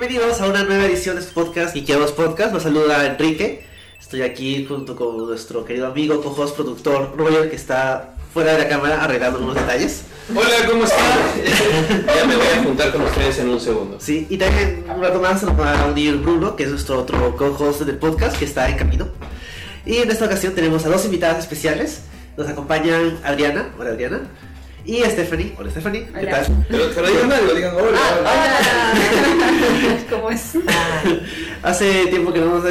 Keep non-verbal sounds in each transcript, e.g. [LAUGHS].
Bienvenidos a una nueva edición de este podcast, Ikeados Podcast. Nos saluda Enrique. Estoy aquí junto con nuestro querido amigo, co-host, productor Roger, que está fuera de la cámara arreglando unos detalles. Hola, ¿cómo están? [LAUGHS] ya me voy a juntar con ustedes en un segundo. Sí, y también un rato más nos va a unir Bruno, que es nuestro otro co-host del podcast, que está en camino. Y en esta ocasión tenemos a dos invitadas especiales. Nos acompañan Adriana. Hola, Adriana. Y Stephanie. Hola, Stephanie. ¿Qué Hola. tal? Pero, pero digan algo, digan hola. Ah, hola. Hola, [LAUGHS] ¿cómo estás? Hace tiempo que no nos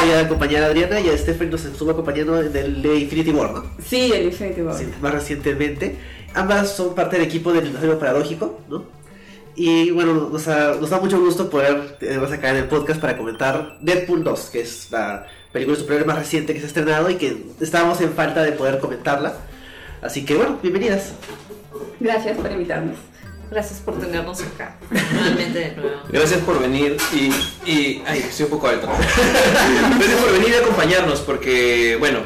había acompañado a Adriana y a Stephanie nos estuvo acompañando en el de Infinity War, ¿no? Sí, el Infinity War. Sí, más recientemente. Ambas son parte del equipo del Dinosaurio Paradójico, ¿no? Y bueno, nos, ha- nos da mucho gusto poder eh, sacar en el podcast para comentar Deadpool 2, que es la película de superhéroes más reciente que se ha estrenado y que estábamos en falta de poder comentarla. Así que bueno, bienvenidas. Gracias por invitarnos. Gracias por tenernos acá. Nuevamente de nuevo. Gracias por venir y, y... Ay, estoy un poco alto. Gracias por venir y acompañarnos porque, bueno,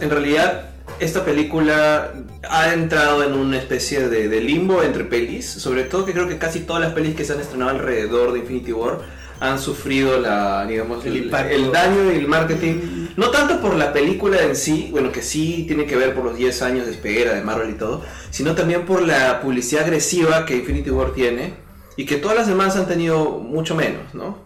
en realidad esta película ha entrado en una especie de, de limbo entre pelis. Sobre todo que creo que casi todas las pelis que se han estrenado alrededor de Infinity War han sufrido la, digamos, El el, impacto. el daño y el marketing. No tanto por la película en sí, bueno, que sí tiene que ver por los 10 años de espera de Marvel y todo, sino también por la publicidad agresiva que Infinity War tiene y que todas las demás han tenido mucho menos, ¿no?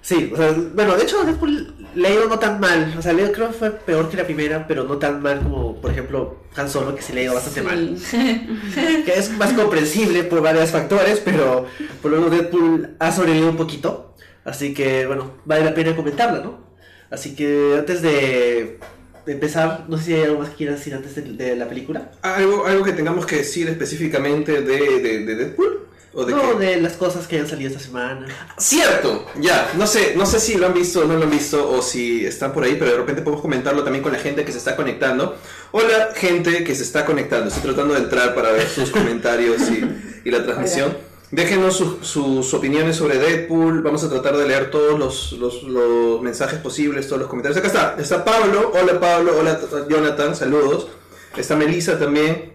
Sí, o sea, bueno, de hecho Deadpool le ha ido no tan mal. O sea, le creo que fue peor que la primera, pero no tan mal como, por ejemplo, Han Solo, que sí le ha ido bastante mal. [LAUGHS] que es más comprensible por varios factores, pero por lo menos Deadpool ha sobrevivido un poquito. Así que, bueno, vale la pena comentarla, ¿no? Así que antes de, de empezar, no sé si hay algo más que quieras decir antes de, de la película. ¿Algo, algo que tengamos que decir específicamente de, de, de Deadpool? ¿O de no, qué? de las cosas que hayan salido esta semana. Cierto, ya, no sé, no sé si lo han visto o no lo han visto o si están por ahí, pero de repente podemos comentarlo también con la gente que se está conectando. Hola, gente que se está conectando, estoy tratando de entrar para ver sus comentarios y, y la transmisión. Déjenos sus- sus opiniones sobre Deadpool, vamos a tratar de leer todos los, los- los mensajes posibles, todos los comentarios. Acá está, está Pablo, hola Pablo, hola Jonathan, saludos. Está Melissa también,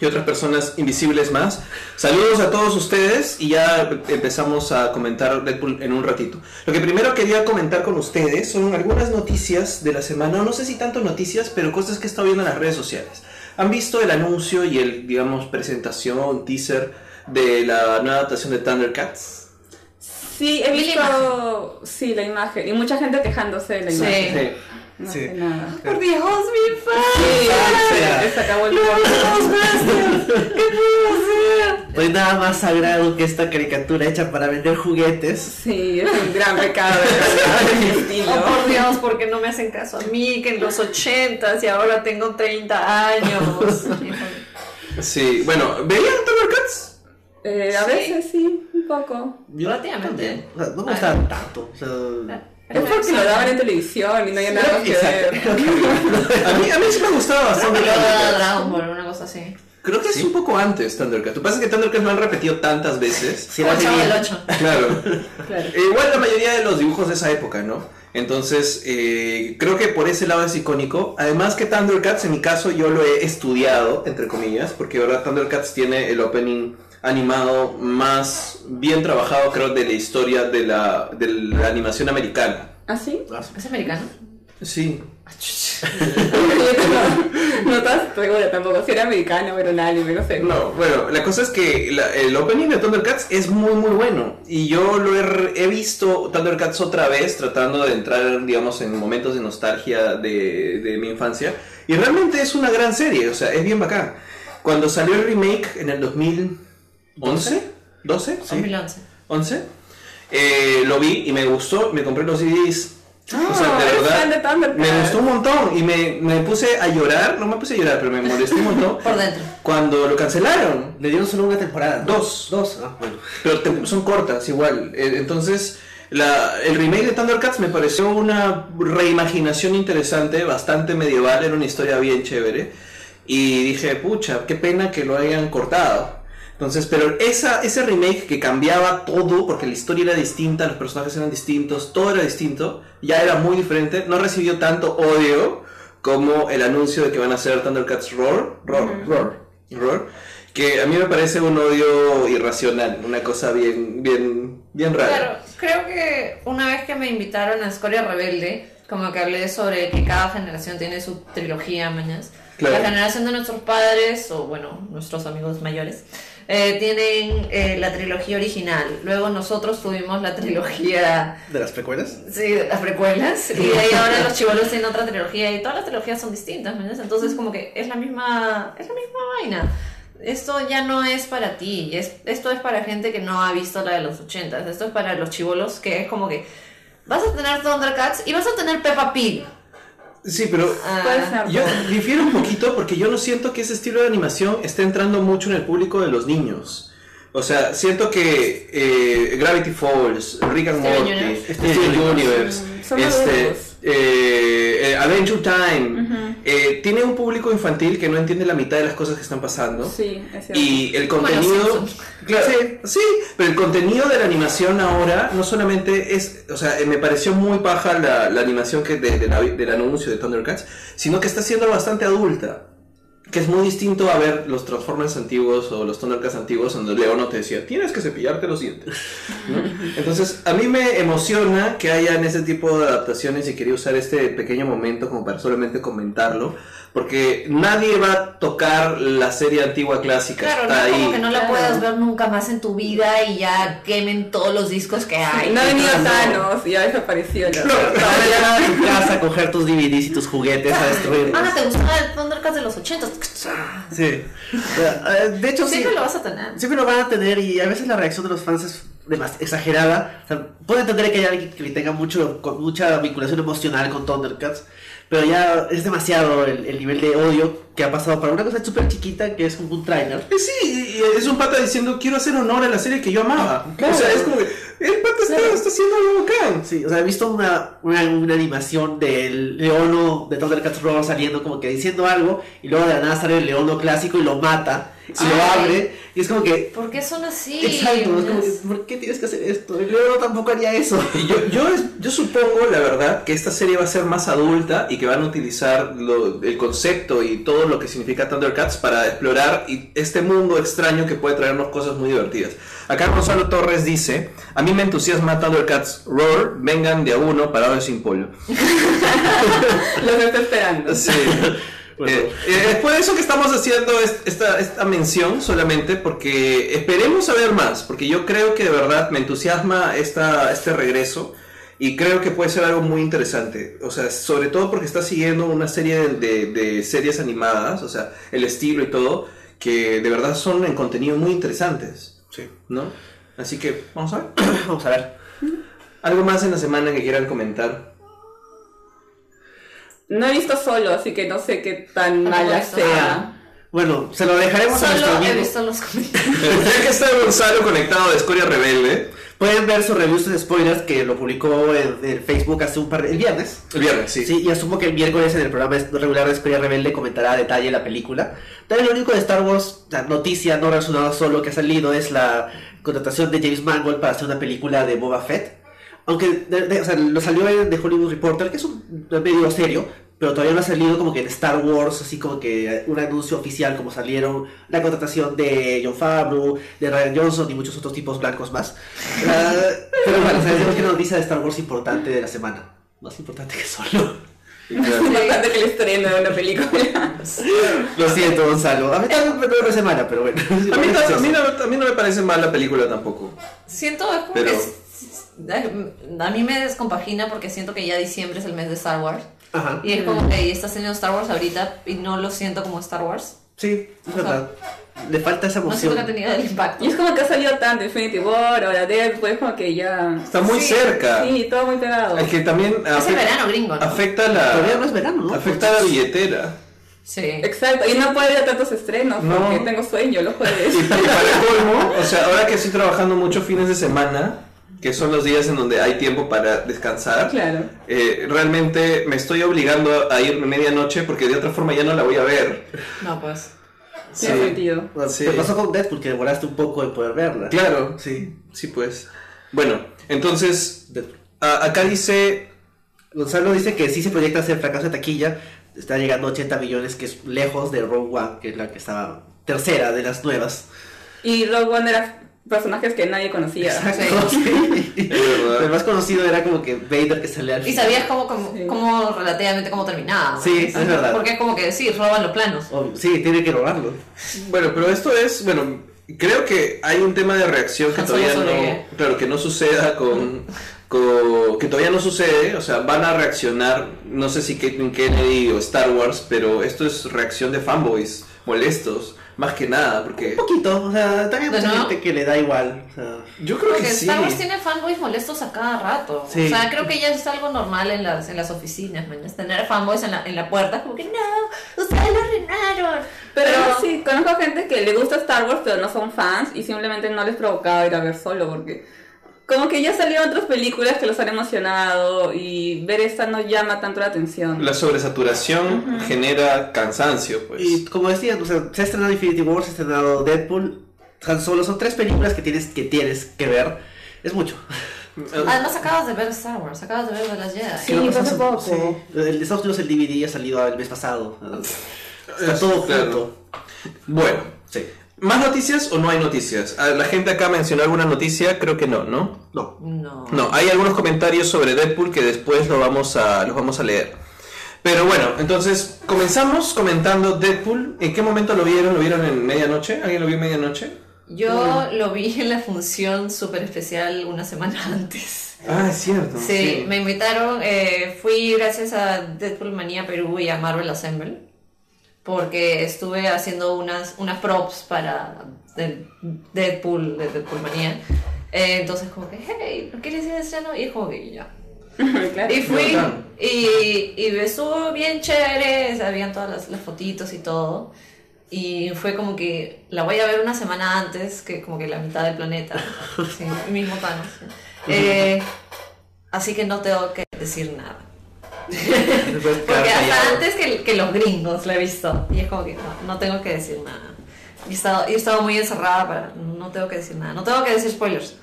y otras personas invisibles más. Saludos a todos ustedes y ya empezamos a comentar Deadpool en un ratito. Lo que primero quería comentar con ustedes son algunas noticias de la semana, no sé si tanto noticias, pero cosas que he estado viendo en las redes sociales. ¿Han visto el anuncio y el, digamos, presentación, teaser de la nueva adaptación de Thundercats? Sí, he visto sí, la imagen. Y mucha gente quejándose de la Sí. imagen. No Sí. hace nada. Por Dios, mi fan. Sí, acabó el. [LAUGHS] ¿Qué puedo hacer? No hay nada más sagrado que esta caricatura hecha para vender juguetes. Sí, es un gran pecado de mi [LAUGHS] estilo. Oh, por Dios, porque no me hacen caso a mí, que en los ochentas y ahora tengo 30 años. [LAUGHS] Sí, bueno, ¿veían Thundercats? Eh, a Sí. veces sí, un poco. Yo Relativamente. O sea, no me gustaba tanto. O sea, Es porque lo daban en televisión y no había nada más que ver. A mí, a mí sí me gustaba bastante. Dragon Ball, una cosa así. Creo que es un poco antes Thundercats. Lo que pasa es que Thundercats lo han repetido tantas veces. Sí, el Chavo vi del bien. 8. Claro. Claro. E igual la mayoría de los dibujos de esa época, ¿no? Entonces, eh, creo que por ese lado es icónico. Además que Thundercats, en mi caso, yo lo he estudiado, entre comillas, porque ahora Thundercats tiene el opening animado más bien trabajado, creo, de la historia de la, de la animación americana. ¿Ah, sí? ¿Es americano? Sí. [LAUGHS] no, no tan segura tampoco. Si era americano, pero un anime, no sé. No, bueno, la cosa es que la- el opening de Thundercats es muy muy bueno y yo lo he, he visto Thundercats otra vez tratando de entrar, digamos, en momentos de nostalgia de, de mi infancia y realmente es una gran serie, o sea, es bien bacán. Cuando salió el remake en el 2011, 12, sí, 2011. 11, eh, lo vi y me gustó, me compré los CDs. o sea, Ah, de verdad, me gustó un montón y me, me puse a llorar, no me puse a llorar, pero me molesté un montón [LAUGHS] Por dentro. cuando lo cancelaron. Le dieron solo una temporada. ¿no? Dos. Dos. Ah, bueno. Pero te- son cortas igual. Eh, Entonces, la- el remake de Thundercats me pareció una reimaginación interesante, bastante medieval, era una historia bien chévere. Y dije, pucha, qué pena que lo hayan cortado. Entonces, pero esa, ese remake que cambiaba todo, porque la historia era distinta, los personajes eran distintos, todo era distinto, ya era muy diferente, no recibió tanto odio como el anuncio de que van a hacer Thundercats Roar. Roar, Roar. Roar, que a mí me parece un odio irracional, una cosa bien, bien, bien rara. Claro, creo que una vez que me invitaron a Escoria Rebelde, como que hablé sobre que cada generación tiene su trilogía, mañas. Claro. La generación de nuestros padres, o bueno, nuestros amigos mayores, eh, tienen eh, la trilogía original. Luego nosotros tuvimos la trilogía, ¿De las precuelas? sí, las precuelas, y de ahí ahora los chivolos tienen otra trilogía, y todas las trilogías son distintas, mañas. Entonces, como que es la misma, es la misma vaina. Esto ya no es para ti, es, esto es para gente que no ha visto la de los 80 esto es para los chivolos que es como que vas a tener Thundercats y vas a tener Peppa Pig. Sí, pero Ah, yo difiero un poquito porque yo no siento que ese estilo de animación esté entrando mucho en el público de los niños. O sea, siento que eh, Gravity Falls, Rick and Steven Morty, Universe. Steven Universe, este. Eh, eh, Adventure Time, eh, tiene un público infantil que no entiende la mitad de las cosas que están pasando. Sí, es cierto. Y el contenido. Claro, sí, pero el contenido de la animación ahora no solamente es. O sea, eh, me pareció muy paja la, la animación que de, de la- del anuncio de Thundercats, sino que está siendo bastante adulta. Que es muy distinto a ver los Transformers antiguos o los Thundercats antiguos donde Leono te decía, tienes que cepillarte los dientes. ¿no? [LAUGHS] Entonces, a mí me emociona que hayan ese tipo de adaptaciones y quería usar este pequeño momento como para solamente comentarlo, porque nadie va a tocar la serie antigua clásica. Claro, no está es como ahí. que no la Claro. puedas ver nunca más en tu vida y ya quemen todos los discos que hay. no ha venido no. Thanos y ya desapareció. ¿no? Ahora ya vas a tu casa a coger tus DVDs y tus juguetes a destruirlos. Ah, ¿te gustaba el Thundercats de los 80? Sí. Eh, De hecho, sí. Siempre lo vas a tener. Siempre lo van a tener y a veces la reacción de los fans es demas- exagerada. O sea, puedo entender que haya alguien que tenga mucho, con mucha vinculación emocional con Thundercats, pero ya es demasiado el, el nivel de odio que ha pasado para una cosa súper chiquita que es como un trailer. Eh, Sí, es un pata diciendo quiero hacer honor a la serie que yo amaba. Claro. O sea, es como que el pata está, Claro. está haciendo algo bacán. Sí, o sea, he visto una, una, una animación del Leono de Thundercats Roar saliendo como que diciendo algo y luego de la nada sale el Leono clásico y lo mata y lo Ay. abre y es como que... ¿Por qué son así? Exacto, es como que, ¿por qué tienes que hacer esto? El Leono tampoco haría eso. Y yo, yo, yo supongo, la verdad, que esta serie va a ser más adulta y que van a utilizar lo- el concepto y todo lo que significa Thundercats para explorar y- este mundo extraño que puede traernos cosas muy divertidas. Acá Gonzalo Torres dice, a mí me entusiasma Thundercats Roar, vengan de a uno parados sin polo. Los [LAUGHS] está esperando. Sí. Bueno. Eh, eh, es por eso que estamos haciendo es- esta, esta mención solamente porque esperemos saber más, porque yo creo que de verdad me entusiasma esta, este regreso y creo que puede ser algo muy interesante, o sea, sobre todo porque está siguiendo una serie de, de- de series animadas, o sea, el estilo y todo, que de verdad son en contenido muy interesantes, Sí. ¿no? Así que, vamos a ver. [COUGHS] Vamos a ver. ¿Algo más en la semana que quieran comentar? No he visto solo, así que no sé qué tan mala sea. Bueno, se lo dejaremos a nuestro Solo he amigo. visto los comentarios. [LAUGHS] ya que está Gonzalo conectado de Escoria Rebelde, Pueden ver su review de spoilers que lo publicó en, en Facebook hace un par de... el viernes. el viernes, sí. Sí, y asumo que el miércoles en el programa regular de Escuela Rebelde comentará a detalle la película. También lo único de Star Wars, la noticia no relacionada solo que ha salido es la contratación de James Mangold para hacer una película de Boba Fett. Aunque de- de- o sea, lo salió en The Hollywood Reporter, que es un medio serio, pero todavía no ha salido como que en Star Wars, así como que un anuncio oficial como salieron la contratación de John Favreau, de Ryan Johnson y muchos otros tipos blancos más. Ah, pero bueno, o sea, que una noticia de Star Wars importante de la semana. Más importante que solo. Es importante que le estreno de una película. Lo siento, Gonzalo. A mí también me una semana, pero bueno. A mí, [LAUGHS] no, a, mí no, a mí no me parece mal la película tampoco. Siento es como Pero- que es- a mí me descompagina porque siento que ya diciembre es el mes de Star Wars Ajá. y es como que estás teniendo Star Wars ahorita y no lo siento como Star Wars. Sí, es verdad. Le falta esa No emoción. ha tenido el impacto. Y es como que ha salido tanto Infinity War, ahora Deadpool, es como que ya... Está muy Sí, cerca. Sí, todo muy pegado. Es que también Es el afecta, verano gringo, ¿no? afecta Todavía no la es verano, ¿no? afecta la billetera. Sí. Exacto, y no puede ir a tantos estrenos No. porque tengo sueño los jueves. Y, y para [LAUGHS] colmo, o sea, ahora que estoy trabajando muchos fines de semana, que son los días en donde hay tiempo para descansar, Claro. eh, realmente me estoy obligando a irme medianoche porque de otra forma ya no la voy a ver. No, pues. Sí. sentido. Sí. Te pasó con Deadpool que demoraste un poco en poder verla. Claro, Sí. sí pues. Bueno, entonces, a- acá dice Gonzalo dice que sí se proyecta hacer fracaso de taquilla. Está llegando a 80 millones, que es lejos de Rogue One, que es la que estaba tercera de las nuevas. Y Rogue One era personajes que nadie conocía. Exacto, [LAUGHS] sí. Es verdad. El más conocido era como que Vader que salía al Y final. sabías cómo, cómo, Sí. cómo relativamente cómo terminaba. Sí, es verdad. Porque es como que sí, roban los planos. Obvio, Sí, tiene que robarlo. Bueno, pero esto es, bueno, creo que hay un tema de reacción que Han todavía no, claro, que no suceda con, con- que todavía no sucede, o sea, van a reaccionar, no sé si Caitlyn Kennedy o Star Wars, pero esto es reacción de fanboys molestos, más que nada, porque Un poquito, o sea, también hay ¿De mucha nuevo? gente que le da igual. O sea, yo creo Porque que sí. Star Wars tiene fanboys molestos a cada rato. Sí. O sea, creo que ya es algo normal en las, en las oficinas, man. Es tener fanboys en la, en la puerta, como que no, ustedes lo arruinaron. Pero, sí, conozco gente que le gusta Star Wars, pero no son fans y simplemente no les provocaba ir a ver solo porque como que ya salieron otras películas que los han emocionado y ver esta no llama tanto la atención. La sobresaturación genera cansancio, pues. Y como o sea, se ha estrenado Infinity War, se ha estrenado Deadpool, Han Solo, son tres películas que tienes que, tienes que ver. Es mucho. [LAUGHS] Además, acabas de ver Star Wars, acabas de ver The Last Jedi. Sí, hace poco. sí. El de Estados Unidos, el DVD ha salido el mes pasado. Está Es- todo claro. junto. Bueno, Sí. ¿Más noticias o no hay noticias? Ah, La gente acá mencionó alguna noticia, creo que no, ¿no? No. No. No, hay algunos comentarios sobre Deadpool que después lo vamos a, los vamos a leer. Pero bueno, entonces comenzamos comentando Deadpool. ¿En qué momento lo vieron? ¿Lo vieron en medianoche? ¿Alguien lo vio en medianoche? Yo lo vi en la función súper especial una semana [LAUGHS] antes. Ah, es cierto. Sí, me invitaron, eh, fui gracias a Deadpool Manía Perú y a Marvel Assemble, porque estuve haciendo unas, unas props para Deadpool, de Deadpool Manía. Eh, entonces como que, hey, ¿no quieres ir al estreno? Y es como que ya. [LAUGHS] Claro. Y fui y, y estuvo bien chévere, habían todas las, las fotitos y todo. Y fue como que la voy a ver una semana antes que como que la mitad del planeta. [LAUGHS] Sí, el mismo Thanos. Eh, así que no tengo que decir nada. Porque hasta antes que, que los gringos la he visto. Y es como que no, no tengo que decir nada. Y he estado, he estado muy encerrada para... No tengo que decir nada. No tengo que decir spoilers.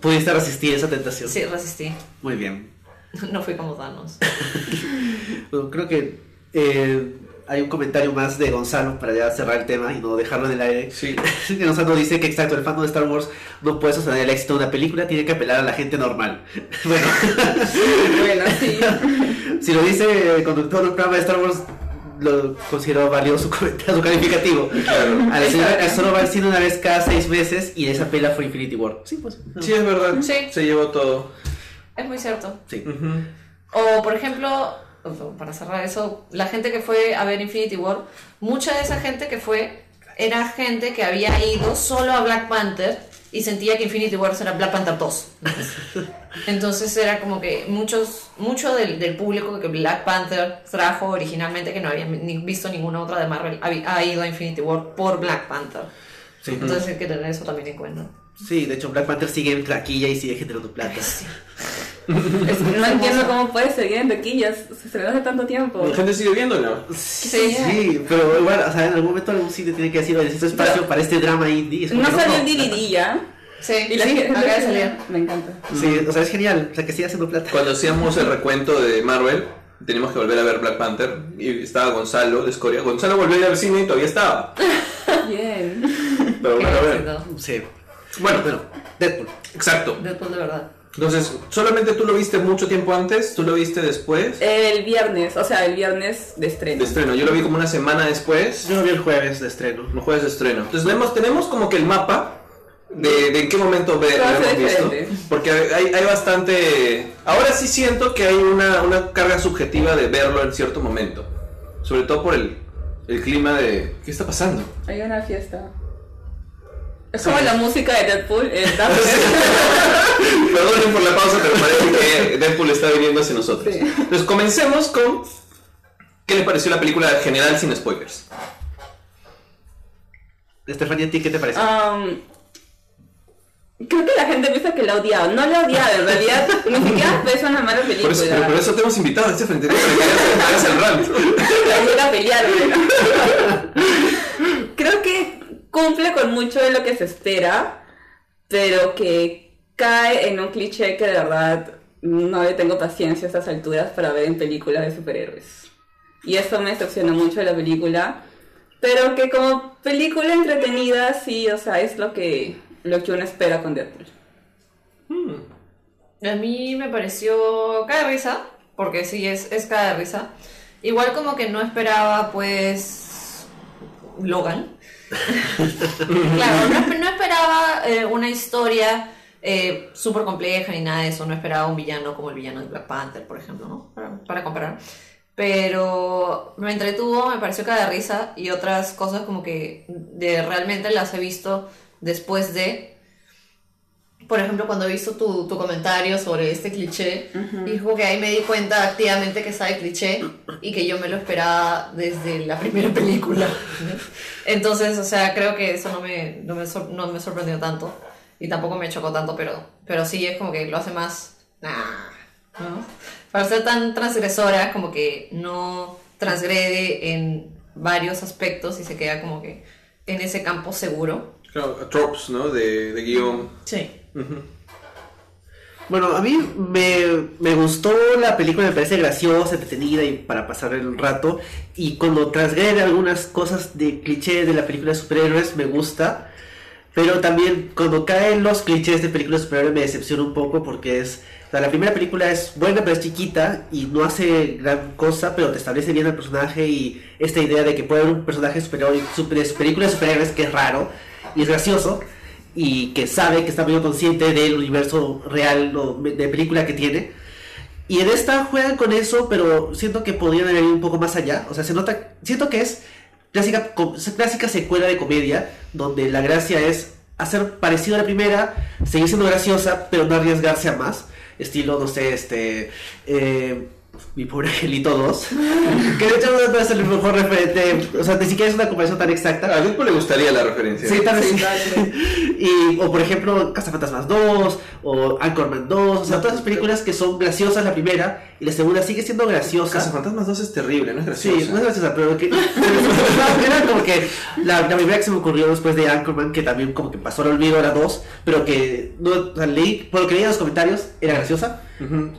Pudiste resistir esa tentación. Sí, resistí. Muy bien. [LAUGHS] No fui como Thanos. [LAUGHS] Bueno, creo que eh, hay un comentario más de Gonzalo para ya cerrar el tema y no dejarlo en el aire. Sí. [LAUGHS] Que Gonzalo dice que exacto, el fandom de Star Wars no puede sostener el éxito de una película, tiene que apelar a la gente normal. [LAUGHS] Bueno, [LAUGHS] Bueno, sí. si lo dice el conductor del programa de Star Wars, lo considero válido su comentario, su calificativo. A la solo va al cine una vez cada seis meses y esa pela fue Infinity War. Sí, pues. Sí, es verdad. Sí. Se llevó todo. Es muy cierto. Sí. O, por ejemplo, para cerrar eso, la gente que fue a ver Infinity War, mucha de esa gente que fue era gente que había ido solo a Black Panther y sentía que Infinity War era Black Panther 2. [LAUGHS] Entonces era como que muchos, mucho del, del público que Black Panther trajo originalmente, que no había ni visto ninguna otra de Marvel, ha, ha ido a Infinity War por Black Panther. Sí. Entonces hay que tener eso también en cuenta. Sí, de hecho Black Panther sigue en taquilla y sigue generando plata. [LAUGHS] Es- no entiendo cómo puede seguir en taquillas. Se estrenó hace tanto tiempo. La gente sigue viéndolo. Sí, sí, pero igual, o sea, en algún momento algún cine tiene que decir, "Oye, necesito espacio para este drama indie. No que salió el DVD ya. Sí, Y la sí, gente acaba de salir. Me encanta. Sí, o sea, es genial, o sea, que siga haciendo plata. Cuando hacíamos el recuento de Marvel, teníamos que volver a ver Black Panther. Y estaba Gonzalo de Escoria. Gonzalo volvió a ir al cine y todavía estaba. [LAUGHS] Bien. Pero bueno, a ver. Sí. Bueno, Bueno, Deadpool. exacto. Deadpool de verdad. Entonces, solamente tú lo viste mucho tiempo antes, tú lo viste después El viernes, o sea, el viernes de estreno. de estreno. Yo lo vi como una semana después, Yo lo vi el jueves de estreno. un jueves de estreno. Entonces, tenemos, tenemos como que el mapa de, de en qué momento ve- lo hemos visto. Porque hay, hay bastante. Ahora sí siento que hay una, una carga subjetiva de verlo en cierto momento. Sobre todo por el, el clima de. ¿Qué está pasando? Hay una fiesta. Es como la música de Deadpool, [LAUGHS] Daft Perdonen por la pausa, pero parece que Deadpool está viniendo hacia nosotros. Sí. Entonces, comencemos con. ¿Qué les pareció la película en general sin spoilers? Estefanía, ¿a ti qué te parece? Um, creo que la gente piensa que la ha odiado. No la ha odiado, en realidad [LAUGHS] ni siquiera es una mala Por película. eso, pero por eso te hemos invitado a este frente para que hagas- el rant. [LAUGHS] La a pelear. Creo que cumple con mucho de lo que se espera, pero que cae en un cliché que de verdad no le tengo paciencia a estas alturas para ver en películas de superhéroes. Y eso me decepcionó mucho de la película, Pero que como película entretenida, sí, o sea, es lo que, lo que uno espera con Deadpool. A mí me pareció cada risa, porque sí, es, es risa. Igual como que no esperaba, pues, Logan. [LAUGHS] claro, no, no esperaba eh, una historia eh, súper compleja ni nada de eso. No esperaba un villano como el villano de Black Panther, por ejemplo, ¿no? Para, para comparar. Pero me entretuvo, me pareció cada risa y otras cosas como que de, realmente las he visto después de por ejemplo, cuando he visto tu, tu comentario sobre este cliché, dijo que ahí me di cuenta activamente que sabe cliché y que yo me lo esperaba desde la [LAUGHS] primera película. Entonces, o sea, creo que eso no me, no me, sor- no me sorprendió tanto y tampoco me chocó tanto, pero, pero sí es como que lo hace más... Nah, ¿no? Para ser tan transgresora, como que no transgrede en varios aspectos y se queda como que en ese campo seguro. Claro, tropes, ¿no? De, de guion. Sí. Bueno, a mí me, me gustó la película, me parece graciosa, entretenida y para pasar el rato. Y cuando transgrede algunas cosas de cliché de la película de superhéroes, me gusta. Pero también cuando caen los clichés de películas de superhéroes me decepciona un poco porque es... la primera película es buena pero es chiquita y no hace gran cosa, pero te establece bien el personaje y esta idea de que puede haber un personaje superhéroe super, película de superhéroes que es raro y es gracioso y que sabe que está medio consciente del universo real de película que tiene. Y en esta juegan con eso, pero siento que podrían haber ido un poco más allá. O sea, se nota, siento que es clásica, clásica secuela de comedia, donde la gracia es hacer parecido a la primera, seguir siendo graciosa, pero no arriesgarse a más. Estilo, no sé, este... eh, mi pobre angelito 2. [LAUGHS] que de hecho no es el mejor referente. O sea, ni siquiera es una comparación tan exacta. A Deadpool le gustaría la referencia. Sí, tal vez Sí, sí. tal vez. [LAUGHS] y, o por ejemplo, Cazafantasmas 2, o Anchorman 2, o sea, todas esas películas que son graciosas la primera, y la segunda sigue siendo graciosa. Cazafantasmas 2 es terrible, no es Sí, gracioso. no es graciosa, pero [LAUGHS] que. era como que la, la primera que se me ocurrió después de Anchorman, que también como que pasó al olvido, era 2, pero que no, o sea, leí, por lo que leí en los comentarios, era graciosa,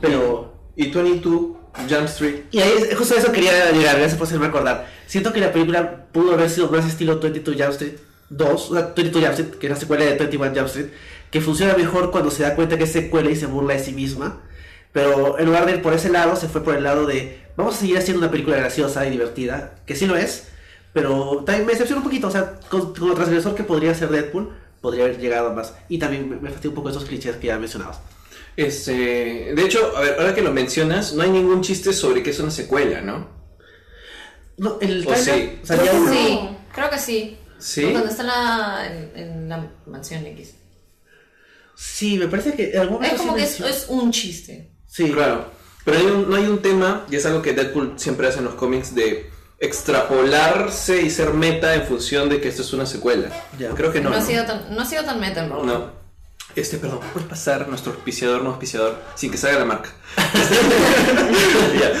pero. Y 22 Jump Street. Y ahí, justo a eso quería llegar, gracias por hacerme acordar. Siento que la película pudo haber sido más estilo 22 Jump Street 2, o sea, 22 Jump Street, que es la secuela de 21 Jump Street, que funciona mejor cuando se da cuenta que es secuela y se burla de sí misma. Pero en lugar de ir por ese lado, se fue por el lado de vamos a seguir haciendo una película graciosa y divertida, que sí lo es, pero también me decepciona un poquito, o sea, con- como transgresor que podría ser Deadpool, podría haber llegado más. Y también me, me fastidia un poco esos clichés que ya mencionabas. Este, de hecho, a ver, ahora que lo mencionas, no hay ningún chiste sobre que es una secuela, ¿no? No, el O trailer, sí. o sea, ya uno- Sí, creo que sí. Sí. Cuando está en la, en, en la mansión X. Sí, me parece que algún Es como que es, un chiste. Sí, Claro. Pero hay un- no hay un tema, y es algo que Deadpool siempre hace en los cómics, de extrapolarse y ser meta en función de que esto es una secuela. Ya. Creo que no. No, ha ¿no? sido tan, no ha sido tan meta. No. Este, perdón, ¿puedes pasar nuestro auspiciador, no auspiciador, sin que salga la marca? [LAUGHS] Ya.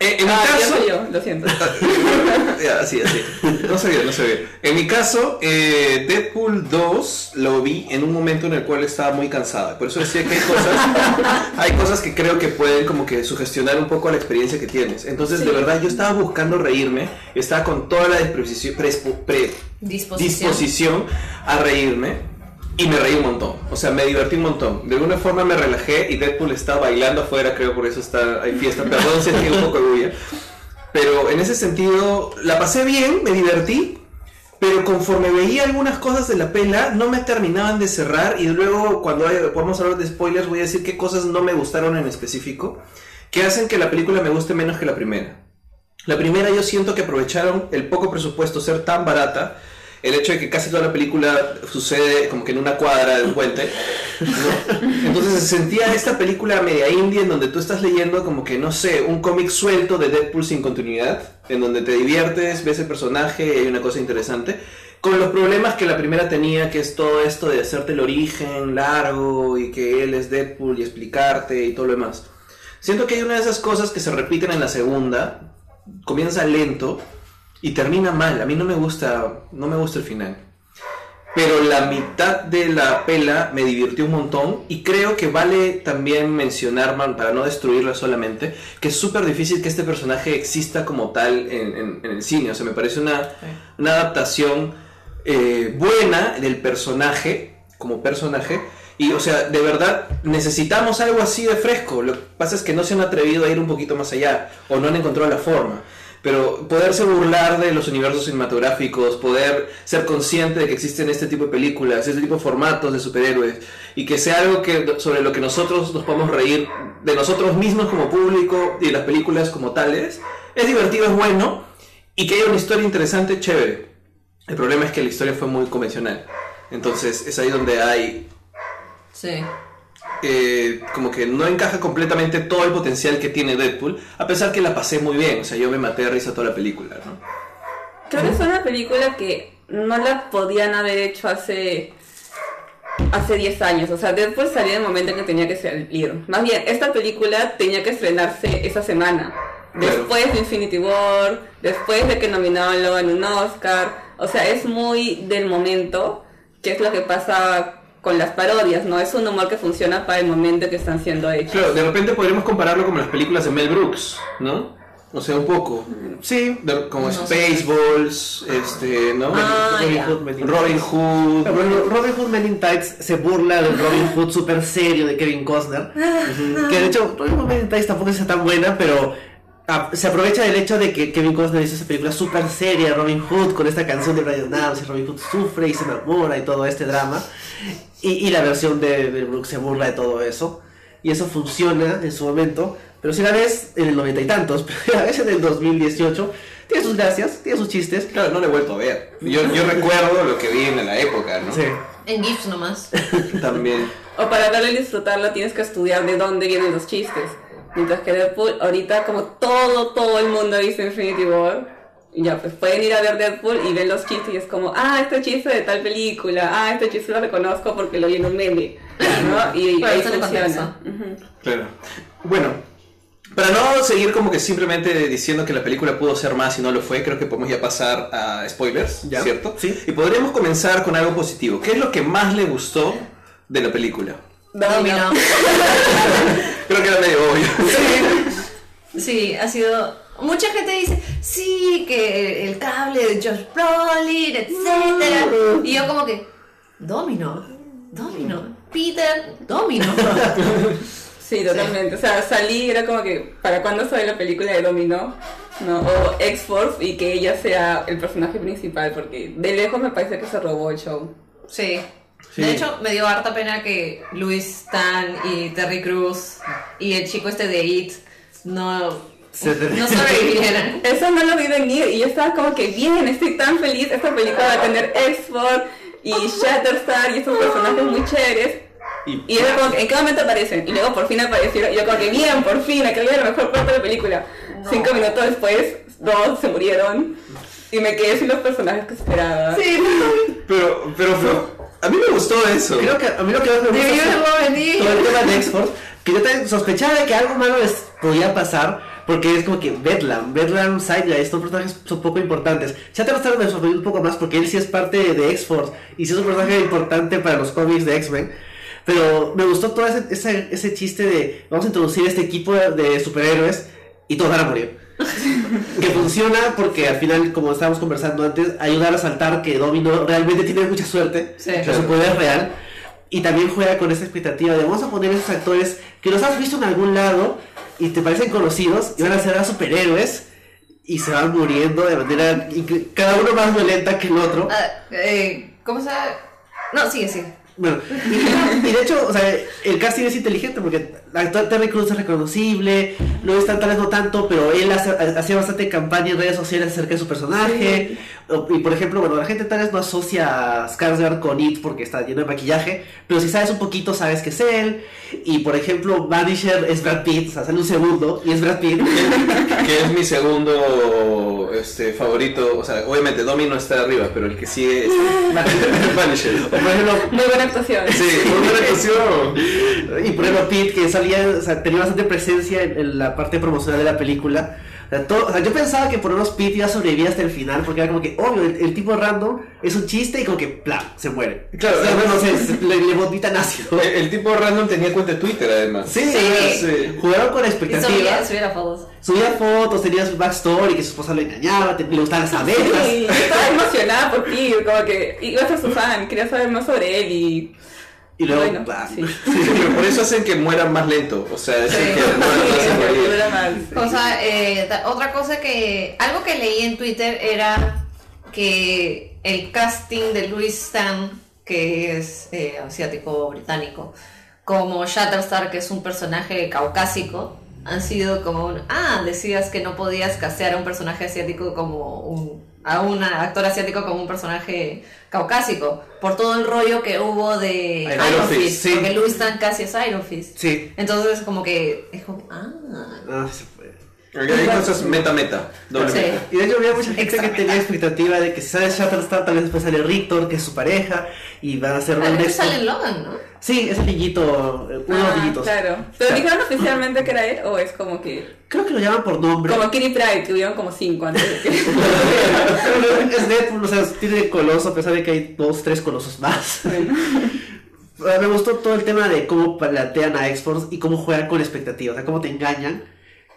Eh, en mi Ah, ya caso... soy yo, lo siento. [LAUGHS] Ya, así, así. No sabía, no sabía. En mi caso, eh, Deadpool 2 lo vi en un momento en el cual estaba muy cansada. Por eso decía que hay cosas, [LAUGHS] hay cosas que creo que pueden como que sugestionar un poco la experiencia que tienes. Entonces, de verdad, yo estaba buscando reírme, estaba con toda la disposición, pre- Disposición. disposición a reírme. Y me reí un montón, o sea, me divertí un montón. De alguna forma me relajé y Deadpool está bailando afuera, creo por eso está, hay fiesta. Perdón si un poco de. Pero en ese sentido, la pasé bien, me divertí, pero conforme veía algunas cosas de la pela, no me terminaban de cerrar. Y luego, cuando hay- podamos hablar de spoilers, voy a decir qué cosas no me gustaron en específico, que hacen que la película me guste menos que la primera. La primera yo siento que aprovecharon el poco presupuesto ser tan barata, el hecho de que casi toda la película sucede como que en una cuadra del puente. ¿no? Entonces se sentía esta película media indie en donde tú estás leyendo como que, no sé, un cómic suelto de Deadpool sin continuidad, en donde te diviertes, ves el personaje y hay una cosa interesante. Con los problemas que la primera tenía, que es todo esto de hacerte el origen largo y que él es Deadpool y explicarte y todo lo demás. Siento que hay una de esas cosas que se repiten en la segunda, comienza lento y termina mal. A mí no me gusta, no me gusta el final. pero la mitad de la pela me divirtió un montón y creo que vale también mencionar, man, para no destruirla solamente, que es súper difícil que este personaje exista como tal en, en- en el cine. O sea, me parece una, una adaptación eh, buena del personaje, como personaje. Y, o sea, de verdad, necesitamos algo así de fresco. Lo que pasa es que no se han atrevido a ir un poquito más allá, o no han encontrado la forma. Pero poderse burlar de los universos cinematográficos, poder ser consciente de que existen este tipo de películas, este tipo de formatos de superhéroes, y que sea algo que, sobre lo que nosotros nos podamos reír de nosotros mismos como público y de las películas como tales, es divertido, es bueno, y que haya una historia interesante, chévere. El problema es que la historia fue muy convencional. Entonces es ahí donde hay Sí. Eh, como que no encaja completamente todo el potencial que tiene Deadpool, a pesar que la pasé muy bien, o sea, yo me maté de risa toda la película, ¿no? Creo que es una película que no la podían haber hecho hace hace 10 años. O sea, Deadpool salió en el momento en que tenía que salir. Más bien, esta película tenía que estrenarse esa semana. Después de Infinity War, después de que nominaban en un Oscar. O sea, es muy del momento, que es lo que pasa con las parodias, ¿no? Es un humor que funciona para el momento que están siendo hechos. Claro, de repente podríamos compararlo con las películas de Mel Brooks, ¿no? O sea, un poco. Sí. De- como No sé. Spaceballs, este, ¿no? Ah, Robin ya. Hood, Robin. Hood. Pero Robin Hood Men in Tights se burla del Robin Hood super serio de Kevin Costner. [LAUGHS] Que de hecho, Robin Hood Men in Tights tampoco es tan buena, pero se aprovecha del hecho de que Kevin Costner hizo esa película super seria, Robin Hood, con esta canción de Brian Adams, y Robin Hood sufre y se enamora y todo este drama. Y, y la versión de, de Brooks se burla de todo eso. Y eso funciona en su momento. Pero si la ves en el noventa y tantos, [LAUGHS] pero si la ves en el 2018, tiene sus gracias, tiene sus chistes. Claro, no lo he vuelto a ver. Yo, yo recuerdo lo que vi en la época, ¿no? Sí. En GIFs nomás. [LAUGHS] También. O para verlo y disfrutarlo tienes que estudiar de dónde vienen los chistes. Mientras que Deadpool, ahorita como todo, todo el mundo dice Infinity War, y ya pues pueden ir a ver Deadpool y ven los chistes y es como, ah, este chiste de tal película, ah, este chiste lo reconozco porque lo vi en un meme, ¿no? Y, ahí funciona. Claro. Bueno, para no seguir como que simplemente diciendo que la película pudo ser más y no lo fue, creo que podemos ya pasar a spoilers, Ya. ¿cierto? Sí. Y podríamos comenzar con algo positivo. ¿Qué es lo que más le gustó de la película? Domino. [LAUGHS] Creo que era medio obvio. Sí, ha sido. Mucha gente dice, sí, que el cable de Josh Brolin, etcétera. Y yo como que, Domino, Domino, Peter, Domino. [LAUGHS] Sí, totalmente. O sea, salí, era como que, ¿para cuándo sale la película de Dominó? ¿No? O X-Force y que ella sea el personaje principal, porque de lejos me parece que se robó el show. Sí. Sí. De hecho, me dio harta pena que Luis Stan y Terry Cruz y el chico este de It no, Se te- no sobrevivieran. [LAUGHS] Eso no lo vi venir y yo estaba como que bien, estoy tan feliz, esta película va a tener X-Force y [LAUGHS] Shatterstar y estos personajes muy chéveres. Y era como que, ¿en qué momento aparecen? Y luego por fin aparecieron y yo como que bien, por fin, acá viene la mejor parte de la película. Cinco minutos después, dos se murieron y me quedé sin los personajes que esperaba. [LAUGHS] Pero, pero fue- a mí me gustó eso. Creo que a mí lo que más me gusta Debió es todo el tema de X-Force, que yo también sospechaba de que algo malo les podía pasar, porque es como que Bedlam, Bedlam, Sidelight, estos personajes son poco importantes. Shatterstar me sorprendió un poco más porque él sí es parte de X-Force y sí es un personaje importante para los cómics de X-Men. Pero me gustó todo ese, ese, ese chiste de vamos a introducir este equipo de, de superhéroes y todos van a morir. Que funciona porque al final, como estábamos conversando antes, ayuda a resaltar que Domino realmente tiene mucha suerte, Sí. que su poder es real. Y también juega con esa expectativa de vamos a poner esos actores que los has visto en algún lado y te parecen conocidos y van a ser a superhéroes y se van muriendo de manera cada uno más violenta que el otro. Ah, eh, ¿Cómo se? No, sigue, sigue. Bueno, y, y de hecho, o sea, el casting es inteligente porque Terry Crews es reconocible, no es tan tal vez no tanto, pero él hace- hacía bastante campaña en redes sociales acerca de su personaje. Y por ejemplo, bueno, la gente tal vez no asocia a Skarsgård con It porque está lleno de maquillaje, pero si sabes un poquito sabes que es él. Y por ejemplo, Vanisher es Brad Pitt, o sea, sale un segundo y es Brad Pitt. [LAUGHS] que es mi segundo este, favorito. O sea, obviamente Domino está arriba, pero el que sigue es [LAUGHS] Vanisher. Por ejemplo, buena actuación. Sí, muy buena [LAUGHS] actuación. Y por ejemplo, Pete, que salía, o sea, tenía bastante presencia en, en la parte promocional de la película. Sea, todo- o sea, yo pensaba que por unos Pete iba a sobrevivir hasta el final, porque era como que, obvio, el, el tipo random es un chiste y como que, plan, se muere. Claro, o sea, bueno, [LAUGHS] se, se- le, le vomitan ácido. El, el tipo random tenía cuenta de Twitter además. Sí, Sí. sí. jugaron con subía, expectativas. subía fotos. Subía fotos, tenía su backstory, que su esposa lo engañaba, te- le gustaban las abejas. Sí, estaba emocionada por ti, como que iba a ser su fan, quería saber más sobre él y... Y luego, Bueno, [LAUGHS] sí. Pero por eso hacen que mueran más lento. O sea, es el Sí. que. Dura más. O sea, eh, otra cosa que. Algo que leí en Twitter era que el casting de Louis Stan, que es eh, asiático británico, como Shatterstar, que es un personaje caucásico, han sido como un. Ah, decías que no podías castear a un personaje asiático como un. A un actor asiático como un personaje caucásico, por todo el rollo que hubo de Iron Iron Fist, Fist, sí. porque Louis Stan casi es Iron Fist. Sí. Entonces, como que. Es como. Ah. Ah. Hay cosas meta-meta. Doble Sí. meta. Y de hecho había mucha gente que tenía expectativa de que si sale Shatterstar tal vez después sale Rictor, que es su pareja, y van a Ah, un sale Logan, ¿no? Sí, es el niñito, eh, uno de los Ah, niñitos. claro. ¿Pero dijeron oficialmente que era él o es como que... Creo que lo llaman por nombre. Como Kitty Pride, que hubieron como cinco antes de que... [LAUGHS] Pero es Deadpool, o sea, tiene coloso, a pesar de que hay dos, tres colosos más. Bueno. [LAUGHS] Ah, Me gustó todo el tema de cómo plantean a X-Force y cómo juegan con expectativas, o sea, cómo te engañan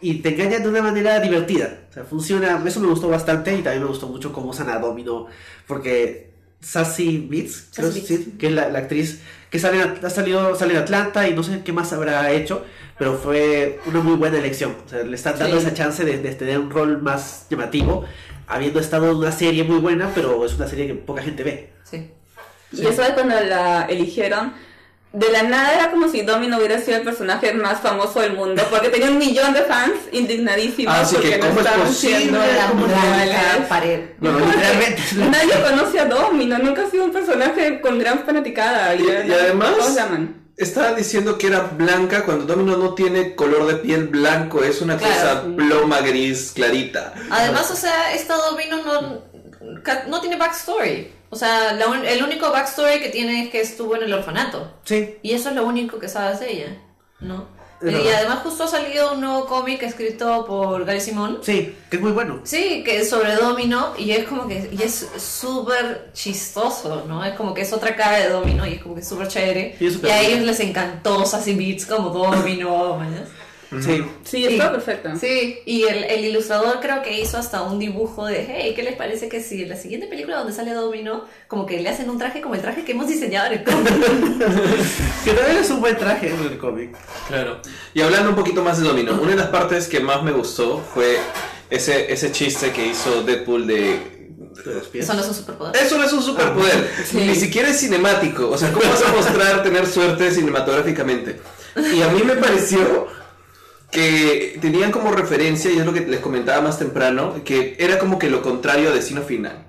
y te engañan de una manera divertida. O sea, funciona, eso me gustó bastante y también me gustó mucho cómo usan a Domino, porque Sassy Beats, creo Sassy que sí, que es la, la actriz que sale, en- ha salido, sale en Atlanta y no sé qué más habrá hecho, pero fue una muy buena elección. O sea, le están dando Sí. esa chance de, de tener un rol más llamativo, habiendo estado en una serie muy buena, pero es una serie que poca gente ve. Sí. Y eso es cuando la eligieron. De la nada era como si Domino hubiera sido el personaje más famoso del mundo, porque tenía un millón de fans indignadísimos Ah, sí, que porque no ¿cómo es estaban posible? siendo La blanca pared. No, literalmente. la- Nadie conoce a Domino, nunca ha sido un personaje con gran fanaticada. Y- y además- la. Estaba diciendo que era blanca cuando Domino no tiene color de piel blanco, es una Claro. cosa ploma gris clarita. Además, o sea, esta Domino no, no tiene backstory. O sea, la un- el único backstory que tiene es que estuvo en el orfanato. Sí, Y eso es lo único que sabes de ella, ¿no? Es y además justo ha salido un nuevo cómic escrito por Gary Simón. sí, que es muy bueno. Sí, que es sobre Domino y es como que y es súper chistoso, ¿no? Es como que es otra cara de Domino y es como que es súper chévere. Y a ellos les encantó Sassy Beats como Domino, ¿mañas? Sí. Sí, está Y- perfecto. Sí, y el, el ilustrador creo que hizo hasta un dibujo de, hey, ¿qué les parece que si en la siguiente película donde sale Domino, como que le hacen un traje como el traje que hemos diseñado en el cómic? [LAUGHS] Que también es un buen traje en el cómic. Claro. Y hablando un poquito más de Domino, una de las partes que más me gustó fue ese, ese chiste que hizo Deadpool de... Eso no es un superpoder. Eso no es un superpoder, Sí. ni siquiera es cinemático. O sea, ¿cómo vas a mostrar tener suerte cinematográficamente? Y a mí me pareció que tenían como referencia, y es lo que les comentaba más temprano, que era como que lo contrario a Destino Final.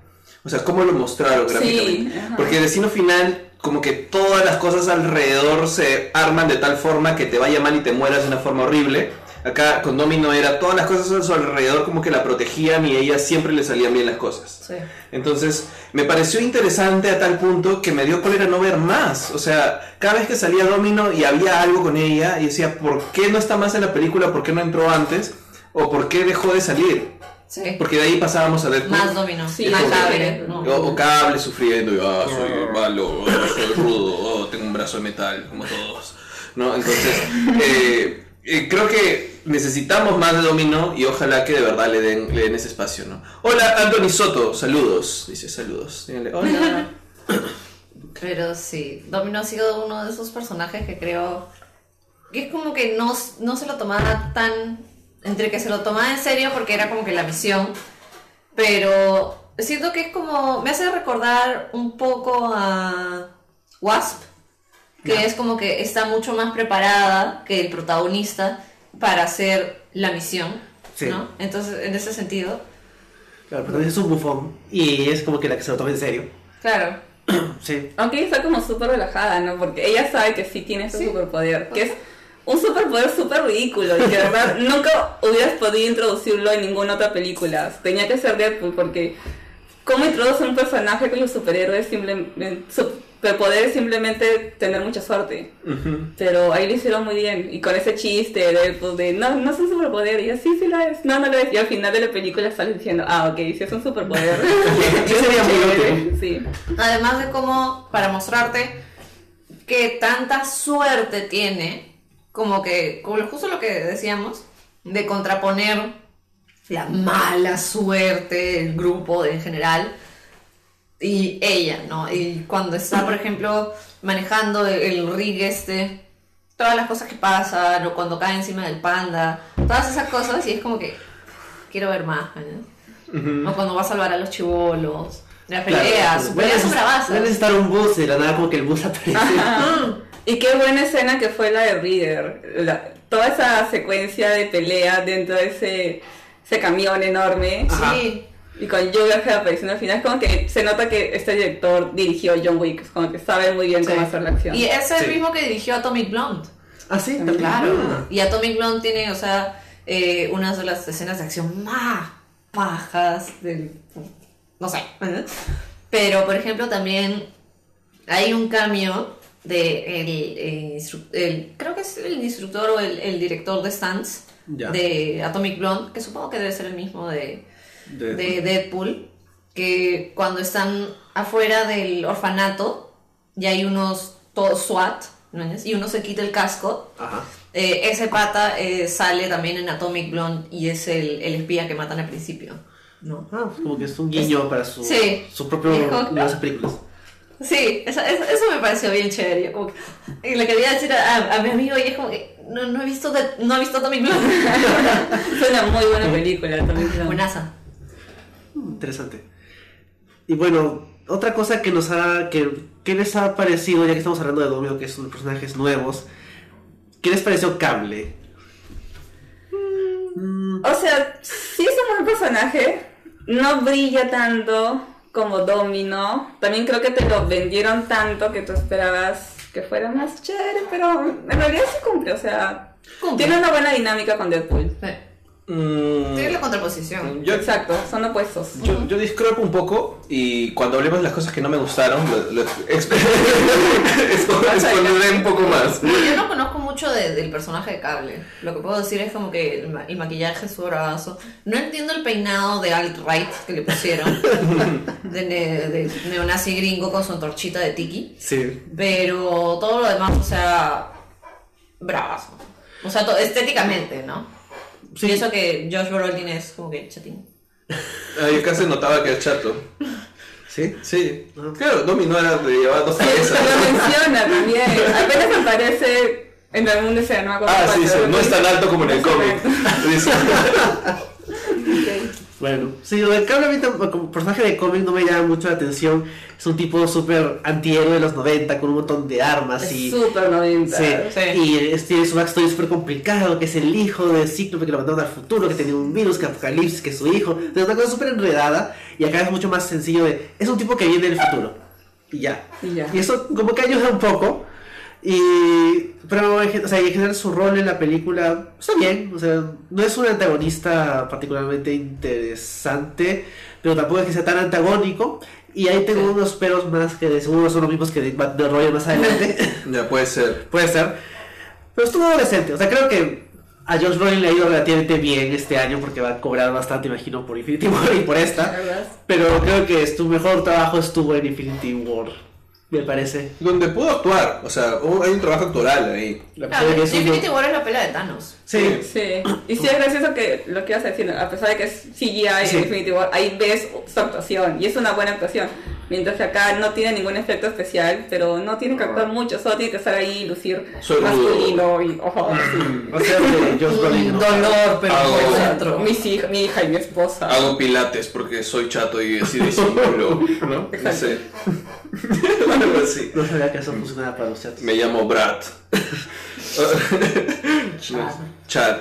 O sea, cómo lo mostraron gráficamente. Porque Destino Final, como que todas las cosas alrededor se arman de tal forma que te vaya mal y te mueras de una forma horrible. Acá con Domino era todas las cosas a su alrededor como que la protegían y a ella siempre le salían bien las cosas. Sí. Entonces, me pareció interesante a tal punto que me dio cólera no ver más. O sea, cada vez que salía Domino y había algo con ella, y decía, ¿por qué no está más en la película? ¿Por qué no entró antes? ¿O por qué dejó de salir? Sí. Porque de ahí pasábamos a Deadpool. Más Domino. Sí, más cable. ¿no? O, o cable sufriendo, y, ah, soy malo, oh, soy rudo, oh, tengo un brazo de metal, como todos. ¿No? Entonces, [LAUGHS] eh, eh, creo que necesitamos más de Domino y ojalá que de verdad le den, le den ese espacio, ¿no? Hola, Anthony Soto, saludos. Dice saludos. Díganle, hola. [LAUGHS] Pero sí, Domino ha sido uno de esos personajes que creo que es como que no, no se lo tomaba tan... Entre que se lo tomaba en serio porque era como que la misión, pero siento que es como... Me hace recordar un poco a Wasp, que es como que está mucho más preparada que el protagonista para hacer la misión, Sí. ¿no? Entonces, en ese sentido, Claro, pero también es un bufón y es como que la que se lo toma en serio. claro, [CLEARS THROAT] Sí. Aunque ella está como súper relajada, ¿no? Porque ella sabe que sí tiene ese Sí. superpoder, que es un superpoder súper ridículo y que de verdad [LAUGHS] nunca hubieras podido introducirlo en ninguna otra película. Tenía que ser Deadpool porque ¿cómo introduce un personaje con los superhéroes simplemente... su- superpoder es simplemente tener mucha suerte. Pero ahí lo hicieron muy bien. Y con ese chiste de, pues, de no, no es un superpoder. Y yo, sí, sí lo es. No, no lo es. Y al final de la película sales diciendo, ah, ok, sí es un superpoder. [LAUGHS] Sí sería muy útil. Sí. Además de cómo, para mostrarte que tanta suerte tiene, como que, como justo lo que decíamos, de contraponer la mala suerte del grupo en general y ella, ¿no? Y cuando está, por ejemplo, manejando el, rig este, todas las cosas que pasan, o cuando cae encima del panda, todas esas cosas, y es como que quiero ver más, ¿no? O cuando va a salvar a los chivolos, las peleas, a peleas son a necesitar un bus y de la nada como que el bus aparece. Ajá. Y qué buena escena que fue la de Reader. La- toda esa secuencia de pelea dentro de ese, ese camión enorme. Ajá. Sí, Y con Joker apareciendo al final, es como que se nota que este director dirigió John Wick, es como que sabe muy bien cómo sí. hacer la acción. Y es el Sí. mismo que dirigió Atomic Blonde. Ah, sí, también. Claro. Ah. Y Atomic Blonde tiene, o sea, eh, unas de las escenas de acción más bajas del... No sé. ¿eh? Pero, por ejemplo, también hay un cambio de el, eh, instru- el- creo que es el instructor o el, el director de Stunts Ya. de Atomic Blonde, que supongo que debe ser el mismo de, De- de Deadpool, que cuando están afuera del orfanato y hay unos todos SWAT, y uno se quita el casco, Ajá. eh, ese pata eh, sale también en Atomic Blonde y es el, el espía que matan al principio, ¿no? Ah, pues como que es un guiño para su, Sí. su propio las películas. Sí, eso, eso, eso me pareció bien chévere. como que- le quería decir a, a mi amigo y es como que no, no he visto de- no he visto Atomic Blonde. [LAUGHS] Es una muy buena película también. claro. Buenaza. Interesante. Y bueno, otra cosa que nos ha. que, ¿Qué les ha parecido, ya que estamos hablando de Domino, que son personajes nuevos? ¿Qué les pareció Cable? Mm, O sea, sí es un buen personaje, no brilla tanto como Domino. También creo que te lo vendieron tanto que tú esperabas que fuera más chévere, pero en realidad sí cumple, o sea, Cumple. tiene una buena dinámica con Deadpool. Sí. Mm, Tiene la contraposición. yo, Exacto, son opuestos. yo, yo discrepo un poco y cuando hablemos de las cosas que no me gustaron, lo, lo expondré [LAUGHS] un poco más. Yo no conozco mucho de- del personaje de Cable. Lo que puedo decir es como que el, ma- el maquillaje es su bravazo. No entiendo el peinado de alt-right que le pusieron. [LAUGHS] de, ne- de neonazi gringo con su antorchita de tiki. sí. Pero todo lo demás, o sea, bravazo. O sea, estéticamente, ¿no? Sí. Y eso que Josh Brolin es como que chatín. [LAUGHS] Ah, yo casi notaba que era chato. ¿Sí? Sí. Claro, Domi no era de llevar dos cabezas. lo menciona también. Apenas aparece en el mundo no acuerdo Ah, sí, sí, no es tan alto como en el cómic. [LAUGHS] Bueno, sí, lo de Cable a mí como personaje de cómic no me llama mucho la atención. Es un tipo súper antihéroe de los 90 con un montón de armas Es y. súper 90. Sí, Sí. y es- tiene su backstory súper complicado, que es el hijo de Cíclope que lo mandaron al futuro, que tenía un virus, que Apocalipsis, que es su hijo. Es una cosa súper enredada y acá es mucho más sencillo de... Es un tipo que viene del futuro. Y ya. Y ya. Y eso como que ayuda un poco. Y... Pero en, gen- o sea, y en general su rol en la película está bien. O sea, no es un antagonista particularmente interesante, pero tampoco es que sea tan antagónico. Y ahí tengo Sí. unos peros más que de seguro son los mismos que de Royale más adelante. [LAUGHS] Ya puede ser. Puede ser. Pero estuvo decente. O sea, creo que a Josh Brolin le ha ido relativamente bien este año porque va a cobrar bastante, imagino, por Infinity War y por esta. Pero creo que su mejor trabajo estuvo en Infinity War. Me parece. Donde pudo actuar, o sea, hay un trabajo actoral ahí. La Claro, persona que es un- Infinity War es la pelea de Thanos. Sí. Sí, y sí es gracioso que lo que ibas a decir, a pesar de que es CGI Sí. en Infinity War, ahí ves su actuación y es una buena actuación. Mientras que acá no tiene ningún efecto especial, pero no tiene que actuar mucho, solo tiene que estar ahí y lucir Soy masculino y ojo, sí. [CLEARS THROAT] O sea, de Brolin. ¿no? Dolor, pero Hago- por dentro. Mis hij- mi hija y mi esposa. Hago pilates porque soy chato y así disimulo, [LAUGHS] ¿no? No Exacto. sé. [LAUGHS] Algo así. No sabía que eso funcionaba para los chats. Me llamo Brad. [LAUGHS] Chat.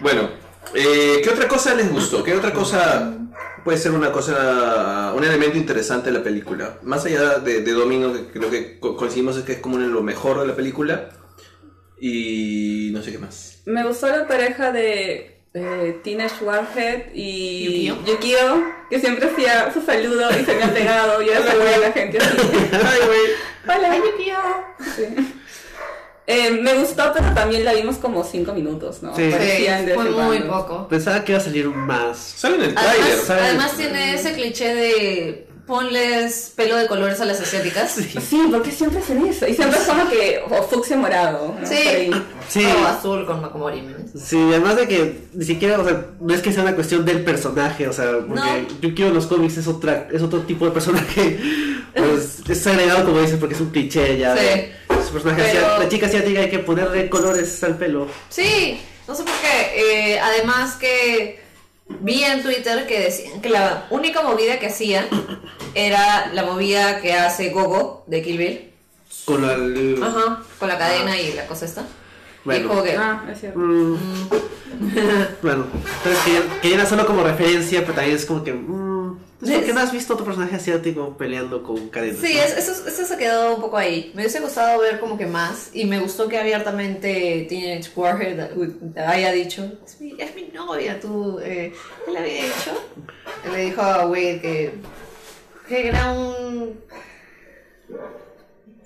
Bueno, eh, ¿qué otra cosa les gustó? ¿Qué otra cosa puede ser una cosa, un elemento interesante de la película? Más allá de, de Domino, que creo que co- coincidimos es que es como lo mejor de la película. Y no sé qué más. Me gustó la pareja de eh, Teenage Warhead y Yukio. Yukio, que siempre hacía su saludo y se me ha pegado y ahora saluda a la gente así. Ay, güey. Hola, Yukio. Sí. Eh, me gustó, pero también la vimos como 5 minutos, ¿no? Sí. Fue muy cuando. poco. Pensaba que iba a salir más. Sale en el trailer. Además, ¿sabes? además tiene ese cliché de ponles pelo de colores a las asiáticas. Sí, porque siempre hacen eso. Y siempre es como que, o fucsia morado. ¿no? Sí. Sí. O azul con Makomori. Sí, además de que ni siquiera, o sea, no es que sea una cuestión del personaje, o sea, porque No. Yukio en los cómics es otra, es otro tipo de personaje, [LAUGHS] pues es agregado como dices porque es un cliché ya. Sí. de- Su personaje Pero- asiático, la chica asiática hay que ponerle colores al pelo. Sí, no sé por qué. Eh, además que vi en Twitter que decían que la única movida que hacían era la movida que hace Gogo de Kill Bill. Con el... Ajá, con la cadena y la cosa esta. Y Bueno. es como que... Ah, es cierto. Mm. bueno, entonces que, que no solo como referencia, pero también es como que... Mm, pues, ¿Por qué no has visto otro personaje asiático peleando con cadenas? Sí, no? es- eso, eso se quedó un poco ahí. Me hubiese gustado ver como que más y me gustó que abiertamente Teenage Warhead haya dicho, es mi, es mi novia, tú, eh, él había dicho, él le dijo a Wade que, que era un...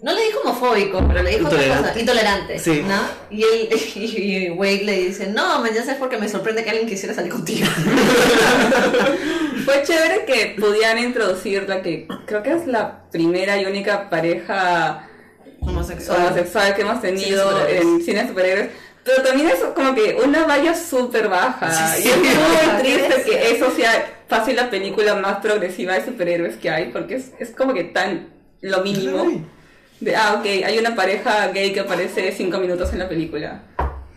No le dijo homofóbico, pero le dijo otra Intolerante. cosa, intolerante, Sí. ¿no? Y, él, [LAUGHS] y Wade le dice, no, ya sé porque me sorprende que alguien quisiera salir contigo. [LAUGHS] Fue chévere que pudieran introducir la que creo que es la primera y única pareja Homosexual. homosexual que hemos tenido Cine en cine de superhéroes. Pero también es como que una valla súper baja. Sí, y es muy triste que eso sea fácil la película más progresiva de superhéroes que hay, porque es, es como que tan lo mínimo. De, ah, ok, hay una pareja gay que aparece cinco minutos en la película.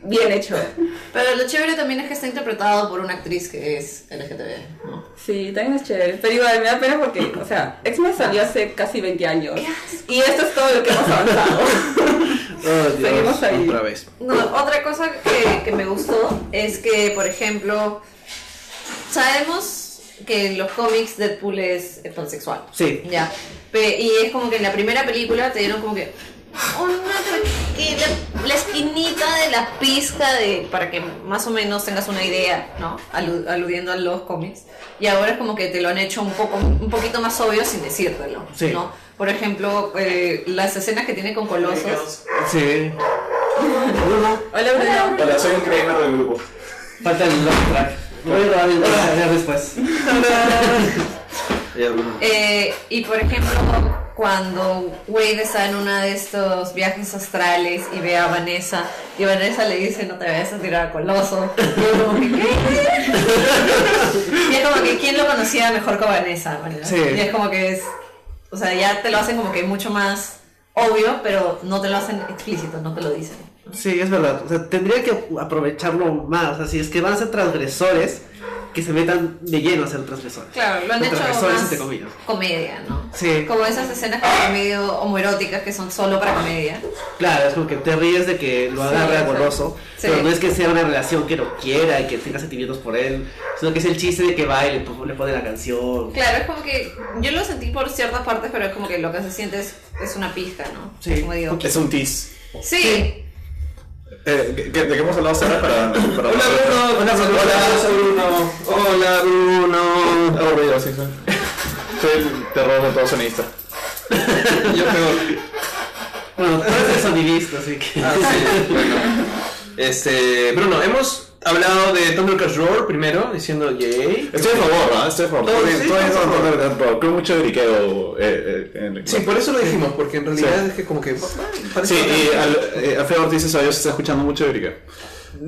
Bien hecho. [LAUGHS] Pero lo chévere también es que está interpretado por una actriz que es LGTB, ¿no? Sí, también es chévere. Pero igual me da pena porque, o sea, X-Men salió hace casi 20 años. Y esto es todo lo que hemos avanzado. [LAUGHS] Oh, Dios. Seguimos ahí. Otra vez. No, otra cosa que, que me gustó es que, por ejemplo, sabemos que en los cómics Deadpool es pansexual. Sí. Ya. Pe- y es como que en la primera película te dieron como que una pequeña, la esquinita de la pizca de, para que más o menos tengas una idea, ¿no? Alu- aludiendo a los cómics. Y ahora es como que te lo han hecho un poco, un poquito más obvio sin decírtelo, Sí. ¿no? Por ejemplo, eh, las escenas que tiene con Colosos. Sí. Bruno, [LAUGHS] Hola, Bruno. Hola, soy un creamer del grupo. falta el love track. Después. [LAUGHS] Ya. Eh, y por ejemplo, cuando Wade está en uno de estos viajes astrales y ve a Vanessa, y Vanessa le dice, no te vayas a tirar a Coloso. Y es como que, ¿qué? Y es como que, ¿quién lo conocía mejor que Vanessa? ¿verdad? Sí. Y es como que es, o sea, ya te lo hacen como que mucho más obvio, pero no te lo hacen explícito, no te lo dicen. Sí, es verdad. O sea, tendría que aprovecharlo más. O sea, si es que van a ser transgresores, que se metan de lleno a ser transgresores. Claro, lo han hecho transgresores, más entre comillas. comedia, ¿no? Sí. Como esas escenas como medio homoeróticas que son solo para comedia. Claro, es como que te ríes de que lo Sí, agarre a sí. goloso, Sí. pero no es que sea una relación que lo quiera y que tenga sentimientos por él, sino que es el chiste de que va y le, le pone la canción. Claro, es como que yo lo sentí por ciertas partes, pero es como que lo que se siente es, es una pizca, ¿no? Sí. Como digo. Es un tease. Sí, Eh, ¿qué- qué- ¿De qué hemos hablado Sara? Para, para Hola, Bruno. Hola, Bruno. Hola, soy Bruno. Hola, Bruno. Aburrido, sí, soy. Soy el terror de todo sonista. Yo peor. Bueno, tú eres el sonidista, así que... Ah, sí, [LAUGHS] bueno. Este, Bruno, hemos hablado de Thundercats Roar primero, diciendo yay. Estoy a favor, ¿ah? Estoy a favor. No, Estoy sí, a a favor favor. de Deadpool. Creo mucho eriqueo. Eh, eh, en- Sí, por eso lo dijimos, porque en realidad Sí. es que como que... parece Sí, y al, eh, Alfredo Ortiz eso yo se está escuchando mucho eriqueo.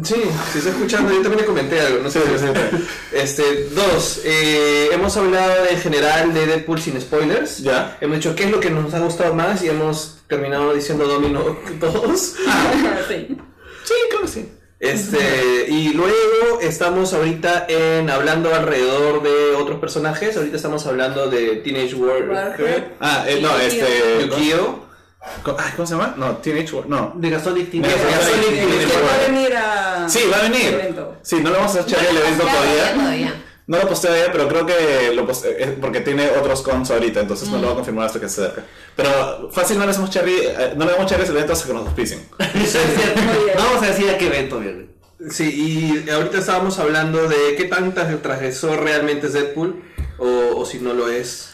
Sí, si está escuchando, yo también le comenté algo, no sé. Sí, sí, sí. Este, dos, eh, hemos hablado en general de Deadpool sin spoilers. Ya. Hemos dicho qué es lo que nos ha gustado más y hemos terminado diciendo Domino [LAUGHS] 2. sí. Sí, creo que sí. Este, y luego estamos ahorita en hablando alrededor de otros personajes. Ahorita estamos hablando de Teenage Warhead, Warhead. Ah, eh, no, este. Ay, ¿Cómo se llama? No, Teenage War. No. Negasonic Team. Team. Que va a venir a... Sí, va a venir. Sí, no le vamos a echar el evento todavía. todavía. No lo posteo todavía, pero creo que lo poste- eh, porque tiene otros cons ahorita, entonces no lo voy a confirmar hasta que se acerque. Pero fácil no le hacemos cherry, eh, no le damos cherry ese evento hasta que nos auspicien. [LAUGHS] No vamos a decir a qué evento viene. Sí, y ahorita estábamos hablando de qué tan tra- transgresor realmente es Deadpool o, o si no lo es.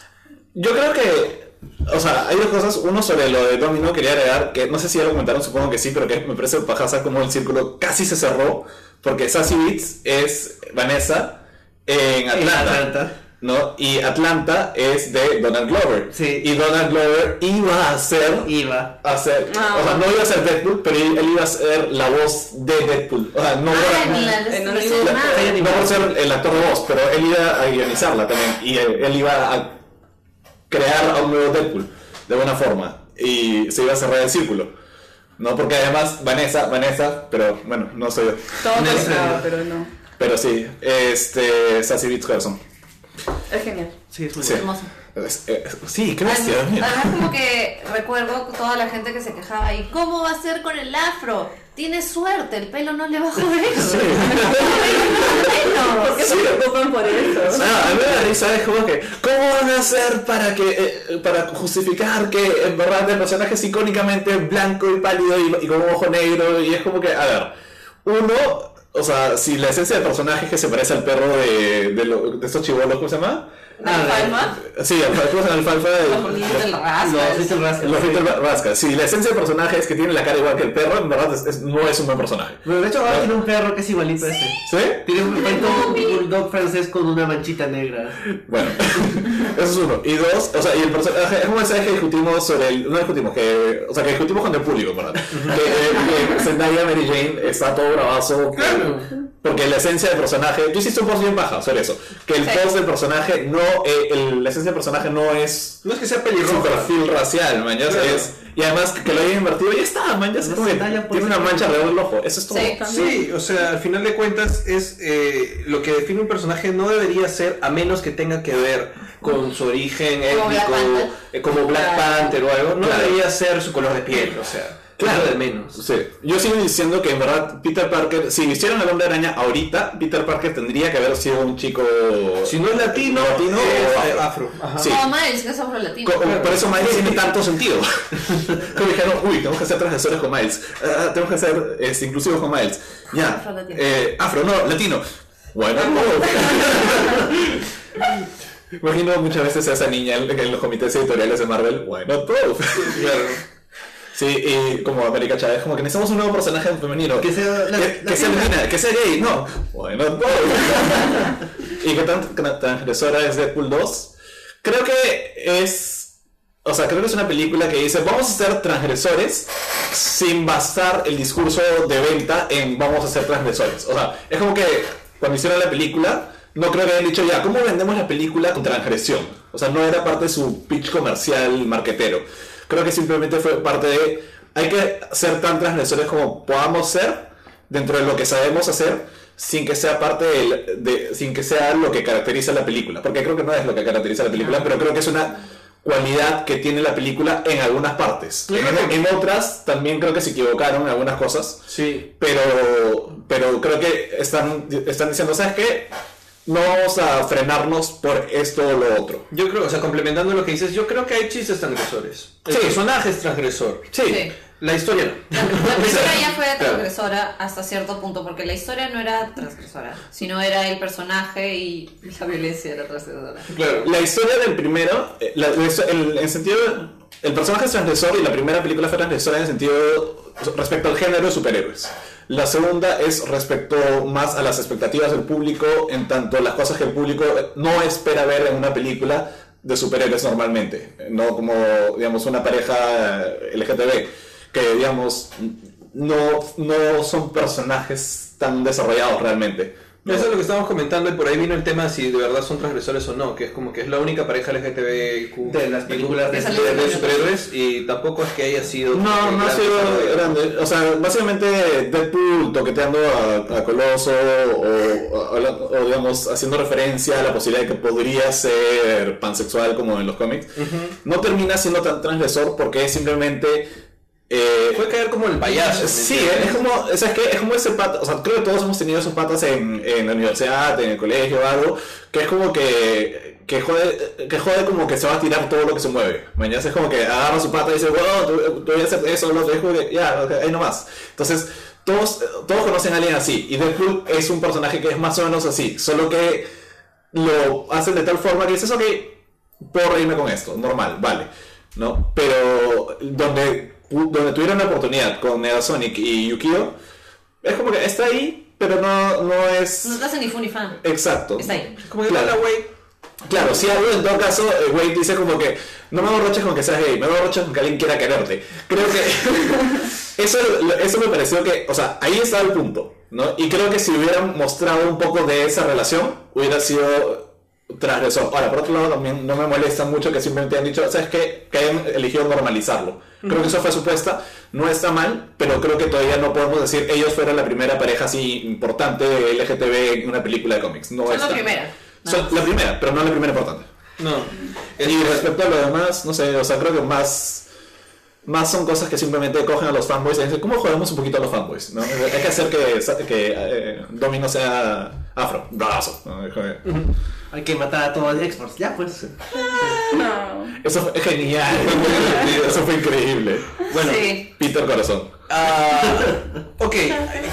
Yo creo que, o sea, hay dos cosas. Uno sobre lo de Domino, quería agregar, que no sé si ya lo comentaron, supongo que sí, pero que me parece pajaza como el círculo casi se cerró, porque Sassy Beats es Vanessa en Atlanta. Atlanta. ¿No? Y Atlanta es de Donald Glover. Sí. Y Donald Glover iba a ser Iba. a ser, Ah. o sea, no iba a ser Deadpool, pero él, iba a ser la voz de Deadpool. O sea, no, Ah, no por ser el actor de voz, pero él iba a guionizarla también y él, él iba a crear a un nuevo Deadpool de buena forma y se iba a cerrar el círculo. No, porque además Vanessa, Vanessa, pero bueno, no soy yo. Todo No pero no. Pero sí, este, Sassy Beats Carson. Es genial. Sí, es muy Sí. Hermoso. Es- eh, sí, qué bestia. Además, como que recuerdo toda la gente que se quejaba y cómo va a ser con el afro. Tiene suerte, el pelo no le va a joder. [LAUGHS] [LAUGHS] ¿Por qué se preocupan por eso? Ah, a mí me da risa, es como que, ¿cómo van a hacer para que eh, para justificar que en verdad el personaje es icónicamente blanco y pálido y, y con un ojo negro? Y es como que, a ver, uno, o sea, si la esencia del personaje es que se parece al perro de, de, lo- de estos chivolos, ¿cómo se llama? Ah, Palma. Sí, al ¿cómo se llama? Alfalfa. Los Little Rascals. Si la esencia del personaje es que tiene la cara igual que el perro, en verdad es- es- no es un buen personaje. Pero de hecho ahora tiene un perro que es igualito a ese. ¿Sí? Tiene un perrito, un [LAUGHS] bulldog francés con una manchita negra. Bueno, [LAUGHS] eso es uno. Y dos, o sea, y el personaje, es un mensaje que discutimos sobre el. No discutimos, que. O sea, que discutimos con el público, ¿verdad? [LAUGHS] que, eh, que Zendaya Mary Jane está todo bravazo. que- Porque la esencia del personaje. Tú hiciste un post bien baja sobre eso. Que el Sí. post del personaje no. eh, el- la esencia del personaje no es. No es que sea Su pelirroja. perfil racial, man. ya Claro. es- y además que lo hayan invertido, ya está, man. Ya No Zendaya puede tiene una mancha alrededor del ojo. Eso es todo. Sí. Sí, o sea, al final de cuentas es eh, lo que define un personaje no debería ser a menos que tenga que ver con su origen Como Black étnico, Panther. eh, como Black. Panther o algo, no Claro. debería ser su color de piel, o sea, Claro. claro de menos. Sí, yo sigo diciendo que en verdad Peter Parker, si hicieran el hombre araña ahorita, Peter Parker tendría que haber sido un chico. Si no es latino, latino es o eh, afro. Sí. Como Miles, que es afro latino. Co- Por eso Miles tiene tanto sentido. [LAUGHS] [LAUGHS] Como dijeron, uy, tenemos que hacer transgresores con Miles. Ah, tenemos que ser este, inclusivos con Miles. Ya. Afro latino. Eh, afro, no, latino. Bueno, no. [LAUGHS] Imagino muchas veces a esa niña en, los comités editoriales de Marvel. Bueno, todo. Sí, y como América Chávez, como que necesitamos un nuevo personaje femenino. Que sea la- que, la que sea que sea gay, no. Bueno, todo. [LAUGHS] ¿Y qué tan tan transgresora es Deadpool 2? Creo que es. O sea, creo que es una película que dice: vamos a ser transgresores sin basar el discurso de venta en vamos a ser transgresores. O sea, es como que cuando hicieron la película, no creo que hayan dicho ya, ¿cómo vendemos la película con transgresión? O sea, no era parte de su pitch comercial marquetero. Creo que simplemente fue parte de. Hay que ser tan transgresores como podamos ser dentro de lo que sabemos hacer sin que sea parte del- de, sin que sea lo que caracteriza la película porque creo que no es lo que caracteriza la película pero creo que es una cualidad que tiene la película en algunas partes en, en otras también creo que se equivocaron en algunas cosas Sí. pero pero creo que están están diciendo sabes qué no vamos a frenarnos por esto o lo otro Yo creo, o sea, complementando lo que dices, yo creo que hay chistes transgresores. El Sí. personaje es transgresor. sí, Sí. La historia no. La, la [LAUGHS] película ya fue Claro. transgresora hasta cierto punto, porque la historia no era transgresora, sino era el personaje y la violencia era transgresora. Claro. La historia del primero, eh, la- el, en sentido, el personaje es transgresor y la primera película fue transgresora en el sentido respecto al género de superhéroes. La segunda es respecto más a las expectativas del público, en tanto las cosas que el público no espera ver en una película de superhéroes normalmente, no como, digamos, una pareja LGTB, que, digamos, no, no son personajes tan desarrollados realmente. ¿No? Eso es lo que estábamos comentando y por ahí vino el tema si de verdad son transgresores o no, que es como que es la única pareja LGTBIQ De las películas de, de- de- de superhéroes y tampoco es que haya sido... No, no ha sido grande. O sea, básicamente Deadpool toqueteando a, a Coloso o, o- o, digamos haciendo referencia a la posibilidad de que podría ser pansexual como en los cómics, no termina siendo tan transgresor porque es simplemente... eh, Puede caer como el payaso. ¿me Sí, es como, o sea, es que es como ese pata, o sea, creo que todos hemos tenido esos patas en, en la universidad, en el colegio o algo, que es como que, que jode, que jode como que se va a tirar todo lo que se mueve, mañana es como que agarra su pata y dice, wow, te, te voy a hacer eso, lo que, ya, ahí nomás. Entonces, todos, todos conocen a alguien así. Y Deadpool es un personaje que es más o menos así. Solo que lo hacen de tal forma que dices, ok, puedo reírme con esto, normal, vale. ¿No? Pero donde, donde tuvieron la oportunidad con Negasonic y Yukio, es como que está ahí, pero no, no es. No te hace ni fu ni fan. Exacto. Está ahí. Como que Claro. güey. Claro, si algo en todo caso, Wade dice como que no me aborroches con que seas gay, me aborroches con que alguien quiera quererte. Creo que [LAUGHS] eso, eso me pareció que, o sea, ahí estaba el punto, ¿no? Y creo que si hubieran mostrado un poco de esa relación, hubiera sido transgresor. Ahora, por otro lado, también no me molesta mucho que simplemente han dicho, ¿sabes qué? Que hayan elegido normalizarlo. Creo que eso fue supuesta, no está mal, pero creo que todavía no podemos decir ellos fueron la primera pareja así importante LGTB en una película de cómics. No Son la primera. Son la primera, pero no la primera importante. No. Y respecto a lo demás, no sé, o sea, creo que más, más son cosas que simplemente cogen a los fanboys y dicen, ¿cómo jodemos un poquito a los fanboys? ¿no? Hay que hacer que, que eh, Domino sea afro. Joder. Hay que matar a todos los exports. Ya, pues. No. Eso fue genial, [LAUGHS] eso fue increíble. Bueno, Sí. Peter Corazón. Ah, ok,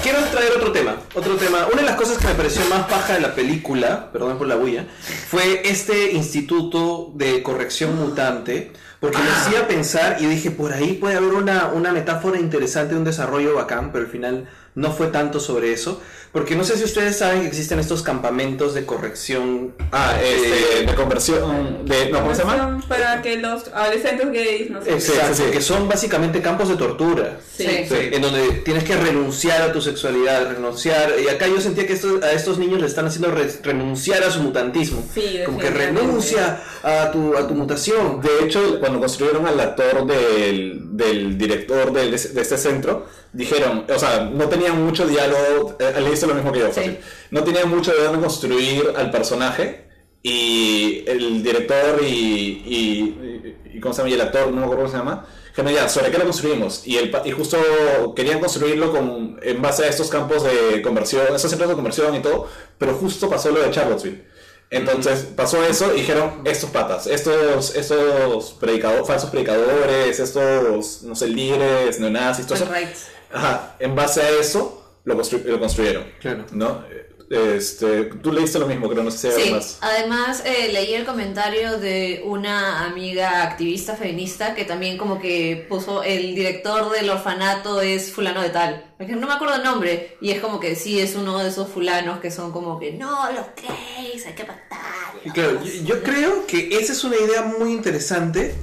quiero traer otro tema. Otro tema. Una de las cosas que me pareció más paja de la película, perdón por la bulla, fue este instituto de corrección mutante. Porque me hacía pensar y dije, por ahí puede haber una, una metáfora interesante, un desarrollo bacán, pero al final no fue tanto sobre eso. Porque no sé si ustedes saben que existen estos campamentos de corrección. Ah, este, eh, de conversión, de, no, ¿cómo se llama? Para que los adolescentes gays no sé. Exacto, Sí, sí, sí. que son básicamente campos de tortura. Sí. Sí. en donde tienes que renunciar a tu sexualidad, renunciar. Y acá yo sentía que esto- a estos niños le están haciendo re- renunciar a su mutantismo. Sí, Como que renuncia a tu, a tu mutación. De hecho, cuando construyeron al actor del, del director de, este centro, dijeron, o sea, no tenían mucho diálogo, eh, le hizo lo mismo que yo, fácil. no tenían mucho diálogo en construir al personaje y el director y, y, y- y ¿cómo se llama? Y el actor, no me acuerdo cómo se llama, dijeron, ya, ¿sobre qué lo construimos? Y, el, y justo querían construirlo con, en base a estos campos de conversión, estos centros de conversión y todo, pero justo pasó lo de Charlottesville. Entonces pasó eso y dijeron, estos patas, estos, estos predicado- falsos predicadores, estos, no sé, líderes, neonazis, todo eso. Ajá, en base a eso lo, constru- lo construyeron. Claro. ¿No? Este, tú leíste lo mismo, creo, no sé si hay algo Sí, más. además eh, leí el comentario de una amiga activista feminista que también como que puso el director del orfanato es fulano de tal. No me acuerdo el nombre y es como que sí es uno de esos fulanos que son como que no, los gays, hay que matarlos. claro, yo, yo creo que esa es una idea muy interesante,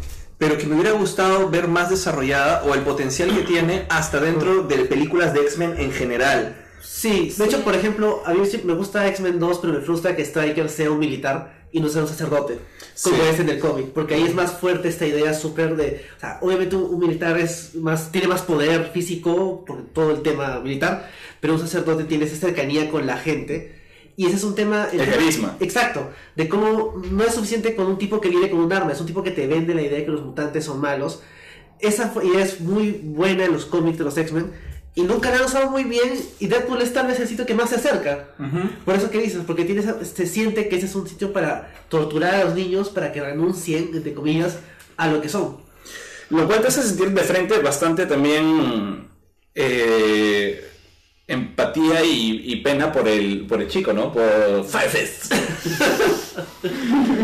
pero que me hubiera gustado ver más desarrollada o el potencial que tiene hasta dentro de películas de X-Men en general. Sí, de hecho, por ejemplo, a mí me gusta X-Men 2, pero me frustra que Striker sea un militar y no sea un sacerdote, como Sí. es en el cómic, porque ahí es más fuerte esta idea súper de, o sea, obviamente un, un militar es más, tiene más poder físico por todo el tema militar, pero un sacerdote tiene esa cercanía con la gente. Y ese es un tema... El carisma. Exacto, de cómo no es suficiente con un tipo que viene con un arma, es un tipo que te vende la idea de que los mutantes son malos. Esa idea es muy buena en los cómics de los X-Men y nunca la han usado muy bien y Deadpool es tal vez el sitio que más se acerca. Por eso que dices, porque tienes, se siente que ese es un sitio para torturar a los niños para que renuncien, entre comillas, a lo que son. Lo cual te hace sentir de frente bastante también eh, empatía y, y pena por el, por el chico, ¿no? Por Five Fists. [LAUGHS]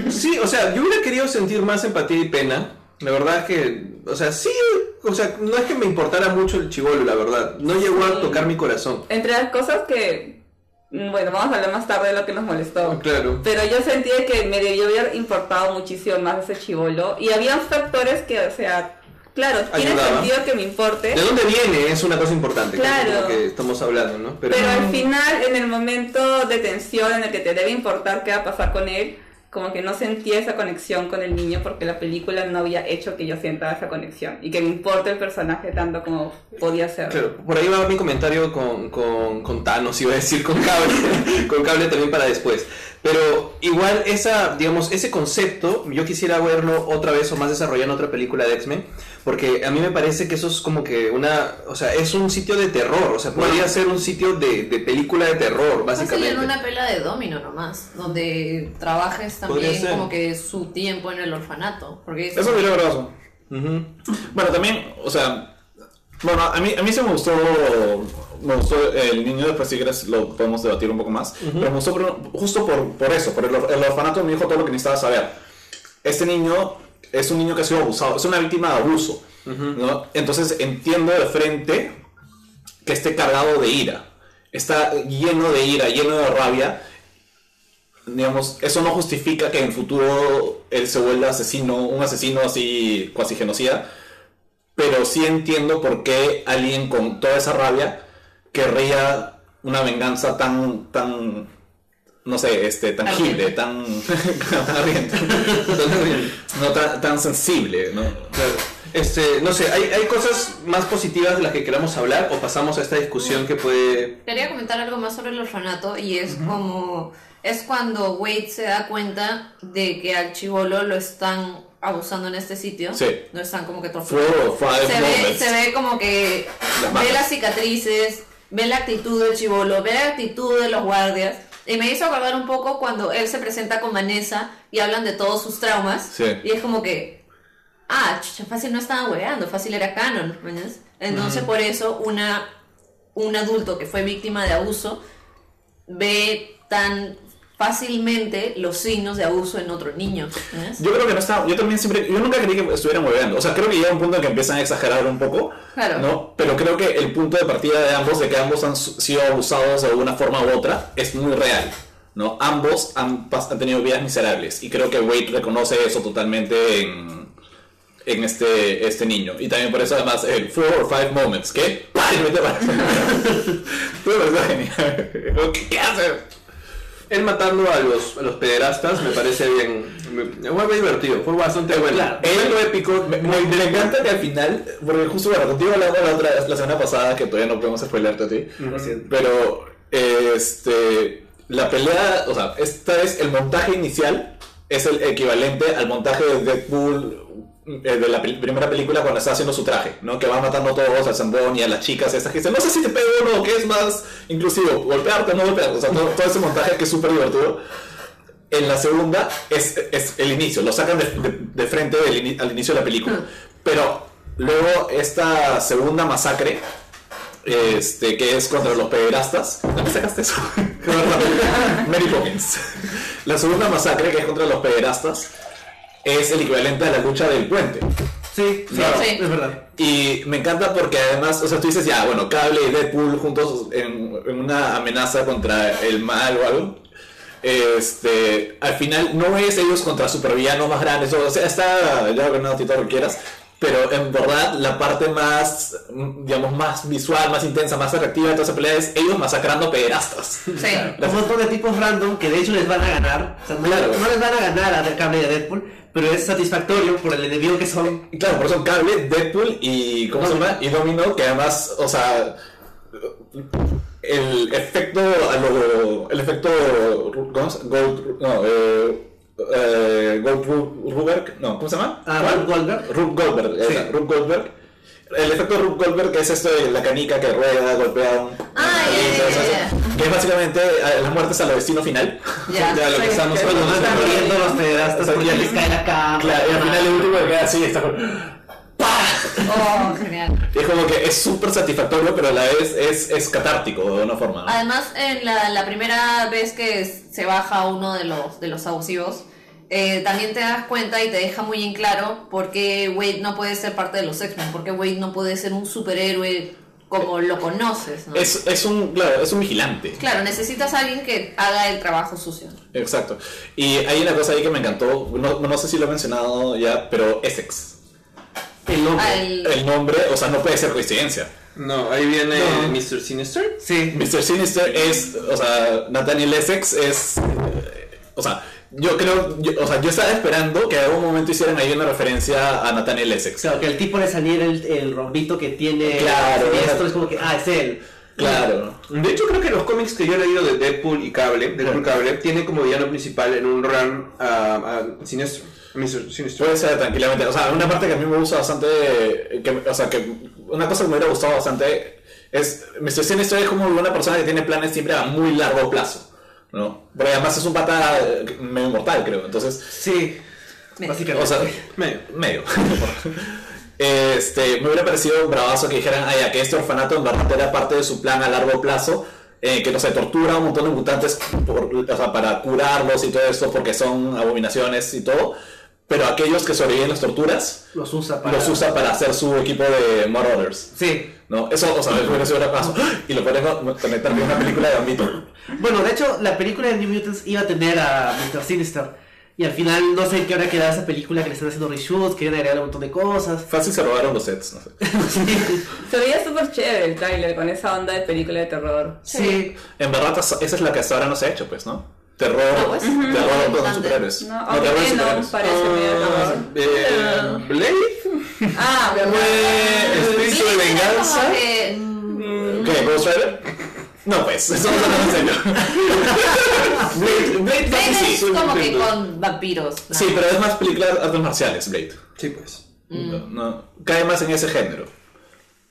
Sí, o sea, yo hubiera querido sentir más empatía y pena. La verdad es que, o sea, sí, o sea, no es que me importara mucho el chivolo, la verdad. No llegó a tocar mi corazón. Entre las cosas que, mm, bueno, vamos a hablar más tarde de lo que nos molestó. Claro. Pero yo sentí que me debió haber importado muchísimo más ese chivolo. Y había factores que, o sea, claro, tiene Ayudaba. sentido que me importe. ¿De dónde viene? Es una cosa importante, que es Claro. lo que estamos hablando, ¿no? Pero, Pero al final, en el momento de tensión en el que te debe importar qué va a pasar con él, como que no sentía esa conexión con el niño porque la película no había hecho que yo sienta esa conexión y que me importe el personaje tanto como podía ser. Claro, por ahí va mi comentario con, con, con Thanos, iba a decir con cable, [LAUGHS] con cable también para después. Pero igual esa, digamos, ese concepto, yo quisiera verlo otra vez o más desarrollado en otra película de X-Men, porque a mí me parece que eso es como que una, o sea, es un sitio de terror, o sea, podría ser un sitio de, de película de terror, básicamente. en una pela de domino nomás, donde trabajes también como que su tiempo en el orfanato. Porque Eso hubiera bravazo. Ujú. Bueno, también, o sea, Bueno, a mí, a mí sí me gustó, me gustó el niño, después si quieres lo podemos debatir un poco más, pero me gustó por- justo por, por eso, por el, el orfanato me dijo todo lo que necesitaba saber. Este niño es un niño que ha sido abusado, es una víctima de abuso, ¿no? Entonces entiendo de frente que esté cargado de ira, está lleno de ira, lleno de rabia. Digamos, eso no justifica que en el futuro él se vuelva asesino, un asesino así, cuasi genocida, pero sí entiendo por qué alguien con toda esa rabia querría una venganza tan, tan, no sé, este, tangible, tan, [LAUGHS] tan ardiente, no tan, tan sensible, ¿no? Claro. Este, no sé, ¿hay, hay cosas más positivas de las que queramos hablar o pasamos a esta discusión que puede... Quería comentar algo más sobre el orfanato y es como es cuando Wade se da cuenta de que al chivolo lo están abusando en este sitio. Sí. Lo están como que torturando. Four or five Se ve, se ve como que Las ve las cicatrices, ve la actitud del chivolo, ve la actitud de los guardias. Y me hizo acordar un poco cuando él se presenta con Vanessa y hablan de todos sus traumas. Sí. Y es como que, ah, chucha, fácil no estaba hueveando, fácil era canon. Entonces por eso una, un adulto que fue víctima de abuso ve tan fácilmente los signos de abuso en otro niño. ¿me entiendes? Yo creo que no está, yo también siempre, yo nunca creí que estuvieran moviendo, o sea, creo que llega un punto en que empiezan a exagerar un poco, Claro. ¿no? Pero creo que el punto de partida de ambos, de que ambos han sido abusados de una forma u otra, es muy real, ¿no? Ambos han, han tenido vidas miserables y creo que Wade reconoce eso totalmente en, en este, este niño. Y también por eso además el four or five moments, ¿qué? ¡Pah! Mete para- [LAUGHS] Todo eso es genial. [LAUGHS] ¿Qué, qué haces? Él matando a los, a los pederastas me parece bien, me, fue muy divertido, fue bastante bueno. Claro. Momento épico, Me, me- me encanta que al final, porque justo bueno, contigo hablamos la, otra, la semana pasada, que todavía no podemos spoilearte a ti, Lo siento. pero este, la pelea, o sea, esta es el montaje inicial, es el equivalente al montaje de Deadpool de la primera película cuando está haciendo su traje, ¿no? Que va matando a todos, al Zambón y a las chicas estas que dicen, no sé si te pego o no, que es más inclusivo, golpearte o no golpearte, o sea, todo, todo ese montaje que es súper divertido. En la segunda es, es el inicio, lo sacan de, de- de frente ini- al inicio de la película. Pero luego esta segunda masacre, este, que es contra los pederastas. ¿Dónde sacaste eso? [LAUGHS] [LAUGHS] Mary Poppins. La segunda masacre, que es contra los pederastas, es el equivalente a la lucha del puente. Sí, sí, Claro. Sí. es verdad. Y me encanta porque además, o sea, tú dices, ya, bueno, Cable y Deadpool juntos en, en una amenaza contra el mal o algo. Este, al final no es ellos contra supervillanos más grandes, o sea, está, ya que no, todo lo que quieras, pero en verdad la parte más, digamos, más visual, más intensa, más atractiva de toda esa pelea es ellos masacrando pederastas. Sí. Un montón de tipos random que de hecho les van a ganar. O sea, no, Claro. no les van a ganar a Cable y a Deadpool, pero es satisfactorio por el enemigo que son. Y claro, por eso Cable, Deadpool y. ¿Cómo se llama? Y Domino, que además, o sea. El efecto a lo. El efecto. ¿Cómo se Gold. No, eh. eh, Gold Ru- Ruberg. No, ¿cómo se llama? Ah, Goldberg. Rube Goldberg. Sí. esa, Rube Goldberg. El efecto de Rube Goldberg es esto de la canica que rueda, golpea un. Ah. Que es básicamente eh, las muertes a lo destino final. Ya. [LAUGHS] Ya, lo que estamos hablando. van muriendo los pederastas porque les cae la. Claro, y al final el último que queda así está con. ¡Pah! Oh, genial. Es como que es súper satisfactorio, pero a la vez es, es catártico de una forma. ¿no? Además, en la, la primera vez que se baja uno de los, de los abusivos, eh, también te das cuenta y te deja muy en claro por qué Wade no puede ser parte de los X-Men, por qué Wade no puede ser un superhéroe como lo conoces, ¿no? Es, es un, claro, es un vigilante. Claro, necesitas a alguien que haga el trabajo sucio. Exacto. Y hay una cosa ahí que me encantó, no, no sé si lo he mencionado ya, pero Essex. El nombre. Al- El nombre, o sea, no puede ser coincidencia. No, ahí viene No. Mr. Sinister. Sí. Mr. Sinister es, o sea, Nathaniel Essex es, eh, o sea, yo creo, yo- o sea, yo estaba esperando que en algún momento hicieran ahí una referencia a Nathaniel O Essex. sea, que el tipo le saliera el, el rombito que tiene. Claro. Y esto es como que, ah, es él. Claro. De hecho, creo que los cómics que yo he leído de Deadpool y Cable, Deadpool Cable, tiene como villano principal en un run a, a Sinestro. Mr. Sinestro. Puede ser tranquilamente. O sea, una parte que a mí me gusta bastante. Que, o sea, que una cosa que me hubiera gustado bastante es. Mr. Sinister es como una persona que tiene planes siempre a muy largo plazo. ¿No? Porque además es un pata eh, medio mortal, creo. Entonces, Sí. Me- Básicamente. o sea, Medio. medio. [LAUGHS] Este, me hubiera parecido un bravazo que dijeran, ay, ya, que este orfanato en verdad era parte de su plan a largo plazo, eh, que no se tortura a un montón de mutantes por- o sea, para curarlos y todo esto porque son abominaciones y todo, pero aquellos que sobreviven las torturas Los usa para. los usa para hacer su equipo de Marauders. Sí. ¿No? Eso, o sea, me hubiera sido un bravazo. Y lo pueden conectar con una película de Gambito. Bueno, de hecho, la película de New Mutants iba a tener a Mr. Sinister. Y al final, no sé en qué hora quedaba esa película que le están haciendo reshoots, querían agregar un montón de cosas. Fácil se robaron los sets, no sé. [LAUGHS] Se veía súper chévere el tráiler con esa onda de película de terror. Sí. En verdad, esa es la que hasta ahora no se ha hecho, pues, ¿no? Terror, No, pues. terror con Mutante. superhéroes. No, terror no superhéroes. parece terror. Eh, Blade, Ah, verdad. Espíritu de venganza. mm, ¿Qué? ¿Ghost Rider? No, pues, eso no hablando en serio. Blade, Blade, Blade sí, es sí. como que con vampiros. ¿no? Sí, pero es más película de artes marciales, Blade. Sí, pues. No, no, cae más en ese género.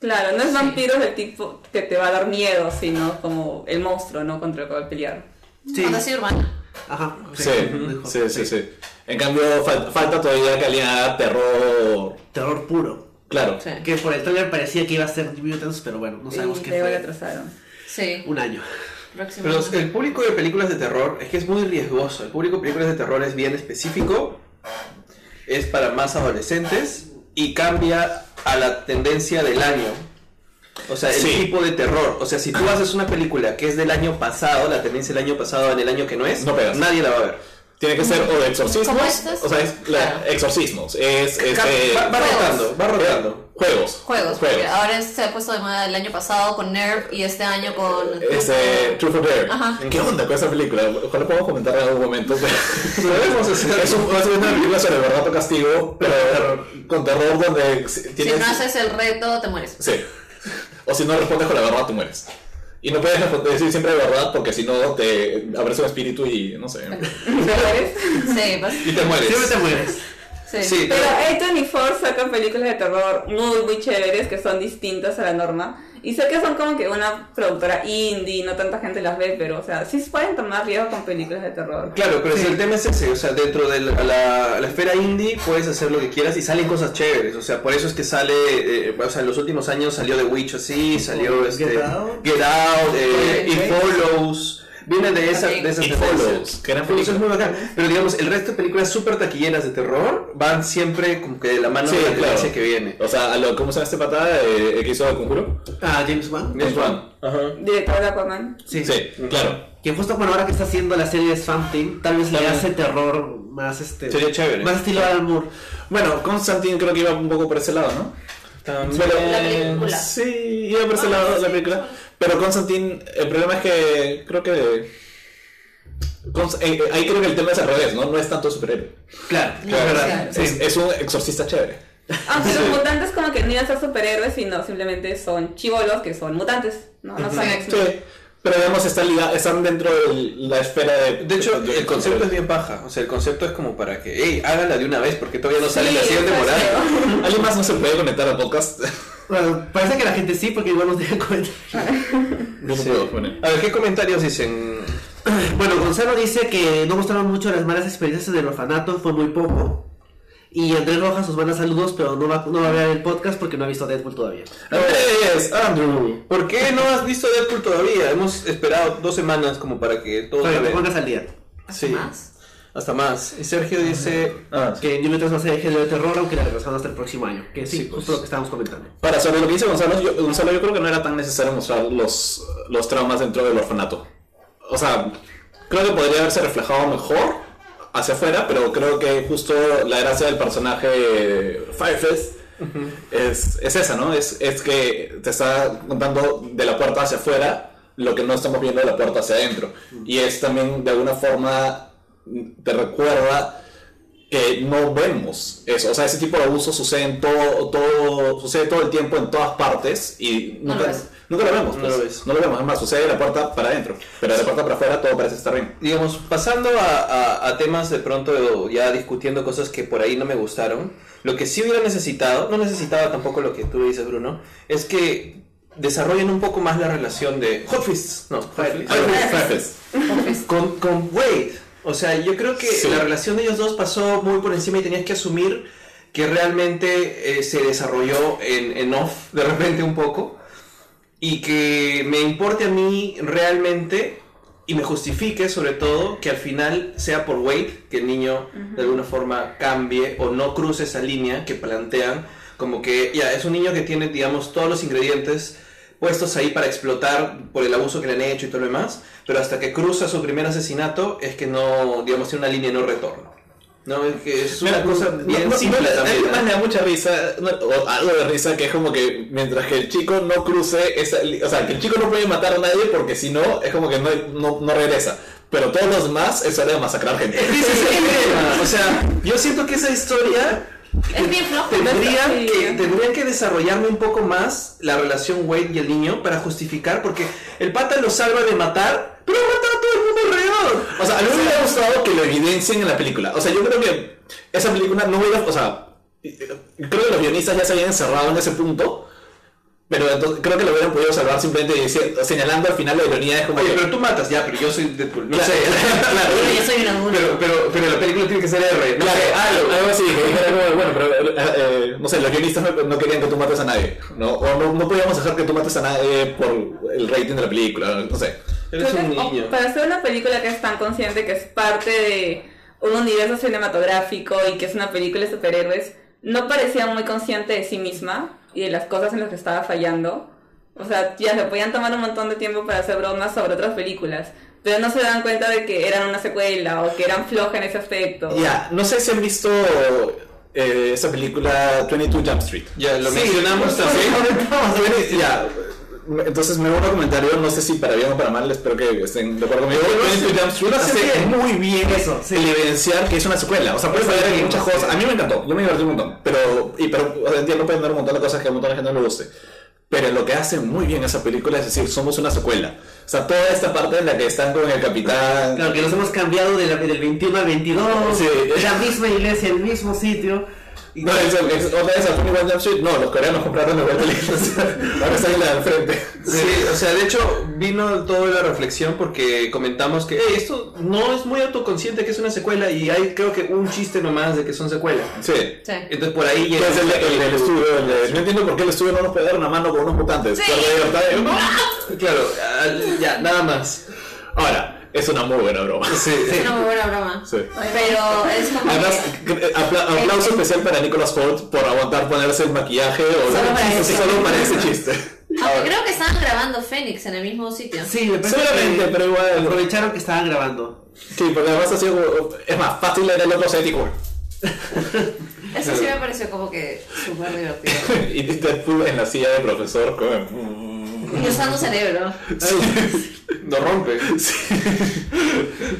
Claro, no es vampiros del tipo que te va a dar miedo, sino como el monstruo, ¿no? Contra el a pelear. Sí. Fantasía urbana. Ajá. Sí, sí, sí, sí. En cambio, fal- falta todavía que alguien haga terror. Terror puro. Claro. Sí. Que por el trailer parecía que iba a ser Mutants, pero bueno, no sabemos y qué fue. atrasaron. Sí. Un año. Próximo. Pero el público de películas de terror es que es muy riesgoso. El público de películas de terror es bien específico, es para más adolescentes y cambia a la tendencia del año. O sea, el Sí. tipo de terror. O sea, si tú haces una película que es del año pasado, la tendencia del año pasado en el año que no es, No pegas. nadie la va a ver. Tiene que ser o de exorcismos. O sea, es la- exorcismos. Es este. va, va Juegos. rotando, va rotando. Juegos. Juegos, porque ahora se ha puesto de moda el año pasado con Nerf y este año con... Este, Truth or Dare. Ajá. ¿Qué onda con esa película? Ojalá podamos comentar en algún momento. [LAUGHS] pero- es, un, es una película sobre verdad o castigo, pero con terror donde Si tienes... no haces el reto, te mueres. Sí. O si no respondes con la verdad, tú mueres. Y no puedes responder- decir siempre la verdad porque si no te abres un espíritu y no sé. [LAUGHS] ¿Sabes? Sí, pues, y te mueres. Siempre te mueres. Sí. Sí, Pero pero- A24 saca películas de terror muy, muy chéveres que son distintas a la norma. Y sé que son como que una productora indie, no tanta gente las ve, pero, o sea, sí se pueden tomar riesgo con películas de terror. Claro, pero si el tema es ese, o sea, dentro de la, la- la esfera indie puedes hacer lo que quieras y salen cosas chéveres, o sea, por eso es que sale, eh, o sea, en los últimos años salió The Witch así, salió Get este, Out. Get Out, eh, Sí. It Follows, vienen de, esa, de esas tendencias. Follows, que eran It Follows es muy bacán, pero digamos, el resto de películas súper taquilleras de terror van siempre como que de la mano Sí, de la claro. que viene. O sea, a lo, ¿cómo se llama este patada eh, que hizo el conjuro? Ah, James Wan. James Wan. Ajá. Director de Aquaman. Sí. Sí, claro. Que justo bueno, ahora que está haciendo la serie de Swamp Thing, tal vez le hace terror más este. Sería chévere. Más estilo Alan Moore. Bueno, Constantine creo que iba un poco por ese lado, ¿no? También- La película. Sí, iba por ese Ah, lado sí, la película. sí. Pero Constantine, el problema es que creo que. Eh, eh, ahí creo que el tema es al revés, ¿no? No es tanto superhéroe. Claro, No, es verdad. claro. Sí. Es, es un exorcista chévere. Aunque Sí. los mutantes como que no iban a ser superhéroes, sino simplemente son chivolos que son mutantes, ¿no? No son Sí. Pero digamos, están, están dentro de la esfera de. De hecho, de- el concepto es bien baja. O sea, el concepto es como para que, hey, háganla de una vez porque todavía no sale Sí, la siguiente temporada. feo. [LAUGHS] ¿Alguien más no se puede conectar al podcast? [LAUGHS] Bueno, parece que la gente sí, porque igual nos dejan comentar. [LAUGHS] No Sí. puedo poner. A ver, ¿qué comentarios dicen? Bueno, Gonzalo dice que no mostraron mucho las malas experiencias del orfanato, fue muy poco. Y Andrés Rojas os manda saludos, pero no va, no va a ver el podcast porque no ha visto Deadpool todavía. Andrés, Andrew. ¿Por qué no has visto Deadpool todavía? Hemos esperado dos semanas como para que todo que te vea. pongas al día. Sí, ¿Más? hasta más. Y Sergio dice, Ah, sí. Que New Mutants va a ser el género de terror, aunque la regresamos hasta el próximo año. Que sí, Sí, pues. justo lo que estábamos comentando. Para sobre lo que dice Gonzalo, yo, Gonzalo, yo creo que no era tan necesario mostrar los, los traumas dentro del orfanato. O sea, creo que podría haberse reflejado mejor hacia afuera, pero creo que justo la gracia del personaje Firefest es, es esa, ¿no? Es, es que te está contando de la puerta hacia afuera lo que no estamos viendo de la puerta hacia adentro. Y es también, de alguna forma, te recuerda que no vemos eso. O sea, ese tipo de abuso sucede en todo, todo, sucede todo el tiempo en todas partes y No nunca, lo ves. Nunca lo vemos. No pues. lo ves. No lo vemos, es más, sucede de la puerta para adentro, pero de la puerta para afuera todo parece estar bien. digamos, pasando a, a- a temas de pronto ya discutiendo cosas que por ahí no me gustaron, lo que sí hubiera necesitado, no necesitaba tampoco lo que tú dices, Bruno, es que desarrollen un poco más la relación de Hot Fists, no. Firefest. con, con Wade. O sea, yo creo que Sí. la relación de ellos dos pasó muy por encima y tenías que asumir que realmente eh, se desarrolló en, en off de repente un poco y que me importe a mí realmente y me justifique sobre todo que al final sea por Wade que el niño de alguna forma cambie o no cruce esa línea que plantean como que ya es un niño que tiene digamos todos los ingredientes puestos ahí para explotar por el abuso que le han hecho y todo lo demás, pero hasta que cruza su primer asesinato es que no, digamos, tiene una línea de no retorno. No, es que es una Mira, cosa no- bien no- no- simple a mí también. más ¿eh? me da mucha risa, no, o algo de risa, que es como que mientras que el chico no cruce esa o sea, que el chico no puede matar a nadie porque si no, es como que no, no, no regresa. Pero todos los demás es hora de masacrar gente. Es el tema. [LAUGHS] O sea, yo siento que esa historia Es bien flojo. tendrían Sí. que, tendrían que desarrollarme un poco más la relación Wade y el niño para justificar, porque el pata lo salva de matar, pero mata a todo el mundo alrededor. O sea, a mí me hubiera gustado que lo evidencien en la película. O sea, yo creo que esa película no hubiera. O sea, creo que los guionistas ya se habían encerrado en ese punto. Pero entonces, creo que lo hubieran podido salvar simplemente diciendo- señalando al final la ironía. Es como Oye, que- pero tú matas, ya, pero yo soy Deadpool. No Claro, sé. [LAUGHS] claro. Pero yo soy un adulto. Pero, pero, pero la película tiene que ser R. No Claro, sé, algo, algo. así, que bueno, pero, eh, no sé, los guionistas no, querían que tú mates a nadie, ¿no? O no, no podíamos dejar que tú mates a nadie por el rating de la película, no sé. Eres un que, o- niño. Para hacer una película que es tan consciente que es parte de un universo cinematográfico y que es una película de superhéroes, no parecía muy consciente de sí misma y de las cosas en las que estaba fallando. O sea, ya se podían tomar un montón de tiempo para hacer bromas sobre otras películas, pero no se dan cuenta de que eran una secuela o que eran flojas en ese aspecto. Ya, no sé si han visto eh, esa película 22 Jump Street. Ya, lo Sí, mencionamos también. ya, entonces me un comentario, no sé si para bien o para mal, espero que estén de acuerdo conmigo. Lo hace- 22 Jump Street lo hace muy bien Eso, sí. el evidenciar que es una secuela. O sea, puede fallar en muchas cosas. A mí me encantó, yo me divertí un montón. Pero, y, pero o sea, entiendo, pueden dar un montón de cosas que a un montón de gente no le guste. Pero lo que hace muy bien esa película es decir, somos una secuela. O sea, toda esta parte en la que están con el capitán. Claro, que nos hemos cambiado de la- del 21 al 22, Sí. la misma iglesia, el mismo sitio. No, es, es, otra vez al 21 Jump Street. No, los coreanos compraron [LAUGHS] la vuelta Ahora en la del frente. Sí, o sea, de hecho vino toda la reflexión porque comentamos que "Ey, esto no es muy autoconsciente que es una secuela y hay creo que un chiste nomás de que son secuelas. Sí. Sí. Entonces por ahí llega es el, el, el estudio, el no entiendo por qué el estudio no nos puede dar una mano con unos mutantes. Sí. Claro, al- ya, nada más. Ahora, es una muy buena broma. Sí, Es una muy buena broma. Sí. Pero es como Además, que... eh, apla- aplauso especial para Nicholas Holt por aguantar ponerse el maquillaje o Solo para chiste, solo para ese chiste. Aunque creo que estaban grabando Fénix en el mismo sitio. Sí, Seguramente, pero igual. aprovecharon que estaban grabando. Sí, porque además ha sido. Es más, fácil era el otro set Eso sí me pareció como que súper divertido. [LAUGHS] Y Deadpool en la silla de profesor. Como... Y usando cerebro. Lo rompe.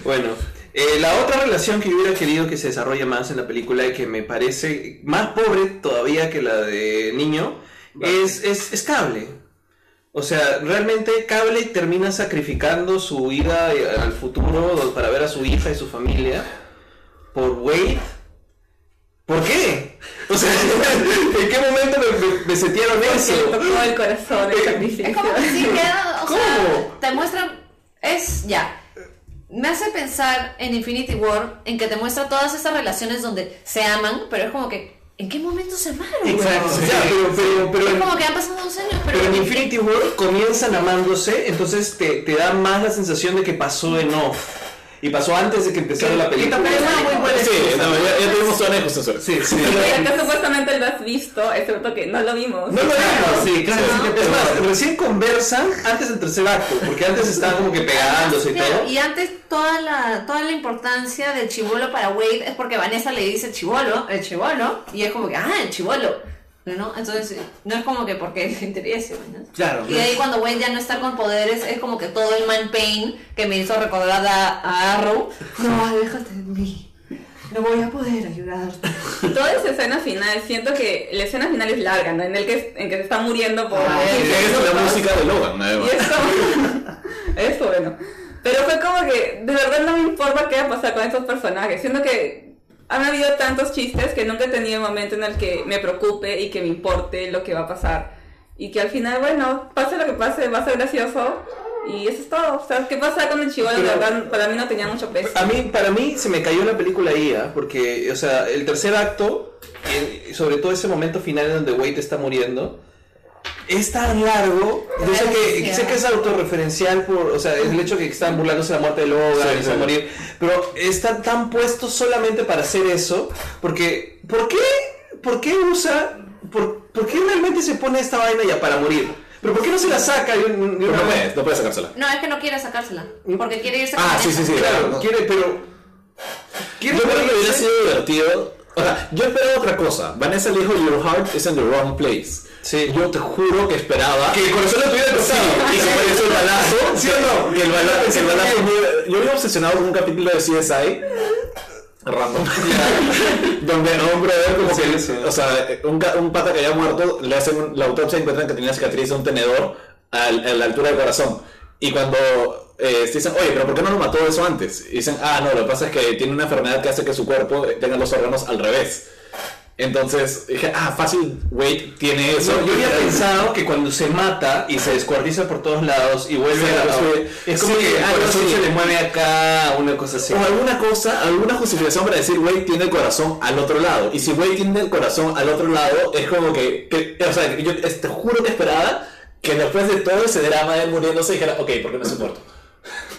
Bueno, eh, la otra relación que yo hubiera querido que se desarrolle más en la película y que me parece más pobre todavía que la de niño es, es, es Cable. O sea, realmente Cable termina sacrificando su ida eh, al futuro para ver a su hija y su familia por Wade. ¿Por qué? O sea, [LAUGHS] ¿en qué momento me, me, me setearon eso? tocó el corazón el sacrificio. Es como que sí queda, o ¿Cómo? sea, te muestran, es ya. Me hace pensar en Infinity War, en que te muestra todas esas relaciones donde se aman, pero es como que, ¿en qué momento se amaron? Exacto. Ya, pero, pero, pero Es en- como que han pasado dos años, pero, Pero en Infinity War comienzan amándose, entonces te, te da más la sensación de que pasó en off. Y pasó antes de que empezara la película. también es una muy buena Sí, no, ya, ya tuvimos toda la discusión. Sí, sí. Que supuestamente lo has visto, excepto que no lo vimos. No lo Claro, vimos. sí, claro, que Es más, recién conversan antes del tercer acto, porque antes estaban como que pegándose y todo. y antes toda la, toda la importancia del chivolo para Wade es porque Vanessa le dice chivolo, el chivolo, y es como que, ah, el chivolo. ¿No? Entonces, no es como que porque [LAUGHS] le interese, ¿no? Claro. Y de ahí cuando Wade ya no está con poderes, es como que todo el man pain que me hizo recordar a, a Arrow. [LAUGHS] No, aléjate de mí. No voy a poder ayudarte. Toda esa escena final, siento que la escena final es larga, ¿no? En el que, en que se está muriendo por... Ah, Y es no la música de Logan, Y además. es como... es bueno. Pero fue como que, de verdad no me importa qué va a pasar con estos personajes. Siento que han habido tantos chistes que nunca he tenido momento en el que me preocupe y que me importe lo que va a pasar. Y que al final, bueno, pase lo que pase, va a ser gracioso. Y eso es todo. O sea, ¿qué pasa con el chivolo? Verdad, para mí no tenía mucho peso. A mí, para mí se me cayó la película ahí, ¿ah? porque, o sea, el tercer acto, eh, sobre todo ese momento final en donde Wade está muriendo, es tan largo. Yo sé que, sé que es autorreferencial por, o sea, es el hecho que están burlándose de la muerte de Logan Sí, y se va a sí. morir, pero está tan puesto solamente para hacer eso, porque, ¿por qué, por qué usa, por, por qué realmente se pone esta vaina ya para morir? Pero ¿por qué no se la saca de un- de No puedes, no puedes sacársela. No, es que no quiere sacársela. Porque quiere irse Ah, con sí, sí, sí. Claro, no. quiere, pero... ¿quiere Yo creo que hubiera sido divertido. O sea, yo esperaba otra cosa. Vanessa le dijo Your heart is in the wrong place. Sí. Yo te juro que esperaba. Que el corazón lo tuviera Sí, cortado. y que apareció el balazo. [LAUGHS] ¿Sí o no? Que el balazo, que el balazo muy- Yo vivo obsesionado con un capítulo de CSI. Random. [LAUGHS] donde a un brother como Sí, que, sí. o sea, un, pata que había muerto, le hacen la autopsia y encuentran que tenía cicatriz de un tenedor al- a la altura del corazón. Y cuando eh, dicen, oye, pero ¿por qué no lo mató eso antes? Y dicen, ah, no, lo que pasa es que tiene una enfermedad que hace que su cuerpo tenga los órganos al revés. Entonces dije, ah, fácil, Wade tiene eso. No, yo había [LAUGHS] pensado que cuando se mata y se descuartiza por todos lados y vuelve a sí. Es como Sí, que el corazón se le mueve acá, una cosa así. O alguna cosa, alguna justificación para decir Wade tiene el corazón al otro lado. Y si Wade tiene el corazón al otro lado, es como que, que- o sea, yo te juro que esperaba que después de todo ese drama de él muriéndose dijera, ok, ¿por qué no se muerto?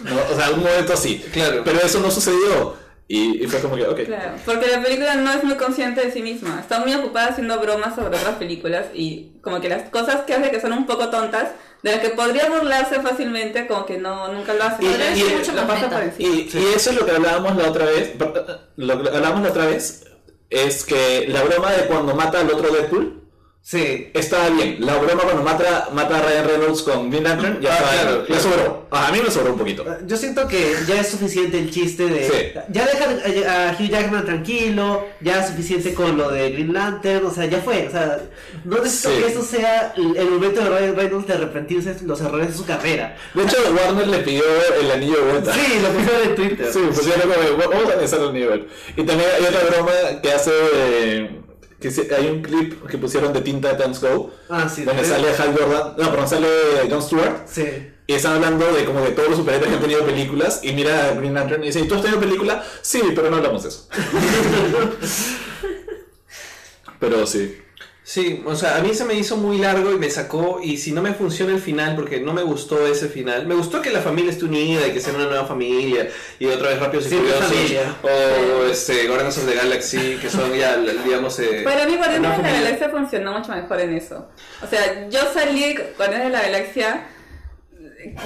¿No? O sea, algún momento así. Claro. Pero eso no sucedió. Y, y fue como que, ok. Claro, porque la película no es muy consciente de sí misma. Está muy ocupada haciendo bromas sobre otras películas y como que las cosas que hace que son un poco tontas, de las que podría burlarse fácilmente, como que no nunca lo hace. Y- y- ser mucho. Y, y eso es lo que hablábamos la otra vez. Lo que hablábamos la otra vez es que la broma de cuando mata al otro Deadpool Sí. estaba bien. La broma cuando mata, mata a Ryan Reynolds con Green Lantern ya Ah, estaba claro, claro. sobró. A mí me sobró un poquito. Yo siento que ya es suficiente el chiste de. Sí. Ya dejan a, a Hugh Jackman tranquilo, ya es suficiente con lo de Green Lantern, o sea, ya fue. O sea, no necesito Sí. que esto sea el, momento de Ryan Reynolds de arrepentirse de los errores de su carrera. De hecho, Warner le pidió el anillo de vuelta. Sí, lo pusieron en Twitter. Sí, pues ya lo como, vamos a analizar el nivel. Y también hay otra broma que hace. eh, que hay un clip que pusieron de Tinta de Times Go. Ah, sí, Donde de- sale Hal Jordan. No, perdón, sale Jon Stewart. Sí. Y están hablando de como de todos los superhéroes que han tenido películas. Y mira a Green Lantern y dice: ¿Y tú has tenido película? Sí, pero no hablamos de eso. [LAUGHS] pero sí. Sí, o sea, a mí se me hizo muy largo y me sacó, y si no me funciona el final, porque no me gustó ese final, me gustó que la familia esté unida y que sea una nueva familia, y otra vez Rápidos y Siempre Furiosos, o este, Guardians of the Galaxy, que son ya, digamos, eh, Para mí de la familia. Galaxia funcionó mucho mejor en eso. O sea, yo salí de Guardianes de la Galaxia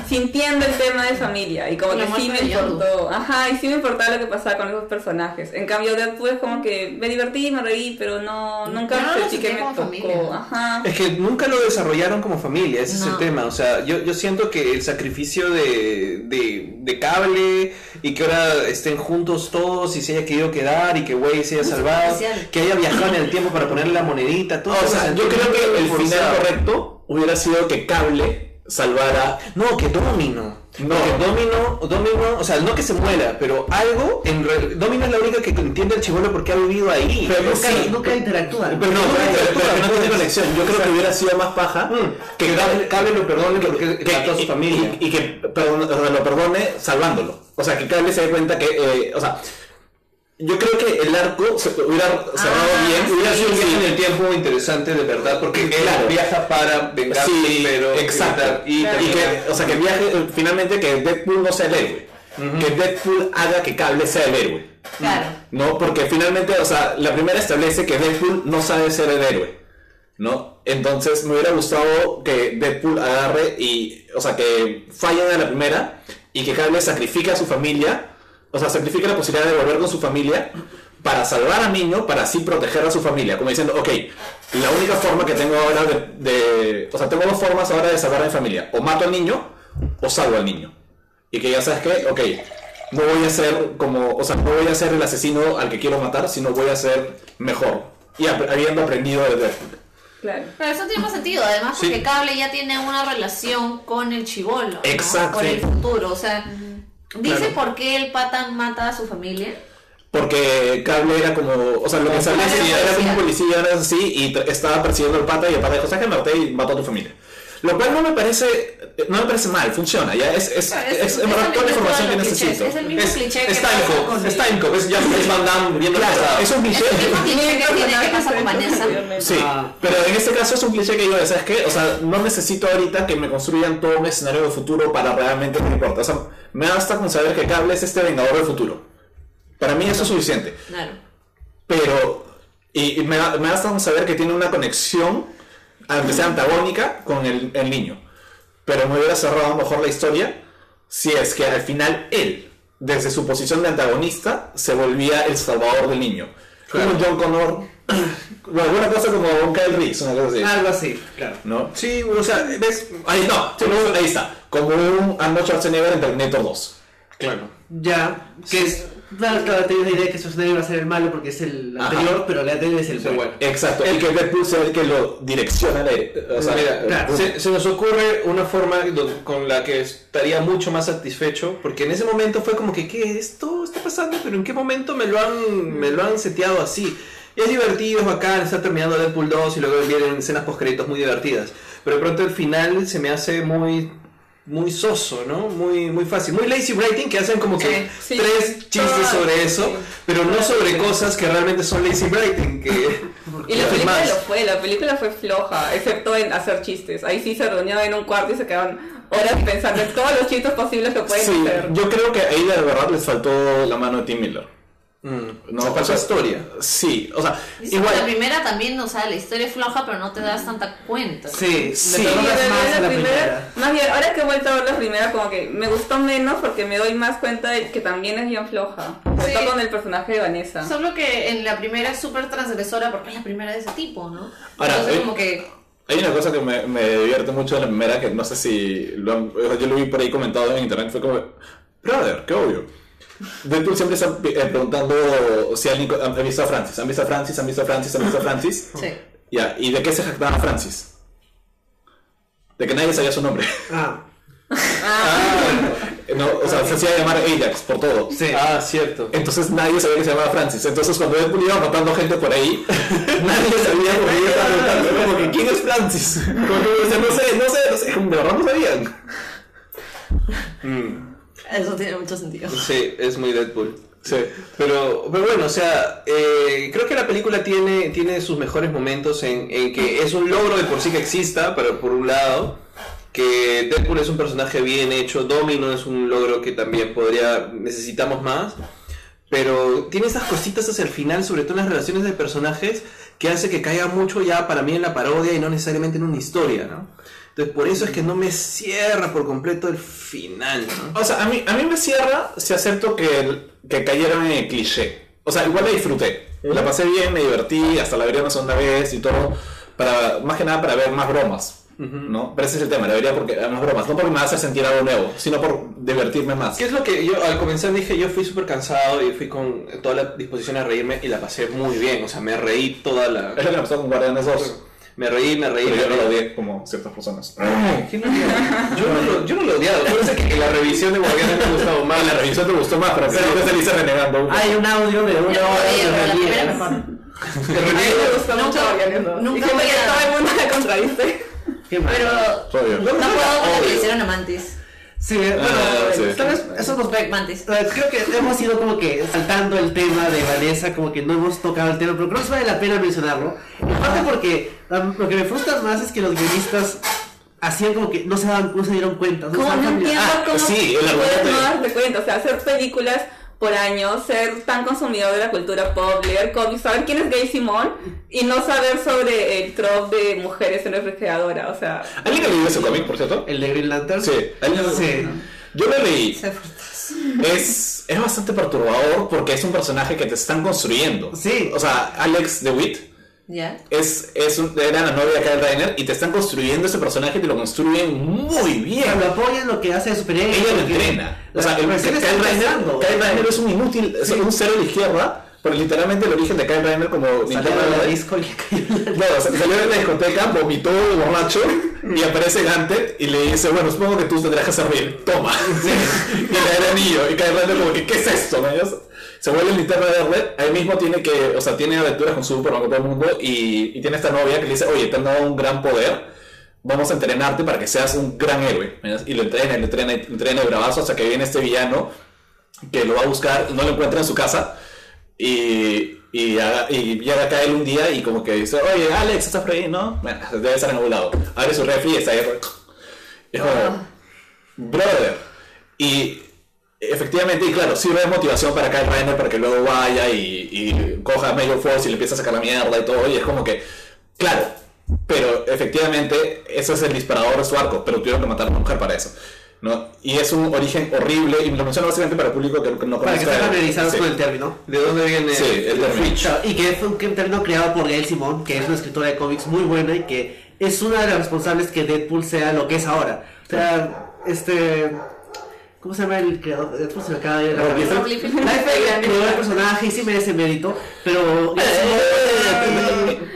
sintiendo el tema de familia y como La que sí me importó. Ajá, y sí me importaba lo que pasaba con esos personajes. En cambio, Deadpool es como que me divertí, me reí, pero no, nunca no lo sentí que sentí me como tocó. familia. Ajá. Es que nunca lo desarrollaron como familia, ese es el tema. O sea, yo, yo siento que el sacrificio de, de, de cable y que ahora estén juntos todos y se haya querido quedar y que Way se haya salvado, que haya viajado en el tiempo para ponerle la monedita, todo O sea, se yo creo que el final correcto hubiera sido que Cable salvara. No, que Domino. No. Que Domino, Domino, o sea, no que se muera, pero algo, en re- Domino es la única que entiende al chivolo porque ha vivido ahí. Pero Nunca, sí. nunca interactúan. Pero no, no, pero, pero- pero que no tiene conexión. Yo creo que hubiera sido más paja Mm, que Cable, Cable lo perdone porque que- mató a su familia. Y, y que perdone- lo perdone salvándolo. O sea, que Cable se dé cuenta que. eh, o sea, yo creo que el arco se hubiera cerrado Ah, bien. Hubiera sido un viaje en el tiempo interesante de verdad, porque él Claro. viaja para vengarse, Sí, pero exacto. y, Y, que, o sea, que viaje, eh, finalmente que Deadpool no sea el héroe. Que Deadpool haga que Cable sea el héroe. Claro. ¿no? Porque finalmente, o sea, la primera establece que Deadpool no sabe ser el héroe, ¿no? Entonces me hubiera gustado que Deadpool agarre y, o sea, que falle en la primera y que Cable sacrifique a su familia, o sea, sacrifique la posibilidad de volver con su familia para salvar al niño, para así proteger a su familia, como diciendo, ok, la única forma que tengo ahora de, de- o sea, tengo dos formas ahora de salvar a mi familia, o mato al niño o salvo al niño. Y que ya sabes que, ok, no voy a ser como, o sea, no voy a ser el asesino al que quiero matar, sino voy a ser mejor. Y ap- habiendo aprendido de Deadpool. Claro. Pero eso tiene más sentido, además Sí. porque Cable ya tiene una relación con el chivolo. ¿no? Exacto. Por el futuro, o sea, dice Claro. por qué el pata mata a su familia. Porque Cable era como, o sea, lo que sabía era como un policía, era así, y estaba persiguiendo al pata y el pata dijo, ¿sabes qué? Me maté y mató a tu familia. Lo cual no me parece, no me parece mal, funciona, ya es, es, Claro, es, es- es toda la información que los clichés, necesito. es el mismo cliché que es pasa Timecop, con- es Van Damme viendo Claro, es un cliché. Es el mismo cliché que tiene que pasa con Vanessa. Sí, Ah. pero en este caso es un cliché que digo, ¿sabes qué? O sea, no necesito ahorita que me construyan todo un escenario de futuro para realmente que me importa. O sea, me basta con saber que Cable es este vengador del futuro. Para mí eso es suficiente. Claro. Pero, y, y me, me basta con saber que tiene una conexión, aunque sea antagónica, con el, el niño. Pero me hubiera cerrado mejor la historia si es que al final él, desde su posición de antagonista, se volvía el salvador del niño. Como John Connor, [CLEARS THROAT] bueno, alguna cosa como un Kyle Reese, una cosa así. Algo así, claro. ¿No? Sí, o sea, ves, Ahí no, como- ahí está. Como un Arnold Schwarzenegger en Terminator 2. claro. Ya, que es. Claro, claro, tenía la idea de que Schwarzenegger iba a ser el malo porque es el Ajá. anterior, pero la es el bueno. bueno. Exacto. Y que Deadpool sea el que lo direcciona. O sea, Mira, claro. se, se nos ocurre una forma con la que estaría mucho más satisfecho, porque en ese momento fue como que, ¿qué? Esto está pasando, pero ¿en qué momento me lo han, me lo han seteado así? Y es divertido, es bacán, está terminando Deadpool 2 y luego vienen escenas post muy divertidas. Pero de pronto el final se me hace muy muy soso, ¿no? Muy muy fácil, muy lazy writing que hacen como que Sí, sí, tres chistes sobre eso, sí. pero no sobre cosas que realmente son lazy writing, que [LAUGHS] Y la película más. lo fue, la película fue floja, excepto en hacer chistes. Ahí sí se reunían en un cuarto y se quedaban horas pensando en todos los chistes posibles que pueden Sí, hacer. yo creo que ahí de verdad les faltó la mano de Tim Miller. Mm. No, Se o sea, historia. Sí, o sea, que La igual. primera también, o sea, la historia es floja, pero no te das tanta cuenta. Sí, Sí. más verdad, en la la primera, primera. más bien, ahora que he vuelto a ver la primera, como que me gustó menos porque me doy más cuenta de que también es bien floja. Sobre Sí. todo con el personaje de Vanessa. Solo que en la primera es súper transgresora porque es la primera de ese tipo, ¿no? Ahora, Entonces como que... Hay una cosa que me, me divierte mucho de la primera, que no sé si lo han- yo lo vi por ahí comentado en internet, fue como, brother, qué obvio. Deadpool siempre está eh, preguntando si alguien han visto a Francis, han visto a Francis, han visto a Francis, han visto a Francis. [LAUGHS] Sí. Ya, ¿y de qué se jactaba Francis? De que nadie sabía su nombre. Ah, [LAUGHS] No, o sea, se hacía llamar Ajax por todo. sí. Ah, cierto. Entonces nadie sabía que se llamaba Francis. Entonces cuando Deadpool iba matando gente por ahí, [LAUGHS] nadie sabía por qué estaba como que, ¿quién es Francis? Como que decía, no sé, no sé, no sé. De verdad no sabían. Mm, Eso tiene mucho sentido. sí, es muy Deadpool. Sí. Pero, pero bueno, o sea, eh, creo que la película tiene, tiene sus mejores momentos en, en que es un logro de por sí que exista, pero por un lado, que Deadpool es un personaje bien hecho, Domino es un logro que también podría, necesitamos más, pero tiene esas cositas hacia el final, sobre todo en las relaciones de personajes, que hace que caiga mucho ya para mí en la parodia y no necesariamente en una historia, ¿no? Entonces por eso es que no me cierra por completo el final, ¿no? O sea, a mí, a mí me cierra si acepto que, el- que cayeron en el cliché. O sea, igual la disfruté. La pasé bien, me divertí, hasta la vería una segunda vez y todo. Para, más que nada para ver más bromas. ¿No? Pero ese es el tema, la vería porque más bromas. No porque me hace sentir algo nuevo, sino por divertirme más. ¿Qué es lo que yo al comenzar dije? Yo fui súper cansado y fui con toda la disposición a reírme y la pasé muy bien. O sea, me reí toda la. Es lo que me pasó con Guardianes 2. Me reí, me reí, Pero me yo no lo reí. odié como ciertas personas. Yo no lo, yo no lo he odiado. Parece que la revisión de Guardianes me ha gustado [LAUGHS] más. La revisión te gustó más, pero creo que saliste renegando. Hay un audio de una Yo hora pero la de reí. gustó Nunca- voy que a- todo el mundo me contradice. Qué. Pero no puedo con lo que Obvio. hicieron a Mantis. Sí, bueno, Ah, sí. tal vez eso nos Greg Mantis. Eh, Creo que hemos ido como que saltando el tema de Vanessa, como que no hemos tocado el tema, pero creo que vale la pena mencionarlo. En parte porque lo que me frustra más es que los guionistas hacían como que no se, daban, no se dieron cuenta. No familiar- entiendo Ah, cómo sí, el puedes argumento no de- darte cuenta. O sea, hacer películas por año, ser tan consumidor de la cultura pop, leer cómics, saber quién es Gay Simón y no saber sobre el trope de mujeres en refrigeradora. O sea, ¿Alguien ha leído ese cómic, por cierto? el de Green Lantern. Sí, ¿alguien lo- Sí. Yo lo leí. Es, es bastante perturbador porque es un personaje que te están construyendo. Sí. O sea, Alex DeWitt ¿Ya? es, es un- era la novia de Kyle Reiner y te están construyendo ese personaje y te lo construyen muy bien. Cuando apoyan lo que hace de superhéroe. Ella lo porque entrena. O sea, el, Kyle Reiner. Kyle Reiner es un inútil, es un cero la izquierda, pero literalmente el origen de Kyle Reiner como Salió de la disco y cayó No, o sea, salió de la discoteca, vomitó de borracho y aparece Gante y le dice, bueno, supongo que tú tendrás que servir, toma. [LAUGHS] y le da el anillo y cae Render como que, ¿qué es esto? Se vuelve linterna verde, ahí mismo tiene que, o sea, tiene aventuras con Superman con todo el mundo y, y tiene esta novia que le dice, oye, te han dado un gran poder, vamos a entrenarte para que seas un gran héroe. Y lo entrena, lo entrena, lo entrena de bravazo hasta que viene este villano que lo va a buscar, no lo encuentra en su casa y, y, haga- y llega acá él un día y como que dice, oye Alex, ¿estás por ahí? No, bueno, [LAUGHS] debe estar en algún lado. Abre su refri y está ahí. Y es como, brother. Y efectivamente, y claro, sirve de motivación para Kyle Reiner para que luego vaya y, y coja a Major Force y le empieza a sacar la mierda y todo. Y es como que, claro, pero efectivamente ese es el disparador de su arco, pero tuvieron que matar a una mujer para eso. ¿no? Y es un origen horrible, y lo menciono básicamente para el público que no Para que estén familiarizados Sí. con el término. ¿De dónde viene Sí, el término. Fritz? Y que fue un término creado por Gail Simón, que es una escritora de cómics muy buena y que es una de las responsables que Deadpool sea lo que es ahora. O sea, este... ¿Cómo se llama el creador de Deadpool? Se me acaba de ir la Rob cabeza. Rob Liefeld. [LAUGHS] Liefeld creó el personaje y sí merece mérito, pero...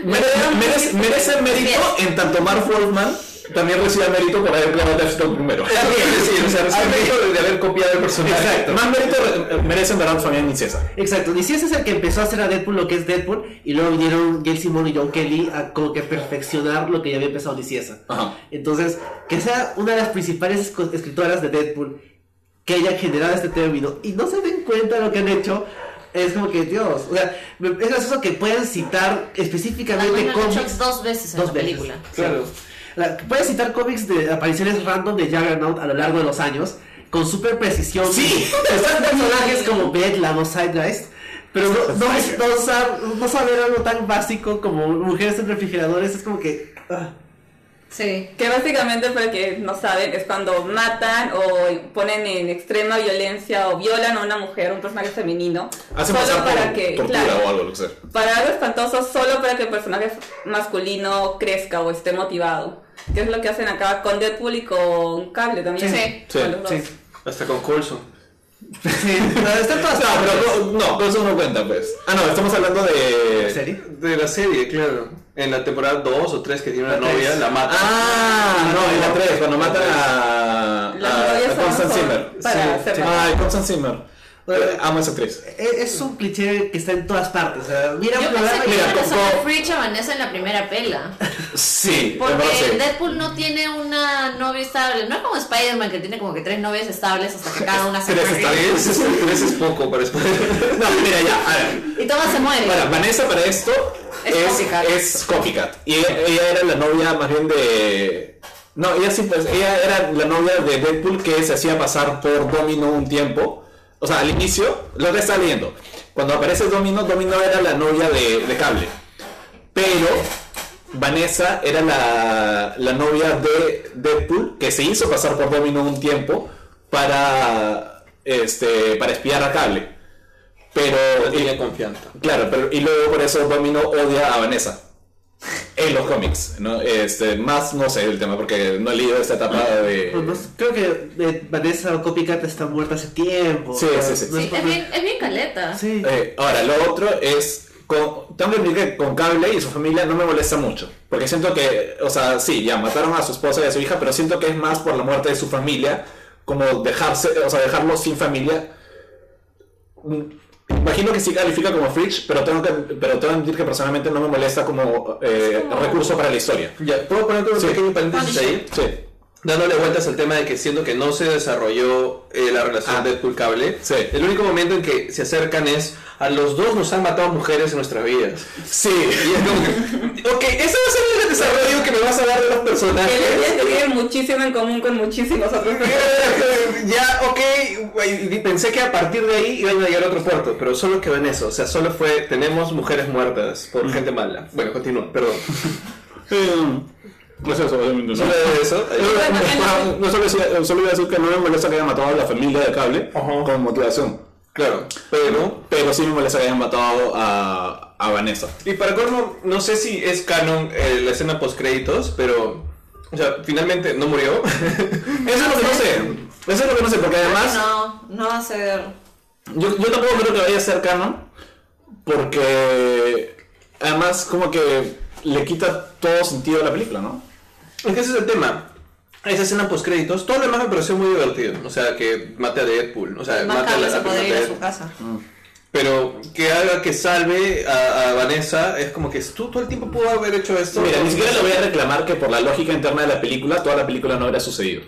Merece, mérito en tanto Mark Wolfman también recibe mérito por haber creado Deathstroke primero. [LAUGHS] Sí, o sea, recibe mérito de haber copiado el personaje. Exacto. Más mérito eh, merece en verdad Fabián César. Exacto, ese es el que empezó a hacer a Deadpool lo que es Deadpool, y luego vinieron Gail Simon y John Kelly a como que perfeccionar lo que ya había empezado Niciesa. Ajá. Entonces, que sea una de las principales escritoras de Deadpool que haya generado este término y no se den cuenta de lo que han hecho, es como que, Dios, o sea, es gracioso que puedan citar específicamente hecho cómics. dos veces en dos la veces. película. Claro. La- Pueden citar cómics de apariciones random de Juggernaut a lo largo de los años con super precisión. Sí. Están personajes como Bedlam o Sidegeist. Pero no, no, no sab- no saber algo tan básico como mujeres en refrigeradores es como que. ah. Sí. Que básicamente, para que no saben, es cuando matan o ponen en extrema violencia o violan a una mujer, un personaje femenino. Hace solo pasar para por que, tortura claro, o algo, lo que sea. para algo espantoso, solo para que el personaje masculino crezca o esté motivado. Que es lo que hacen acá con Deadpool y con Cable también. Sí. Con Sí, los dos. sí. Hasta con Coulson. Sí, todas No, pero no, pero eso no cuenta, pues. Ah, no, estamos hablando de. serie? De la serie, claro. En la temporada 2 o 3 que tiene una La novia, tres. la mata. Ah, no, en la 3, cuando matan a. Las a, Constance Zimmer. para Sí, hacer sí. Ay, Constance Zimmer. Amo a esa actriz. E- Es un cliché que está en todas partes. O sea, mira Yo pensé que mira, iban a con- hacer con- de Fritz a Vanessa en la primera pela. Sí, Porque. Deadpool no tiene una novia estable. No es como Spider-Man que tiene como que tres novias estables hasta que cada una se Tres muere. estables. Tres es, tres es poco para después. [LAUGHS] No, mira, ya, a ver. Y todas se mueren. Ahora, Vanessa para esto Es es, copycat. es copycat. Y ella, ella era la novia más bien de... No, ella sí, pues, ella era la novia de Deadpool que se hacía pasar por Domino un tiempo. O sea, al inicio, lo que estaba leyendo. Cuando aparece Domino, Domino era la novia de, de Cable. Pero Vanessa era la, la novia de Deadpool que se hizo pasar por Domino un tiempo para, este, para espiar a Cable. Pero... No tenía confianza. Claro, pero y luego por eso Domino odia a Vanessa. En los cómics, ¿no? Este, más no sé el tema porque no he leído esta etapa de. Pues, creo que eh, Vanessa Copycat está muerta hace tiempo. Sí, o sea, sí, sí. no Sí, es bien, es bien caleta. Sí. Eh, ahora, lo otro es. Con, tengo que admitir que con Cable y su familia no me molesta mucho. Porque siento que, o sea, sí, ya mataron a su esposa y a su hija, pero siento que es más por la muerte de su familia, como dejarse, o sea, dejarlo sin familia. Imagino que sí califica como Fridge, pero tengo que, pero tengo que admitir que personalmente no me molesta como eh, recurso para la historia. Ya, ¿puedo poner un Sí. pequeño paréntesis ahí? Sí. Dándole vueltas al tema de que siento que no se desarrolló eh, la relación Ah. Deadpool Cable. Sí. El único momento en que se acercan es a los dos nos han matado mujeres en nuestras vidas. Sí. Y es como que, ok, ese va a ser el desarrollo que me vas a dar de los Que personajes. ellos tienen muchísimo en común con muchísimos otros [LAUGHS] ya, ok, pensé que a partir de ahí iban a llegar a otro puerto, pero solo quedó en eso. O sea, solo fue, tenemos mujeres muertas por gente mala. Bueno, continúa, perdón. [LAUGHS] No sé, solo Solo de eso. No, no, solo, decía- solo iba a decir que no me molesta que hayan matado a la familia de cable Ajá. con motivación. Claro, pero Pero sí me molesta que hayan matado a, a Vanessa. Y para colmo, no sé si es canon eh, la escena post créditos, pero o sea, finalmente no murió. [LAUGHS] Eso es lo que no sé. Eso es lo que no sé, porque además No, no va a ser. yo, yo tampoco creo que vaya a ser canon, porque además como que le quita todo sentido a la película, ¿no? Es que ese es el tema. Esa escena post créditos, todo lo demás me pareció muy divertido. O sea, que mate a Deadpool, o sea, Más mate a la, se podría ir a mate su casa. pero que haga que salve a, a Vanessa es como que tú todo el tiempo pudo haber hecho esto. Mira, ni siquiera le voy a reclamar que por la lógica interna de la película, toda la película no hubiera sucedido.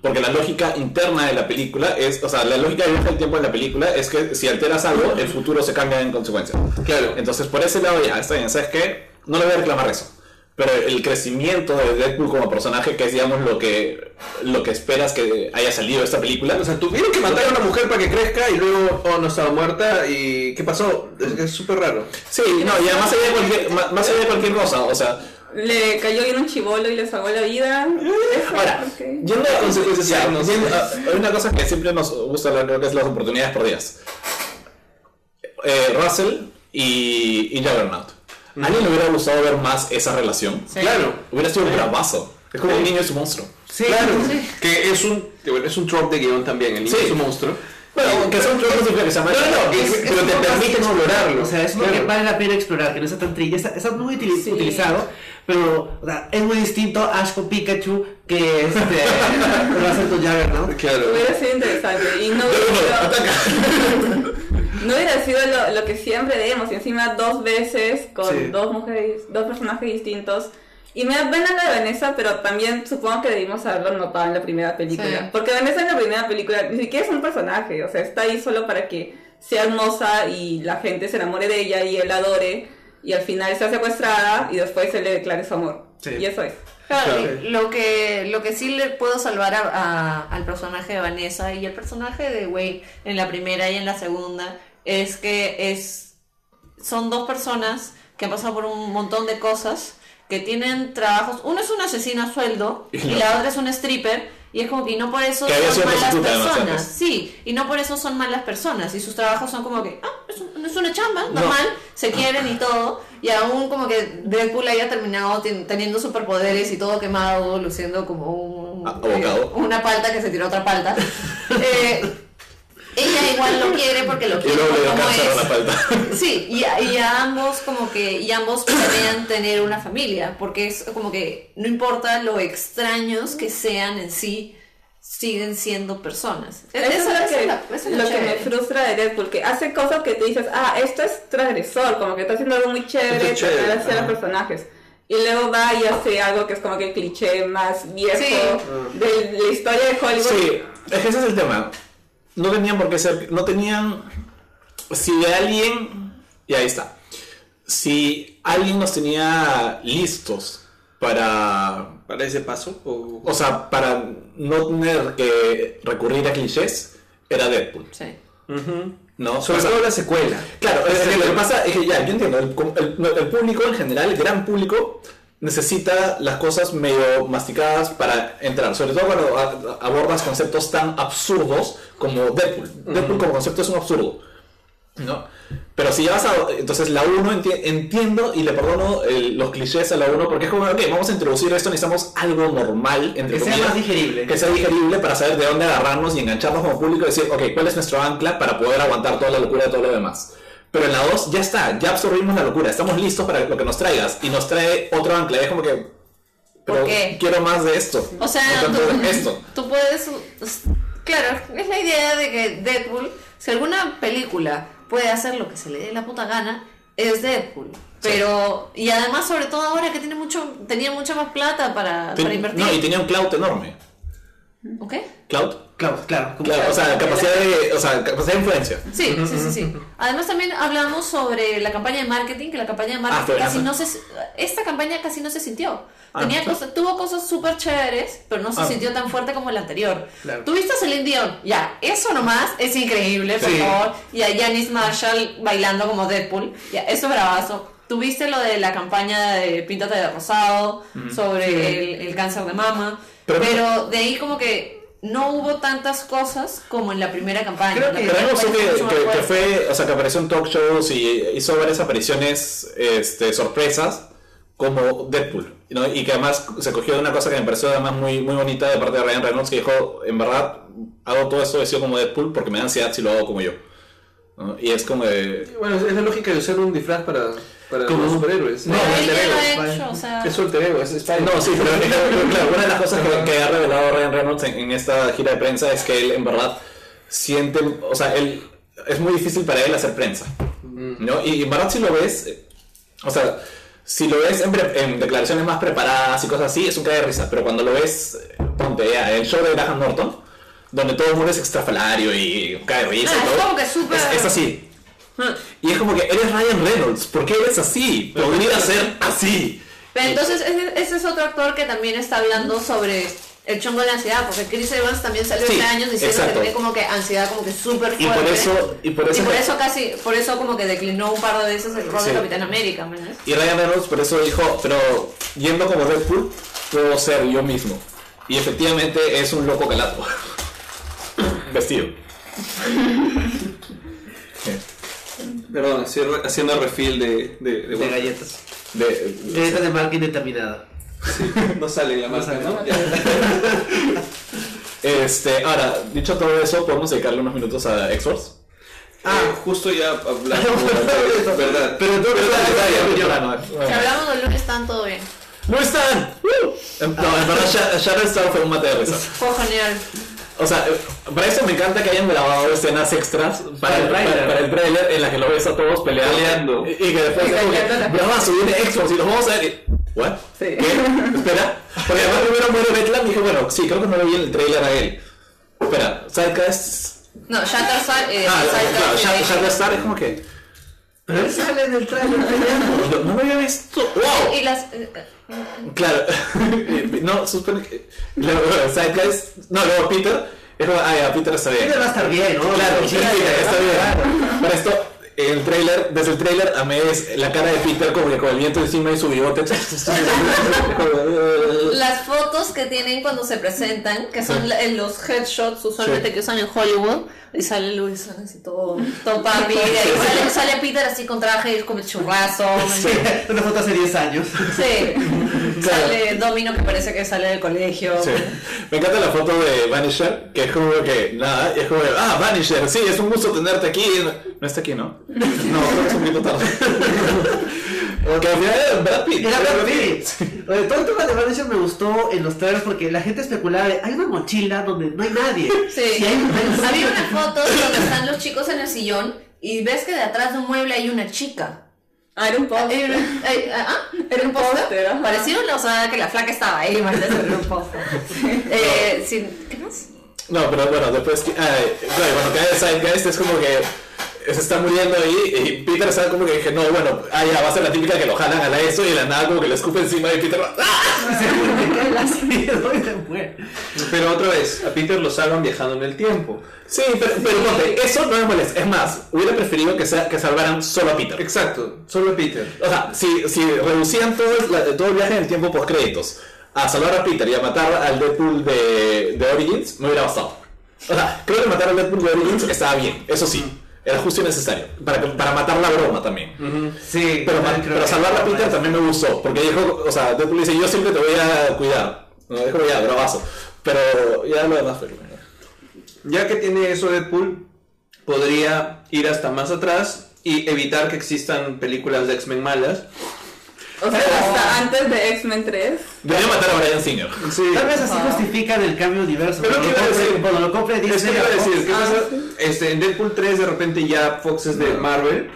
Porque la lógica interna de la película es, o sea, la lógica de viaje del tiempo en la película es que si alteras algo, el futuro se cambia en consecuencia. Claro. Entonces, por ese lado ya, está bien, ¿sabes qué? No le voy a reclamar eso. Pero el crecimiento de Deadpool como personaje, que es, digamos, lo que, lo que esperas que haya salido de esta película, O sea, tuvieron que matar a una mujer para que crezca y luego, oh, no estaba muerta y ¿qué pasó? Es súper raro. Sí, no, y además allá de cualquier, más allá de cualquier cosa, o sea, Le cayó bien un chivolo y le salvó la vida. Ahora, ok. yendo a consecuencias ya, no hay una cosa que siempre nos gusta hablar, creo que es las oportunidades perdidas. Eh, Russell y, y Juggernaut. ¿A alguien le hubiera gustado ver más esa relación? Sí. Claro. Hubiera sido un bravazo. Es como un niño y su monstruo. Sí, Claro. Sí. Que es un, que bueno, es un trope de guion también, el niño Sí. es un monstruo. Bueno, aunque sea un trozo, no que malo. No, no, no, es- pero es te un permite poco- explorarlo. O sea, es lo que vale la pena explorar, que no está tan triste. Está, está muy utili- Sí. utilizado, pero o sea, es muy distinto Ash con Pikachu que este, [LAUGHS] Russell con Jagger, ¿no? Claro. Hubiera sido interesante y no sido, no [LAUGHS] hubiera sido lo, lo que siempre vemos y encima dos veces con Sí. dos mujeres, dos personajes distintos. Y me da pena la de Vanessa, pero también supongo que debimos haberlo notado en la primera película. Sí. Porque Vanessa en la primera película ni siquiera es un personaje, o sea, está ahí solo para que sea hermosa y la gente se enamore de ella y él la adore. Y al final está secuestrada y después se le declare su amor. Sí. Y eso es. Claro, Claro. y lo que, lo que sí le puedo salvar a- a- al personaje de Vanessa y el personaje de Wayne en la primera y en la segunda es que es son dos personas que han pasado por un montón de cosas, que tienen trabajos. Uno es un asesino a sueldo y la otra es un stripper. Y es como que y no por eso son malas personas. Sí, y no por eso son malas personas. Y sus trabajos son como que, ah, es, un- es una chamba, normal, se quieren y todo. Y aún como que Deadpool haya terminado ten- teniendo superpoderes y todo quemado, luciendo como un, eh, una palta que se tiró otra palta. [LAUGHS] Eh, ella igual lo quiere porque lo Y quiere luego le dio como a la es. falta. [LAUGHS] Sí, y a, y a ambos como que, y ambos planean tener una familia, porque es como que no importa lo extraños que sean en sí, siguen siendo personas. Eso es lo que, la- es lo que me frustra de Deadpool, que hace cosas que te dices, ah, esto es transgresor, como que está haciendo algo muy chévere, es chévere, de hacer a ajá. los personajes. Y luego va y hace algo que es como que el cliché más viejo Sí. de la historia de Hollywood. Sí, es que ese es el tema. No tenían por qué ser. No tenían. Si alguien. Y ahí está. Si alguien nos tenía listos para. ¿Para ese paso? O... O sea, para no tener que recurrir a clichés, era Deadpool. Sí. ¿no? Sobre O sea, todo la secuela. Claro, es que lo que pasa es que ya, yo entiendo, el, el- el público en general, el gran público, necesita las cosas medio masticadas para entrar, sobre todo cuando abordas conceptos tan absurdos como Deadpool. Deadpool como concepto es un absurdo, ¿no? Pero si ya vas a... Entonces la 1 entiendo y le perdono el- los clichés a la 1 porque es como, ok, vamos a introducir esto, necesitamos algo normal, entre Que sea más digerible. que sea digerible para saber de dónde agarrarnos y engancharnos como público y decir, ok, ¿cuál es nuestro ancla para poder aguantar toda la locura de todo lo demás? Pero en la 2 ya está, ya absorbimos la locura, estamos listos para lo que nos traigas y nos trae otro ancla. Es como que, pero ¿Por qué? quiero más de esto. O sea, tú, esto. tú puedes... Claro, es la idea de que Deadpool, si alguna película puede hacer lo que se le dé la puta gana, es Deadpool. Pero, y además, sobre todo ahora que tiene mucho, tenía mucha más plata para, para invertir. no, y tenía un cloud enorme. ¿Ok? Cloud. Claro, claro. como- Claro, o sea, capacidad de, o sea, capacidad de influencia. Sí, sí, sí, sí. Además también hablamos sobre la campaña de marketing, que la campaña de marketing fue casi no se... Esta campaña casi no se sintió. Ah, Tenía cosas, tuvo cosas súper chéveres, pero no se Ah. sintió tan fuerte como la anterior. Claro. Tuviste a Celine Dion, ya, eso nomás es increíble, por Sí. favor. Y a Janice Marshall bailando como Deadpool, ya, eso es bravazo. Tuviste lo de la campaña de Píntate de Rosado, sobre el, el cáncer de mama, Pero- pero, de ahí como que no hubo tantas cosas como en la primera campaña. Creo que- que, fue que o sea, que apareció en talk shows y hizo varias apariciones este, sorpresas como Deadpool, ¿no? Y que además se cogió de una cosa que me pareció además muy, muy bonita de parte de Ryan Reynolds que dijo, en verdad, hago todo esto vestido como Deadpool porque me da ansiedad si lo hago como yo. ¿no? Y es como de... Bueno, es la lógica de usar un disfraz para, para Como- los superhéroes. No, Pero el ella de lo ha Vale. hecho, o sea... Es su alter ego, es Spider-Man. No, sí, pero, claro, una de las cosas que, que ha revelado Ryan Reynolds en, en esta gira de prensa es que él en verdad siente, o sea, él es muy difícil para él hacer prensa. ¿no? Y, y en verdad si lo ves, o sea, si lo ves en, en declaraciones más preparadas y cosas así, es un cae de risa. Pero cuando lo ves, ponte ya, el show de Graham Norton, donde todo el mundo es extrafalario y cae de risa Ah, y es todo. como que súper- es, es así. [LAUGHS] Y es como que eres Ryan Reynolds, ¿por qué eres así? Podría ser así. Pero entonces ese, ese es otro actor que también está hablando sobre el chongo de la ansiedad, porque Chris Evans también salió Sí, este año diciendo exacto. que tiene como que ansiedad como que súper fuerte. Y por eso, y por eso, Y por eso casi, por eso como que declinó un par de veces el rol Sí. de Capitán América, ¿me entiendes? Y Ryan Reynolds por eso dijo, pero yendo como Deadpool, puedo ser yo mismo. Y efectivamente es un loco calato. [LAUGHS] Vestido. [LAUGHS] Perdón, haciendo haciendo refill de, de, de- De galletas. De, Galletas de marca indeterminada. Sí, [LAUGHS] no sale la marca, sale. ¿no? Ya. [LAUGHS] este, ahora, dicho todo eso, podemos dedicarle unos minutos a X-Force. Ah, justo ya hablamos [LAUGHS] verdad. Pero verdad, Si hablamos de Luke, están todo bien. ¡No están! No, en verdad, Sha- Shatterstar fue un mate de risa. Fue genial. O sea, eh, para eso me encanta que hayan grabado escenas extras para, Para el para, para el trailer en la que lo ves a todos peleando. Peleando. Y, y que después es la- bravazo, viene Xbox y los vamos a ver. y- ¿What? Sí. ¿Qué? Espera. Porque además primero muere Betlam y dije, bueno, sí, creo que no lo vi en el trailer a él. Espera, Sidecast. No, Shatterstar y Ah, claro, Shat- Shatterstar es como que. Pero él sale en el trailer peleando. No, lo había visto. ¡Wow! Y las... eh, Claro. [LAUGHS] no, suspende que. Luego, Sidecast. No, luego Peter. Es como, ah, ya, Peter está bien. Peter va a estar bien, ¿no? Claro, sí, Sí, está bien. Para esto, el trailer, desde el trailer amé es la cara de Peter como que con el viento encima y su bigote. [LAUGHS] Las fotos que tienen cuando se presentan, que son los headshots usualmente Sí. que usan en Hollywood, y sale Luis así todo, todo papi, y sale, sale Peter así con traje y con el churrazo. Sí, una foto hace 10 años. Sí. [LAUGHS] Sale Domino que parece que sale del colegio. Sí. Me encanta la foto de Vanisher, que es como que, nada, y es como, ah, Vanisher, sí, es un gusto tenerte aquí. No está aquí, ¿no? No, creo que es un poquito tarde. [LAUGHS] que al final era Brad Pitt. Era Brad Pitt. [LAUGHS] Oye, Todo el tema de Vanisher me gustó en los trailers porque la gente especulaba de, hay una mochila donde no hay nadie. [LAUGHS] Sí. Y hay, hay- Había una foto donde están los chicos en el sillón y ves que detrás de un mueble hay una chica. Ah, era un. Hay una- hay- ah, Era un póster, póster. Parecía una, o sea, que la flaca estaba ahí, imagínate, era un póster. [LAUGHS] Eh, sin- ¿Qué más? No, pero bueno, después, que- ah, claro, cuando cae el Zeitgeist es como que se está muriendo ahí y Peter está como que dije, no, bueno, ah, ya, va a ser la típica que lo jalan a la eso y de la nada como que le escupe encima y Peter va, ¡ah! [LAUGHS] Pero otra vez, a Peter lo salvan viajando en el tiempo. Sí, pero, pero ponte, eso no me molesta. Es más, hubiera preferido que, sea, que salvaran solo a Peter. Exacto, solo a Peter. O sea, si, si reducían todo el, la- todo el viaje en el tiempo post créditos a salvar a Peter y a matar al Deadpool de, de Origins, me hubiera bastado. O sea, creo que matar al Deadpool de Origins estaba bien, eso sí. Era justo y necesario. Para, para matar la broma también. Sí, Pero, ma- creo pero salvar a Peter también me gustó. Porque dijo, o sea, Deadpool dice, yo siempre te voy a cuidar. No, dijo, ya, bravazo. Pero ya lo demás fue... Ya que tiene eso Deadpool, podría ir hasta más atrás y evitar que existan películas de X-Men malas. O sea, hasta antes de X-Men 3. Debería matar a Brian Singer. Sí. Tal vez así justifican el cambio de universo. Pero cuando ¿qué iba a lo compre- decir? Cuando lo compre Es Disney. que iba a decir, ¿qué Ah, pasa? sí. Este, en Deadpool 3 de repente ya Fox es de Marvel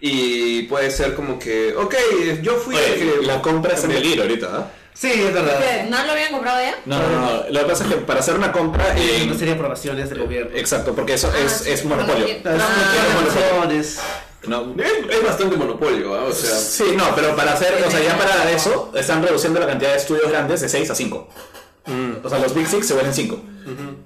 y puede ser como que, ok, yo fui el Oye, que... la compra es en el hilo ahorita, ¿ah? Sí, es verdad. ¿No lo habían comprado ya? No, no, no. Lo que pasa es que para hacer una compra. eh, No sería aprobaciones del gobierno. exacto, porque eso Ah, es, sí, es monopolio. Ah, aprobaciones. No, Es, es bastante monopolio, ¿ah? o sea... sí, no, pero para hacer, o sea, ya para eso están reduciendo la cantidad de estudios grandes de 6 a 5. O sea, los Big Six se vuelven 5.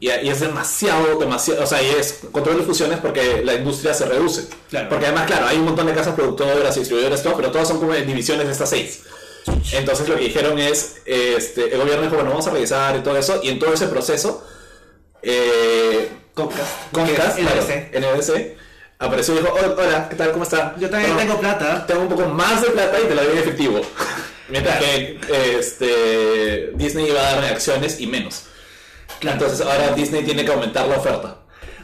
y, y es demasiado, demasiado, o sea, y es control de fusiones porque la industria se reduce. Claro. Porque además, claro, hay un montón de casas productoras y distribuidoras, todo, pero todas son como en divisiones de estas 6. Entonces lo que dijeron es, este, el gobierno dijo, bueno, vamos a revisar y todo eso, y en todo ese proceso, eh, Comcast. Comcast, claro, NBC. Apareció y dijo, "Hola, hola, ¿qué tal? ¿Cómo está? Yo también Toma, tengo plata. tengo un poco más de plata y te la doy en efectivo. [LAUGHS] Mientras que este, Disney iba a darme acciones y menos. Claro. Entonces ahora Disney tiene que aumentar la oferta.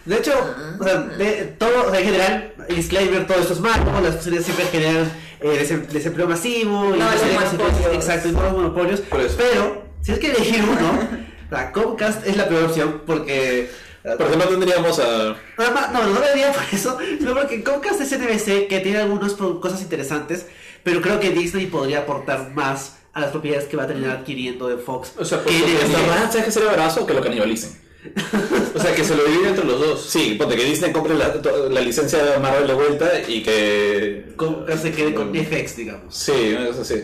De hecho, o sea, de, todo, o sea, en general, disclaimer, todo esto es malo, las fusiones siempre generan eh, desem- desempleo masivo, y No, los monopolios. exacto, y no los monopolios. Pero, si es que elegir uno, la Comcast es la peor opción porque Porque no tendríamos a. Nada más- no, no debería por eso, sino porque Comcast es NBC que tiene algunas cosas interesantes, pero creo que Disney podría aportar más a las propiedades que va a terminar adquiriendo de Fox. O sea, verdad, ¿sabes qué sería barazo? Que lo canibalicen. [LAUGHS] O sea, que se lo dividen entre los dos. Sí, ponte que Disney compre la, la licencia de Marvel de vuelta y que. Comcast se quede con FX, digamos. Sí, eso sí.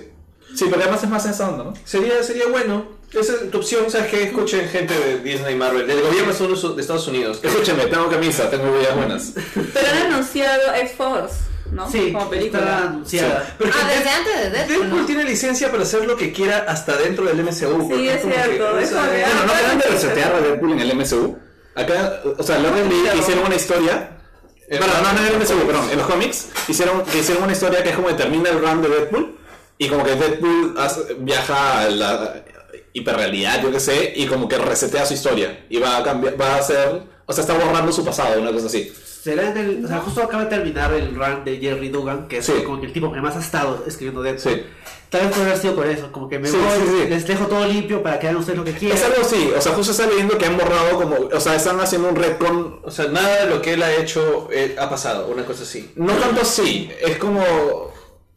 Sí, pero además es más en esa onda, ¿no? Sería, sería bueno. Esa es tu opción, ¿sabes qué? Escuchen gente de Disney Marvel, del gobierno de Estados- de Estados Unidos. Escúchame, tengo camisa, tengo ideas buenas. Pero han anunciado X-Force, ¿no? Sí, Como película. está anunciada. Pero Ah, que desde antes de Deadpool, Deadpool ¿no? tiene licencia para hacer lo que quiera hasta dentro del MCU. Sí, es que, cierto, o eso sea. Bueno, no acaban de resetear a Deadpool en el MCU. Acá, o sea, Lauren Lee hicieron una historia. Bueno, no, no en el MCU, perdón, en los cómics hicieron, que hicieron una historia que es como que termina el run de Deadpool y como que Deadpool viaja a la hiperrealidad, yo qué sé, y como que resetea su historia y va a cambiar, va a hacer, o sea, está borrando su pasado, una cosa así. Será en el, o sea, justo acaba de terminar el run de Jerry Dugan, que es Sí. como que el tipo que más ha estado escribiendo Deadpool. Sí. Tal vez puede haber sido por eso, como que me Sí, voy, les dejo todo limpio para que hagan ustedes lo que quieran. Es algo así, o sea, justo está leyendo que han borrado como, o sea, están haciendo un retcon O sea, nada de lo que él ha hecho eh, ha pasado, una cosa así. No tanto así, es como.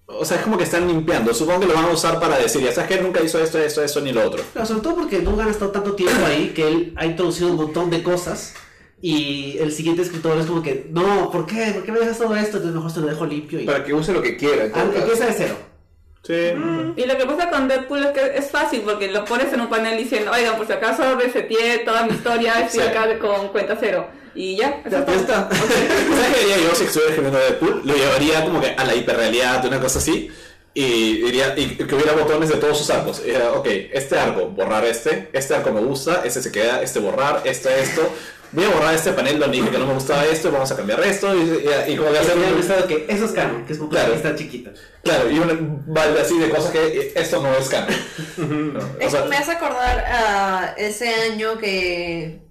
O sea, es como que están limpiando. Supongo que lo van a usar para decir, ya sabes que él nunca hizo esto, esto, esto, ni lo otro. Claro, sobre todo porque Dugan ha estado tanto tiempo ahí que él ha introducido un montón de cosas y el siguiente escritor es como que, no, ¿por qué? ¿Por qué me dejas todo esto? Entonces mejor te lo dejo limpio y Para que use lo que quiera. Ah, empieza de cero. Sí. Y lo que pasa con Deadpool es que es fácil porque lo pones en un panel diciendo, oigan, por si acaso reseteé toda mi historia, estoy Sí. acá con cuenta cero. Y ya, eso Ya, está. [LAUGHS] ¿Sabes qué haría yo si estuviera escribiendo Deadpool? Lo llevaría como que a la hiperrealidad, una cosa así. Y diría y que hubiera botones de todos sus arcos. Y era, ok, este arco, borrar este, este arco me gusta, este se queda, este borrar, este esto. Voy a borrar este panel donde dije que no me gustaba esto, vamos a cambiar esto. Y, y- y como que hacer Me ha un, gustado que eso es canon, que es popular Claro. y está chiquita. Claro, y un balde así de cosas que esto no es canon. [LAUGHS] No, o sea, me hace acordar a ese año que.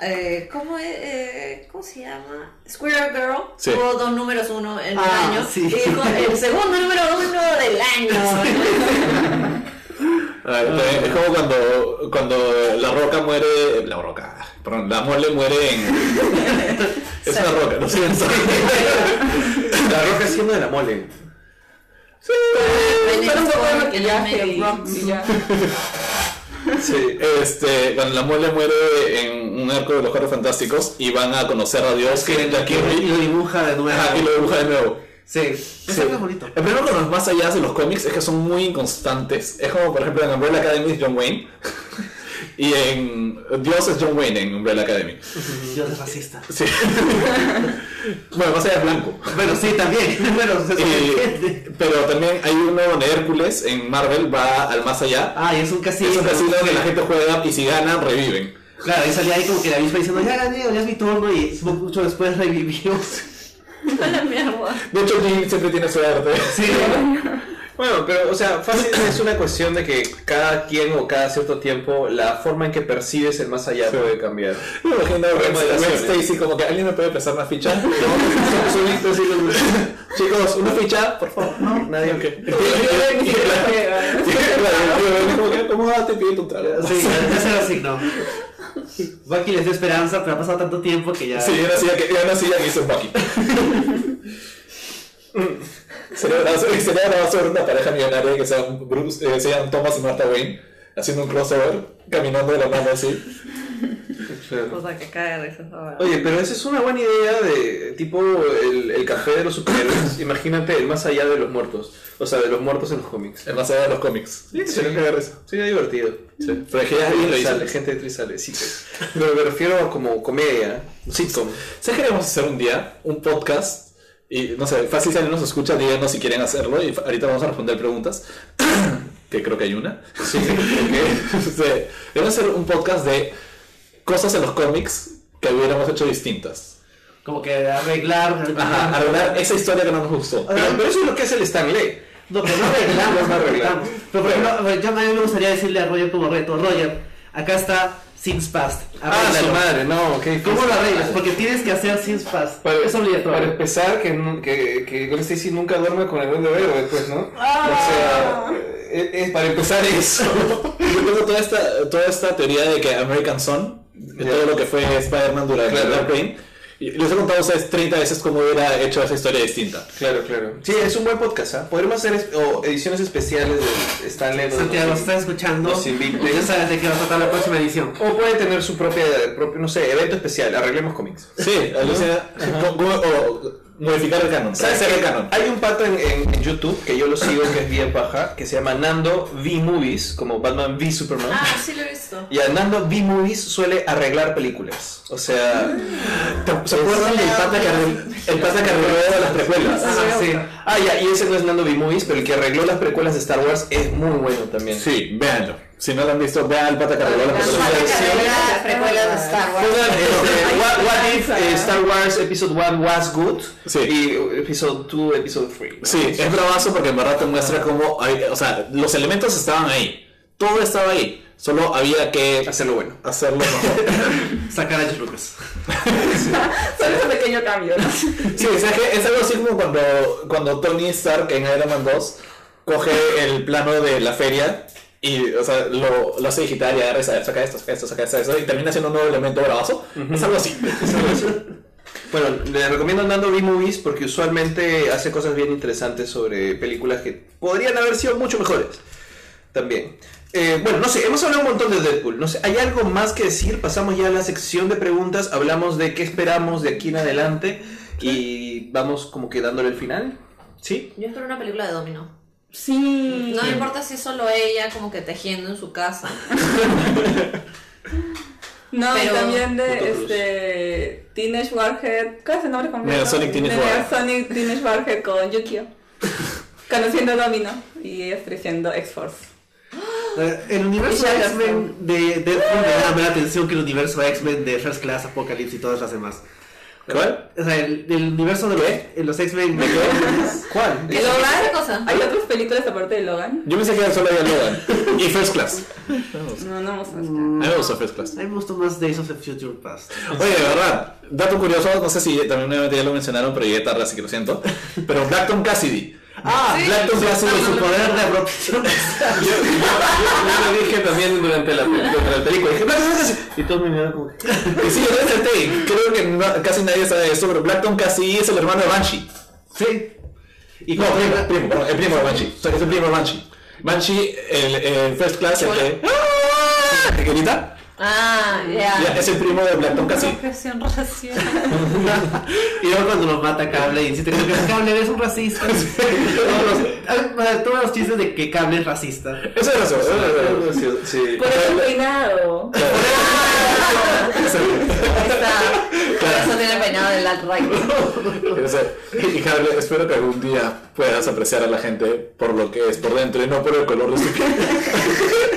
Eh, ¿cómo, es? Eh, ¿Cómo se llama? Squirrel Girl. Sí. Tuvo dos números uno en Ah, el año. sí. Y dijo el segundo número uno del año. A ver, también es como cuando, cuando la roca muere. La roca, perdón, la mole muere en. [LAUGHS] es una roca, no sé. [LAUGHS] La roca siendo de la mole. Pero un poco de maquillaje, y ya. Sí. Este, cuando la mole muere en un arco de los Cuatro Fantásticos y van a conocer a Dios que Jack Y Kirby lo dibuja de nuevo. Ajá, y lo dibuja de nuevo. Sí, eso Sí. es bonito. El problema con los más allá de los cómics es que son muy inconstantes. Es como, por ejemplo, en Umbrella Academy es John Wayne. Y en Dios es John Wayne en Umbrella Academy. Dios es racista. Sí. [LAUGHS] bueno, más allá es blanco. Bueno, sí, también. [LAUGHS] bueno, Y- pero también hay uno donde Hércules en Marvel va al más allá. Ah, y es un casino. es un casino donde la gente juega y si ganan, reviven. Claro, ahí salía ahí como que la misma diciendo, ya gané, ya es mi turno, y mucho después revivió. [LAUGHS] De hecho, Jim siempre tiene suerte. Sí, Bueno, pero, o sea, fácil es una cuestión de que cada quien o cada cierto tiempo la forma en que percibes el más allá Sí. puede cambiar. Me imagino Stacy como que alguien me puede prestar una ficha. No, Chicos, una ficha, por favor. No, nadie. Ok. Y claro, como que acomódate y pide trago. sí, ya se lo asignó. Bucky les dio esperanza, pero ha pasado tanto tiempo que ya. Sí, era así que hizo Bucky. Sería bravazo- sería ver una pareja millonaria que sean, Bruce, eh, sean Thomas y Martha Wayne haciendo un crossover, caminando de la mano así. Cosa que cae de Oye, pero esa es una buena idea de tipo el, el café de los superhéroes. [COUGHS] Imagínate el más allá de los muertos. O sea, de los muertos en los cómics. En más allá de los cómics. Sí, Sí. sería divertido. Sí. Pero es que ya alguien lo hizo. Gente de Trisale, sí. pues. Pero me refiero a como comedia, sitcom. ¿Sabes que queremos hacer un día? Un podcast. Y no sé, fácil si alguien nos escucha, díganos si quieren hacerlo. Y ahorita vamos a responder preguntas. [COUGHS] que creo que hay una. Sí, ok. [LAUGHS] Sí. Hacer un podcast de cosas en los cómics que hubiéramos hecho distintas. Como que arreglar. Ajá, arreglar esa historia que no nos gustó. Pero, pero eso es lo que hace el Stan Lee. No, pero no arreglamos, No [LAUGHS] arreglamos. Pero por ejemplo, yo a mí me gustaría decirle a Roger como reto, Roger, acá está Sins Past. Ah, arréglalo". su madre, no, qué ¿Cómo lo arreglas? Porque tienes que hacer Sins Past. Para, es para obligatorio. empezar, que, que, que Gwen Stacy nunca duerme con el duende verde después, ¿no? Ah. O sea, es, es para empezar eso. [LAUGHS] Yo tengo toda esta, toda esta teoría de que American Son de todo lo que fue Spider-Man durante Claro. Dark Reign. Y les he contado a ustedes 30 veces cómo hubiera hecho esa historia distinta. Claro, claro. Sí, es un buen podcast, ¿ah? Podremos hacer es- o ediciones especiales de Stanley. Santiago, nos- ¿estás escuchando? nos invite. Ya sabes de qué va a tratar la próxima edición. O puede tener su propia, propio, no sé, evento especial. Arreglemos cómics. Sí, Alicia, co- co- o modificar el canon, el canon. Hay un pato en, en- en YouTube que yo lo sigo que es bien paja, que se llama Nando V Movies, como Batman V Superman. Ah, sí lo he visto. Y a Nando V Movies suele arreglar películas. O sea, ¿Se acuerdan del pata que arregló, el pata que arregló las precuelas? Ah, sí. Ah, ya, y ese no es Nando V Movies, pero el que arregló las precuelas de Star Wars es muy bueno también. Sí, véanlo. Si no lo han visto, vean el pata que arregló las Las precuelas. de Star Wars. Pongan, este, what, what if eh, Star Wars Episode 1 was good Sí. y Episode 2, Episode 3. Sí, es bravazo porque en verdad te muestra cómo, hay- o sea, los elementos estaban ahí. Todo estaba ahí. Solo había que Hacerlo bueno. hacerlo [LAUGHS] mejor. Sacar a George Lucas. Solo ese pequeño cambio, ¿no? Sí, o sea, que es algo así como cuando, cuando Tony Stark en Iron Man 2 coge el plano de la feria y, o sea, lo, lo hace digital y agarra y saca saca esto, saca esto, saca esto, y termina siendo un nuevo elemento bravazo. Es algo así. Bueno, le recomiendo Nando B-Movies porque usualmente hace cosas bien interesantes sobre películas que podrían haber sido mucho mejores. También. Eh, bueno, no sé, hemos hablado un montón de Deadpool. No sé, ¿hay algo más que decir? Pasamos ya a la sección de preguntas, hablamos de qué esperamos de aquí en adelante y vamos como que dándole el final. ¿Sí? Yo espero una película de Domino. Sí. No me importa si es solo ella como que tejiendo en su casa. No, y Pero- también Puto de este Teenage Warhead, ¿cuál es el nombre completo? Negasonic Teenage Warhead. Negasonic Teenage Warhead con Yukio. Conociendo a Domino y ella creciendo X-Force. Eh, El universo de X-Men de Deadpool me llama más la atención que el universo de X-Men de First Class, Apocalypse y todas las demás. ¿Cuál? O sea, el, el universo de los, en los X-Men [LAUGHS] ¿Cuál? ¿Qué Logan? ¿Qué cosa? ¿Hay otras películas aparte de Logan? Yo pensé que solo había Logan. Y First Class. No, no vamos a A mí me gustó First Class. A mí me gustó más Days of the Future Past. Oye, de verdad, dato curioso, no sé si también nuevamente ya lo mencionaron, pero llegué tarde, así que lo siento. Pero Blackton Cassidy. Ah, Blackton Cassidy, su poder de protección. [LAUGHS] Yo, yo- lo dije también durante la, durante la película. Dije, "Black Panther", y todos me miraron como. Y sí, yo intenté. Creo que no- casi nadie sabe esto, pero Blackton Cassidy es el hermano de Banshee. Sí. Y no, primo, primo, perdón, el primo de Banshee. O sea, es el primo de Banshee. Banshee, el, el First Class, el que. ¡Ah! ¿El que grita? Ah, ya. Es el primo de. Profesión racial. [LAUGHS] Y luego cuando lo mata Cable y dice que Cable eres un racista. todos, los, todos los chistes de que Cable es racista. Eso es gracioso. Sí. Por eso el peinado. Por [LAUGHS] eso tiene peinado del alt-right. O sea, Y Harley, espero que algún día puedas apreciar a la gente por lo que es por dentro y no por el color de su piel. [LAUGHS]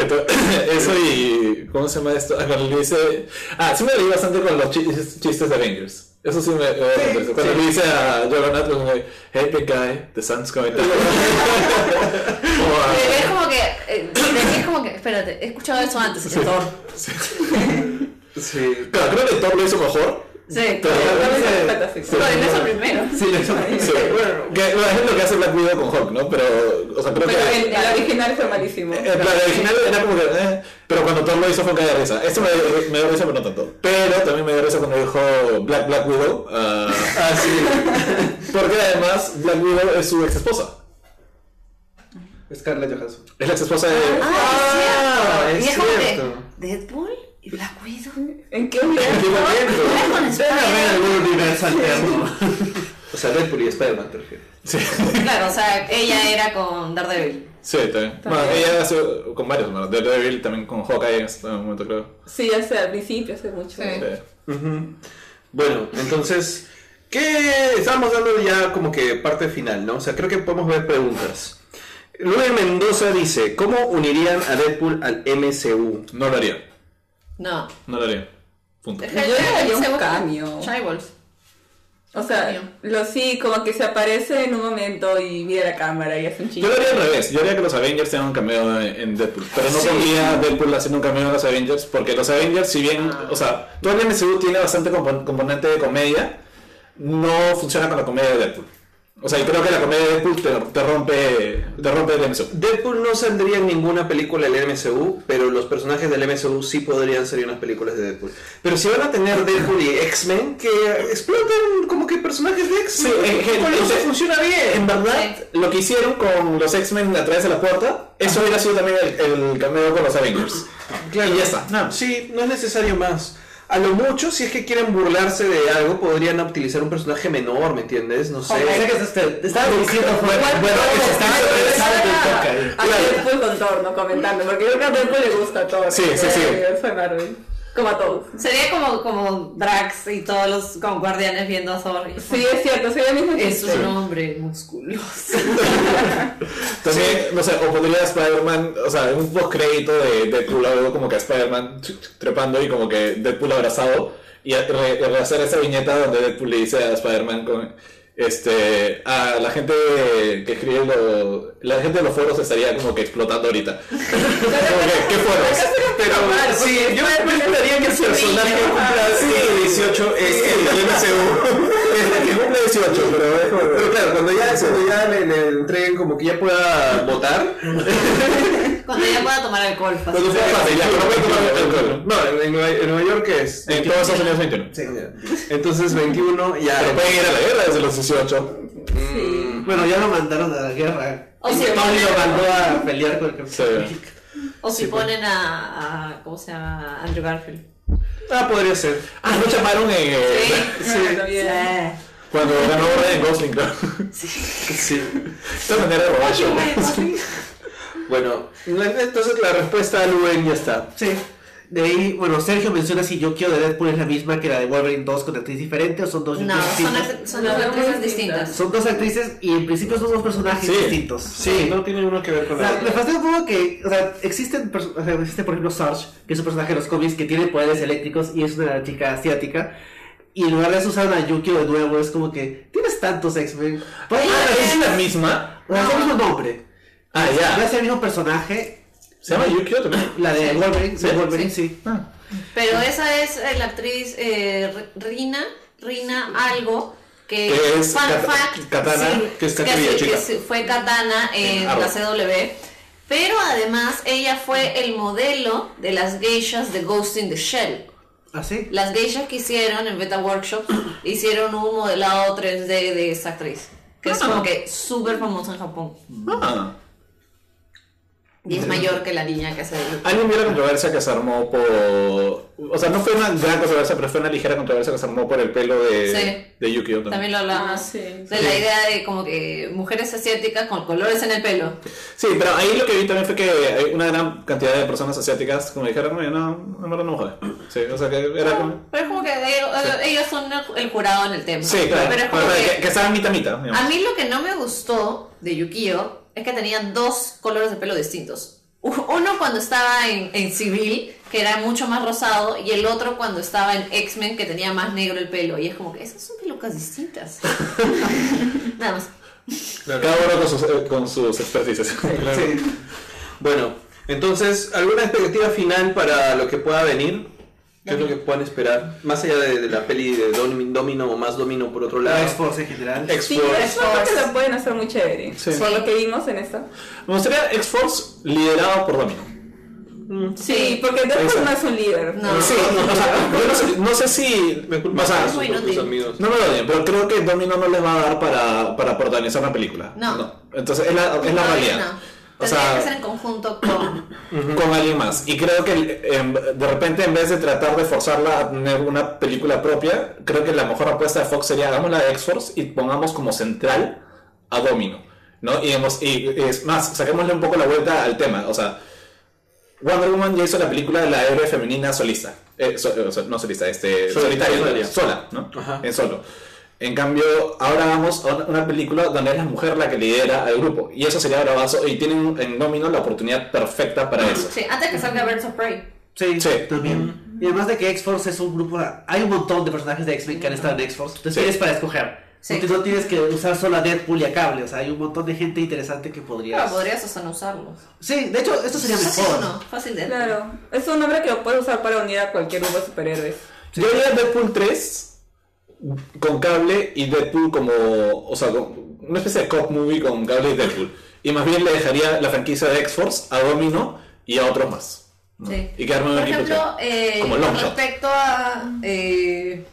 Entonces, [COUGHS] Eso y. ¿Cómo se llama esto? Ah, Cuando le dice. Ah, sí me reí bastante con los chistes, chistes de Avengers. Eso sí me. me- cuando le dice a Juggernaut, como que, Hey, big guy, the sun's going down. [LAUGHS] O a- Es como que. eh, Es como que. Espérate, he escuchado eso antes. es Thor. Sí. [LAUGHS] Claro, creo que Thor lo hizo mejor. Sí, Pero- en eso primero. Sí, lo hizo. Sí, bueno, es lo que hace Black Widow con Hulk, ¿no? Pero, o sea, creo Pero que. el, el original fue malísimo. Eh, claro, el original era como que, eh, pero cuando Thor lo hizo fue un caga de risa. Esto me, me dio risa, pero no tanto. Pero también me dio risa cuando dijo Black Black Widow. ah, [LAUGHS] Ah, sí. porque además Black Widow es su ex esposa. Scarlett Johansson. Es la ex esposa de. Ah, es es cierto. y es cierto. Deadpool y Black Widow. ¿En qué alterno. O sea, Deadpool y Spider-Man, te refieres. Sí, Claro, o sea, ella era con Daredevil. sí, también. Bueno, ella hace con varios, bueno, Daredevil también con Hawkeye en este momento, creo. Sí, hace al principio, hace mucho. Sí. Sí. Ujú. Bueno, entonces, ¿qué estamos dando ya como que parte final, ¿no? O sea, creo que podemos ver preguntas. Luis Mendoza dice, ¿cómo unirían a Deadpool al MCU? No lo haría. No. No lo haría. Punto. Yo le daría un cambio. Chivalry. O sea, lo sí, como que se aparece en un momento y mira la cámara y hace un chiste. Yo lo haría al revés. Yo haría que los Avengers tengan un cameo en, Deadpool. Pero no Sí. pondría Deadpool haciendo un cameo en los Avengers. Porque los Avengers, si bien. O sea, todo el MCU tiene bastante compo- componente de comedia. No funciona con la comedia de Deadpool. O sea, y creo que la comedia de Deadpool te, te rompe, te rompe el MCU. Deadpool no saldría en ninguna película del MCU, pero los personajes del MCU sí podrían salir en las películas de Deadpool. Pero si van a tener Deadpool y X-Men, que exploten como que personajes de X-Men. Sí, en- en- Con eso en- funciona bien. En verdad, lo que hicieron con los X-Men a través de la puerta, eso hubiera sido también el, el cameo con los Avengers. Claro, Y ya está. No. Sí, no es necesario más. A lo mucho, si es que quieren burlarse de algo, podrían utilizar un personaje menor, ¿me entiendes? No sé. O sea, que te, te estaba diciendo fue Igual bueno que se estaba toca ahí. A Deadpool con Thor, ¿no? Comentando, porque yo creo que a Deadpool le gusta Thor. Sí, sí, sí. De Marvel. Como a todos. Sería como, como Drax y todos los como guardianes viendo a Thor. Sí, es cierto, el mismo Es un hombre musculoso. [LAUGHS] También, no sé, o podría Spider-Man, o sea, un post crédito de Deadpool, algo como que a Spider-Man trepando y como que Deadpool abrazado, y rehacer esa viñeta donde Deadpool le dice a Spider-Man con. Este, a la gente que escribe lo, la gente de los foros estaría como que explotando ahorita. [LAUGHS] como que, ¿qué foros? Pero sí, yo me esperaría que el personaje cumpla sí, 18 es el [LAUGHS] MCU. Que cumple 18, pero claro, cuando ya, cuando ya le, le entreguen como que ya pueda votar. [LAUGHS] Cuando ya pueda tomar alcohol fácil. Cuando pueda fácil, ya, cuando pero pueda tomar veintiuno. alcohol. No, en Nueva, en Nueva York es. En todos Estados Unidos 21. Sí. Entonces 21 ya. Pero pueden ir a la guerra desde los 18. Mm, Bueno, ya lo mandaron a la guerra. O si Tony ponen- lo mandó a pelear con el Capitán Sí. O si ponen a, a. ¿Cómo se llama? Andrew Garfield. Ah, podría ser. Ah, no llamaron en. eh, Sí, [LAUGHS] está bien. Cuando ganó Ryan Gosling, claro. [LAUGHS] Sí. Esta manera de show. [LAUGHS] Bueno, entonces la respuesta a Luen ya está. Sí. De ahí, bueno, Sergio menciona si yo quiero de Deadpool es la misma que la de Wolverine 2 con actriz diferente o son dos No, son, son dos actrices distintas. Son dos actrices y en principio son dos personajes Sí. distintos. Sí, no tiene uno que ver con O sea, la me fastidia un poco que, o sea, existen, o sea, existe por ejemplo Sarge, que es un personaje de los cómics que tiene poderes eléctricos y es una chica asiática. Y en lugar de eso usar a Yukio de nuevo, es como que tienes tantos X-Men. Puede Ah, ¿es la misma? o sea, es el mismo nombre. Ah, No ya. es el mismo personaje. ¿Se llama Yukio también? La de Wolverine, ¿Sí? de Wolverine, sí. Ah. Pero esa es eh, la actriz eh, Rina, Rina algo, que, Que es fun Kat- fact, Katana, sí, que es que, chica. que fue Katana en Arrow. la CW. Pero además ella fue el modelo de las geishas de Ghost in the Shell. ¿Ah, sí? Las geishas que hicieron en Beta Workshop [CLEARS THROAT] hicieron un modelado 3D de esa actriz. Que es como que súper famosa en Japón. Ah. Y es mayor que la niña que hace el... Alguien vio la controversia que se armó por. O sea, no fue una gran controversia, pero fue una ligera controversia que se armó por el pelo de, Sí. de Yukio también. También lo hablamos. Ah, sí. De la idea de como que mujeres asiáticas con colores en el pelo. Sí, pero ahí lo que vi también fue que hay una gran cantidad de personas asiáticas como dijeron, no, verdad no me jode. Sí, o sea que era como. Pero es como que ellos, ellos son el, el jurado en el tema. Sí, claro. Pero es como Pero que, que, que estaban mitad mitad. digamos. a mí lo que no me gustó de Yukio es que tenían dos colores de pelo distintos. Uno cuando estaba en, en civil, que era mucho más rosado, y el otro cuando estaba en X-Men, que tenía más negro el pelo. Y es como que esas son pelucas distintas. [LAUGHS] Nada más. Cada uno con sus, eh, con sus expertices. Sí. Bueno, entonces, ¿alguna expectativa final para lo que pueda venir? ¿Qué es lo que puedan esperar? Más allá de, de la peli de Domi- Domino o más Domino por otro La lado. X-Force en general. Sí, X-Force. eso creo que lo pueden hacer muy chévere. Sí. Por lo que vimos en esta. Me gustaría X-Force liderado por Domino. Sí, porque Deadpool no es un líder. No. Sí, o sea, [LAUGHS] yo no sé, no sé si. Me culpa o sea, sus muy amigos. No me lo odien, pero creo que Domino no les va a dar para, para protagonizar una película. No. Entonces es la, es la No, realidad. no. O Tendría sea, que ser en conjunto con... con alguien más. Y creo que em, de repente en vez de tratar de forzarla a tener una película propia, creo que la mejor apuesta de Fox sería hagamos la de X-Force y pongamos como central a Domino. ¿no? Y, hemos- y es más, saquémosle un poco la vuelta al tema. O sea, Wonder Woman ya hizo la película de la héroe femenina solista. Eh, so- so- no solista, este, Sol- solitaria, solitaria. sola, ¿no? Ajá. En solo. En cambio, ahora vamos a una- película donde es la mujer la que lidera al grupo. Y eso sería bravazo. Y tienen en Domino la oportunidad perfecta para eso. Sí, antes que salga Birds of Prey. Sí, Sí. también. Y además de que X-Force es un grupo, hay un montón de personajes de X-Men que han estado en X-Force. Entonces Sí. tienes para escoger. Sí. No, tienes que usar solo a Deadpool y a Cable. O sea, hay un montón de gente interesante que podrías. Pero podrías hasta no usarlos. Sí, de hecho, esto sería Fácil mejor. uno, fácil de Claro, es un nombre que lo puedes usar para unir a cualquier grupo de superhéroes. Yo haría Deadpool 3 con cable y Deadpool como. O sea, con- una especie de cop movie con Cable y Deadpool. Y más bien le dejaría la franquicia de X-Force a Domino y a otros más. ¿no? Sí. Y quedarme Por ejemplo, eh, Como con respecto a eh,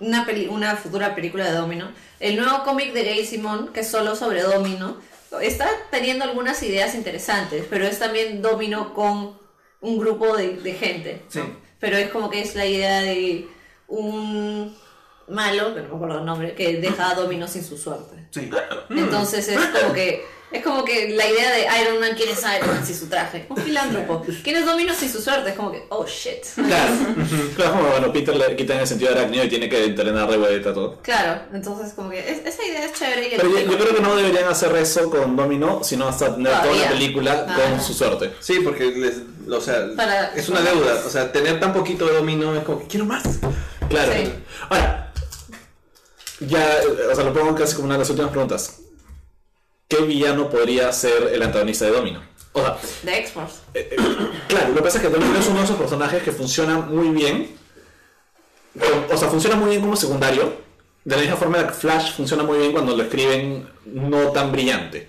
una, peli- una futura película de Domino, el nuevo cómic de Gay Simón, que es solo sobre Domino, está teniendo algunas ideas interesantes, pero es también Domino con un grupo de, de gente. ¿no? Sí. Pero es como que es la idea de un malo, que no me acuerdo el nombre, que deja a Domino sin su suerte. Sí. Entonces es como que es como que la idea de Iron Man, ¿quién es Iron Man sin su traje? Un filántropo. ¿Quién es Domino sin su suerte? Es como que, oh shit. Claro. [LAUGHS] claro, como bueno, Peter le quitan el sentido de arácnido y tiene que entrenar de vuelta todo. Claro, entonces como que es- esa idea es chévere. Y Pero yo, creo que no deberían hacer eso con Domino, sino hasta tener toda la película Ah. con su suerte. Sí, porque les, o sea, Para- es una deuda. O sea, tener tan poquito de dominio es como que quiero más. Claro. Sí. Ahora, ya, eh, o sea, lo pongo casi como una de las últimas preguntas. ¿Qué villano podría ser el antagonista de Domino? O sea, de X-Force. eh, eh, claro, lo que pasa es que Domino es uno de esos personajes que funciona muy bien. con- o sea, funciona muy bien como secundario. De la misma forma que Flash funciona muy bien cuando lo escriben no tan brillante.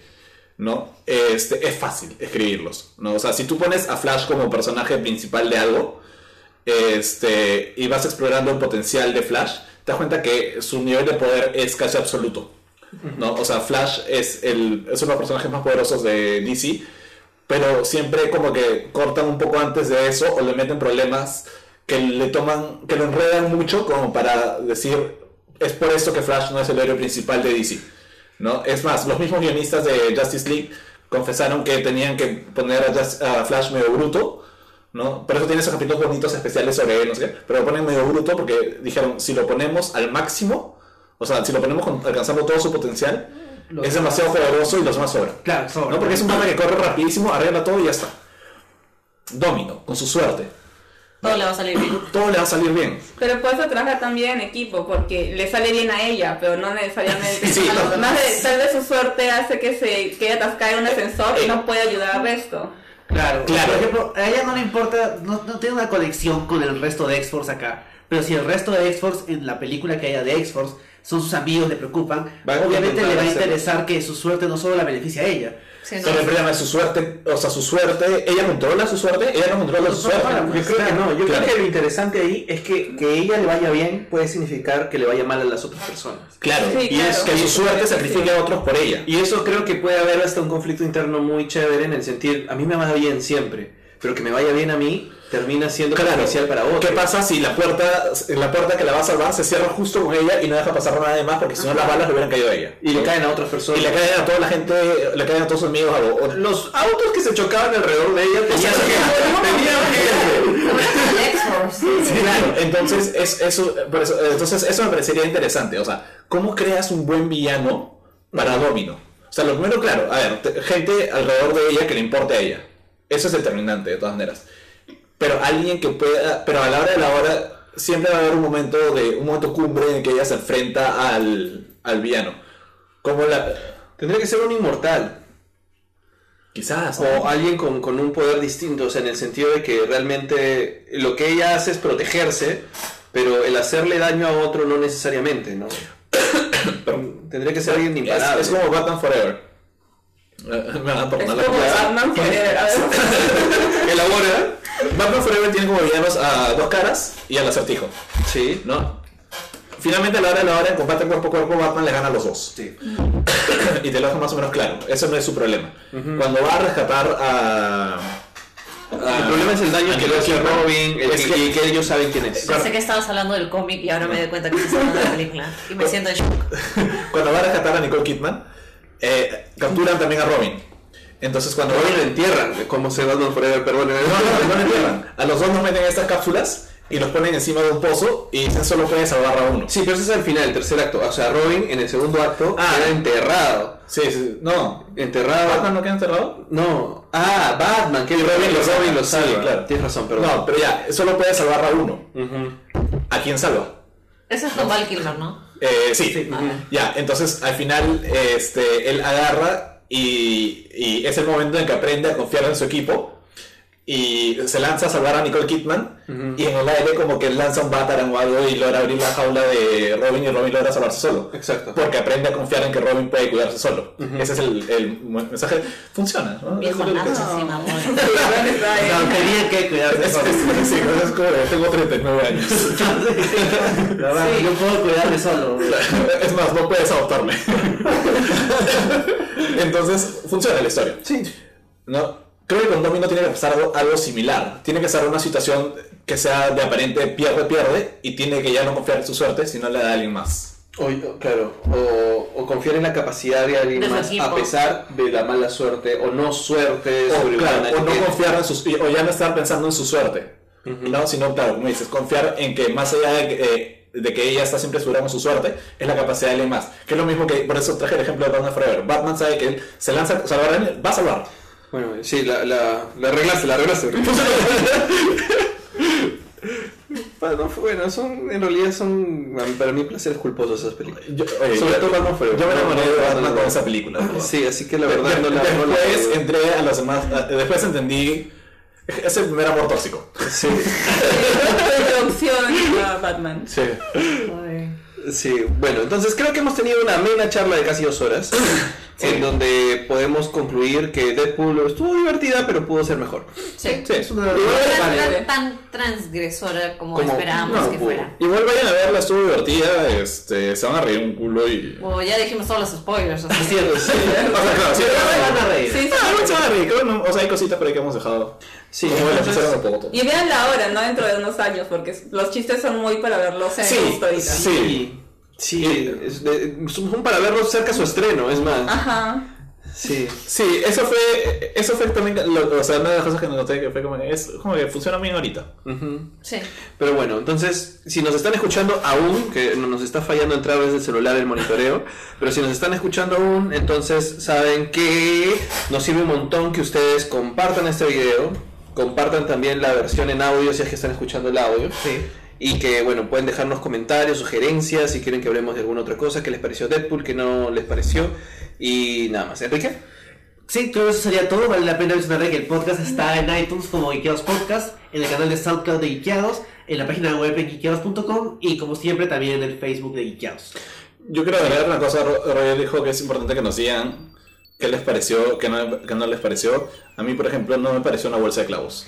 ¿No? Este, es fácil escribirlos. ¿no? O sea, si tú pones a Flash como personaje principal de algo, este, y vas explorando el potencial de Flash, te das cuenta que su nivel de poder es casi absoluto. ¿no? O sea, Flash es, el, es uno de los personajes más poderosos de DC, pero siempre como que cortan un poco antes de eso o le meten problemas que le toman, que lo enredan mucho como para decir, es por esto que Flash no es el héroe principal de DC. ¿no? Es más, los mismos guionistas de Justice League confesaron que tenían que poner a, Just- a Flash medio bruto, ¿no? Por eso tiene esos capítulos bonitos especiales sobre él, no sé qué, pero lo ponen medio bruto porque dijeron, si lo ponemos al máximo, o sea, si lo ponemos con- alcanzando todo su potencial, Lo- es demasiado poderoso y los demás sobran. Claro, sobra. ¿no? Porque es un mapa que corre rapidísimo, arregla todo y ya está. Domino, con su suerte. Todo le va a salir bien. [CLEARS THROAT] Todo le va a salir bien. Pero por eso trabaja también en equipo, porque le sale bien a ella, pero no necesariamente [LAUGHS] Sí, no. de- Tal vez su suerte hace que se quede atascada en un ascensor y no puede ayudar al resto. Claro, Claro. Por ejemplo, a ella no le importa, no, no tiene una conexión con el resto de X-Force acá. Pero si el resto de X-Force, en la película que haya de X-Force, son sus amigos, le preocupan, Va obviamente le va a interesar que su suerte no solo la beneficia a ella. Sí, no. Pero el problema es su suerte, o sea, su suerte, ella controla su suerte, ella no controla su suerte. Yo creo que no, yo Claro. creo que lo interesante ahí es que que ella le vaya bien puede significar que le vaya mal a las otras personas. Claro, Sí, y es claro. que su suerte sacrifique a otros por ella. Y eso creo que puede haber hasta un conflicto interno muy chévere en el sentir, a mí me va bien siempre, pero que me vaya bien a mí termina siendo Claro. perjudicial para otro. ¿Qué pasa si la puerta, la puerta que la va a salvar se cierra justo con ella y no deja pasar nada de más porque si no las balas le hubieran caído a ella? Y le caen a otras personas. Y le caen a toda la gente, le caen a todos sus amigos. Los autos que se chocaban alrededor de ella tenían que... claro. Entonces, es, eso, por eso, entonces, eso me parecería interesante. O sea, ¿cómo creas un buen villano para Domino? O sea, lo primero, claro, a ver, te- gente alrededor de ella que le importe a ella. Eso es determinante, de todas maneras. Pero alguien que pueda, pero a la hora de la hora, siempre va a haber un momento de un momento cumbre en que ella se enfrenta al, al villano. Como la. Tendría que ser un inmortal. Quizás. ¿no? O alguien con, con un poder distinto, o sea, en el sentido de que realmente lo que ella hace es protegerse, pero el hacerle daño a otro no necesariamente, ¿no? [COUGHS] Tendría que ser alguien es, imparable. es como Batman Forever. [LAUGHS] Me van a perdonar la. Batman Forever. [LAUGHS] A ver. [LAUGHS] Elabora. Batman Forever tiene como villanos a dos caras y al acertijo, Sí. ¿no? Finalmente a la hora de la hora en combate cuerpo a cuerpo Batman le gana a los dos. Sí. [COUGHS] y te lo deja más o menos claro. Eso no es su problema. Cuando va a rescatar a... a- El problema es el daño que le hace Robin el es que- y que ellos saben quién es. Pensé que estabas hablando del cómic y ahora me doy cuenta que estás hablando de la película. Y me siento en shock. Cuando va a rescatar a Nicole Kidman, eh, capturan también a Robin. Entonces cuando Robin lo entierran, como se Batman Forever, pero bueno. No, no, no le [LAUGHS] entierran. A los dos nos meten en estas cápsulas y los ponen encima de un pozo y dicen solo puede salvar a uno. Sí, pero ese es al final, el tercer acto. O sea, Robin en el segundo acto Ah. queda enterrado. Sí, sí, no. Enterrado. ¿Batman no queda enterrado? No. Ah, Batman, que Robin lo, Robin lo salva. Sí, claro. Tienes razón, perdón. No, pero ya, solo puede salvar a uno. ¿A quién salva? Ese es con Val Kilmer, ¿no? Eh, sí. Ya, entonces al final este, él agarra y, y es el momento en que aprende a confiar en su equipo y se lanza a salvar a Nicole Kidman y en el aire como que lanza un Batarang o algo y logra abrir la jaula de Robin y Robin logra salvarse solo. Exacto. Porque aprende a confiar en que Robin puede cuidarse solo. Ese es el, el mensaje. Funciona, ¿no? Viejo que- nazi, sí, mamón. [LAUGHS] No, tenía que cuidarse Es, solo. es- sí, es como tengo 39 años. [LAUGHS] La verdad, Yo puedo cuidarme solo. Es más, no puedes adoptarme. [LAUGHS] Entonces, funciona la historia. Sí. ¿no? Creo que con Domino tiene que pasar algo, algo similar. Tiene que ser una situación que sea de aparente pierde-pierde y tiene que ya no confiar en su suerte, sino le da a alguien más. O, claro, o, o confiar en la capacidad de alguien De más equipo. a pesar de la mala suerte o no suerte O, sobrehumana claro, o no confiar en sus, o ya no estar pensando en su suerte. ¿no? Sino, claro, como dices, confiar en que más allá de que, eh, de que ella está siempre segura con su suerte, es la capacidad de alguien más. Que es lo mismo que, por eso traje el ejemplo de Batman Forever. Batman sabe que él se lanza a salvar a alguien, va a salvar. Bueno, sí, la, la, la arreglaste, la arreglaste. [LAUGHS] bueno, bueno, son, en realidad son para mí placeres culposos esas películas. Yo, oye, Sobre todo Batman Forever. Yo me enamoré de Batman con esa película. ¿no? Sí, así que la verdad no la no la- Después entré a los demás. Después entendí. Es el primer amor tóxico. Sí, [LAUGHS] Introducción a Batman. Sí. Ay. sí, bueno, entonces creo que hemos tenido una amena charla de casi dos horas. [COUGHS] En donde podemos concluir que Deadpool estuvo divertida, pero pudo ser mejor. Sí. Sí. Es una No era tan transgresora como, Como- esperábamos no, que pudo. fuera. Igual vayan a verla, estuvo divertida. Este, se van a reír un culo y. O ya dijimos todos los spoilers. así sí. O sea, claro, sí, van a reír. Sí, sí. Ah, no se van a reír, creo, no, o sea, hay cositas por ahí que hemos dejado. Sí, entonces- Pogoto. Y vean la hora, ¿no? Dentro de unos años, porque los chistes son muy para verlos en Sí, ahorita. sí. Sí, sí, es de- son para verlo cerca a su estreno, es más. Ajá. Sí. Sí, eso fue, eso fue también, lo- o sea, una de las cosas que noté que fue como, es como que funciona bien ahorita. Ujú. Sí. Pero bueno, entonces, si nos están escuchando aún, que no nos está fallando entrar desde el celular el monitoreo, [LAUGHS] pero si nos están escuchando aún, entonces saben que nos sirve un montón que ustedes compartan este video, compartan también la versión en audio si es que están escuchando el audio. Sí. Y que, bueno, pueden dejarnos comentarios, sugerencias, si quieren que hablemos de alguna otra cosa, que les pareció Deadpool, que no les pareció. Y nada más. Enrique. Sí, creo que eso sería todo. Vale la pena mencionar que el podcast está en iTunes como Geekeados Podcast, en el canal de SoundCloud de Geekeados, en la página web en geekeados.com y como siempre también en el Facebook de Geekeados. Yo quiero agregar una cosa, Ro- Roger dijo que es importante que nos digan qué les pareció, qué no, qué no les pareció. A mí, por ejemplo, no me pareció una bolsa de clavos.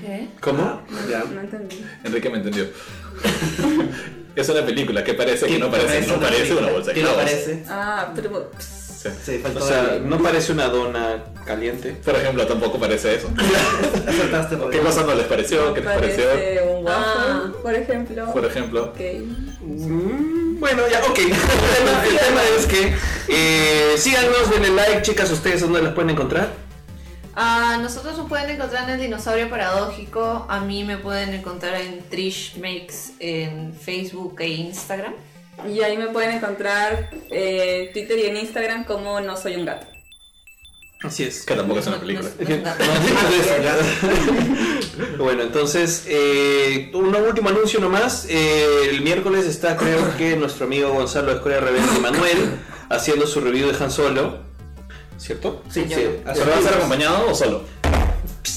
¿Qué? ¿Cómo? Ya. No entendí. Enrique me entendió. [LAUGHS] es una película que parece que no parece, no parece una bolsa de Que no clavos. parece. Ah, pero. Sí. Sí, faltó O sea, no parece una dona caliente. Por ejemplo, tampoco parece eso. [LAUGHS] Acertaste. ¿Qué cosa no les pareció? ¿Qué les pareció? Parece un waffle, Ah. por ejemplo. Por ejemplo. Ok. Mm, Bueno, ya, ok. [LAUGHS] El tema, el tema es que eh, síganos, denle like, chicas, ustedes dónde las pueden encontrar. Ah, nosotros nos pueden encontrar en el dinosaurio paradójico. A mí me pueden encontrar en Trish Makes en Facebook e Instagram. Y ahí me pueden encontrar en Twitter y en Instagram como No Soy un Gato. Así es. Que tampoco es una película. es- [LAUGHS] no es un gato. [LAUGHS] Bueno, entonces, eh, un último anuncio nomás. Eh, el miércoles está, creo que, nuestro amigo Gonzalo de Escuela Rebelde Manuel haciendo su review de Han Solo. ¿Cierto? Sí, sí. ¿Pero va a ser acompañado o solo?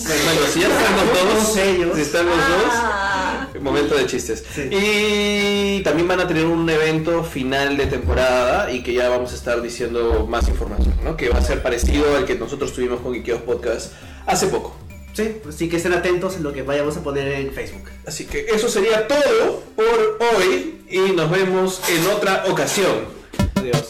Bueno, si ya están los dos, ellos. si están los dos, Ah, momento de chistes. Sí. Y también van a tener un evento final de temporada y que ya vamos a estar diciendo más información, ¿no? Que va a ser parecido al que nosotros tuvimos con Ikeos Podcast hace poco. Sí, así que estén atentos en lo que vayamos a poner en Facebook. Así que eso sería todo por hoy y nos vemos en otra ocasión. Adiós.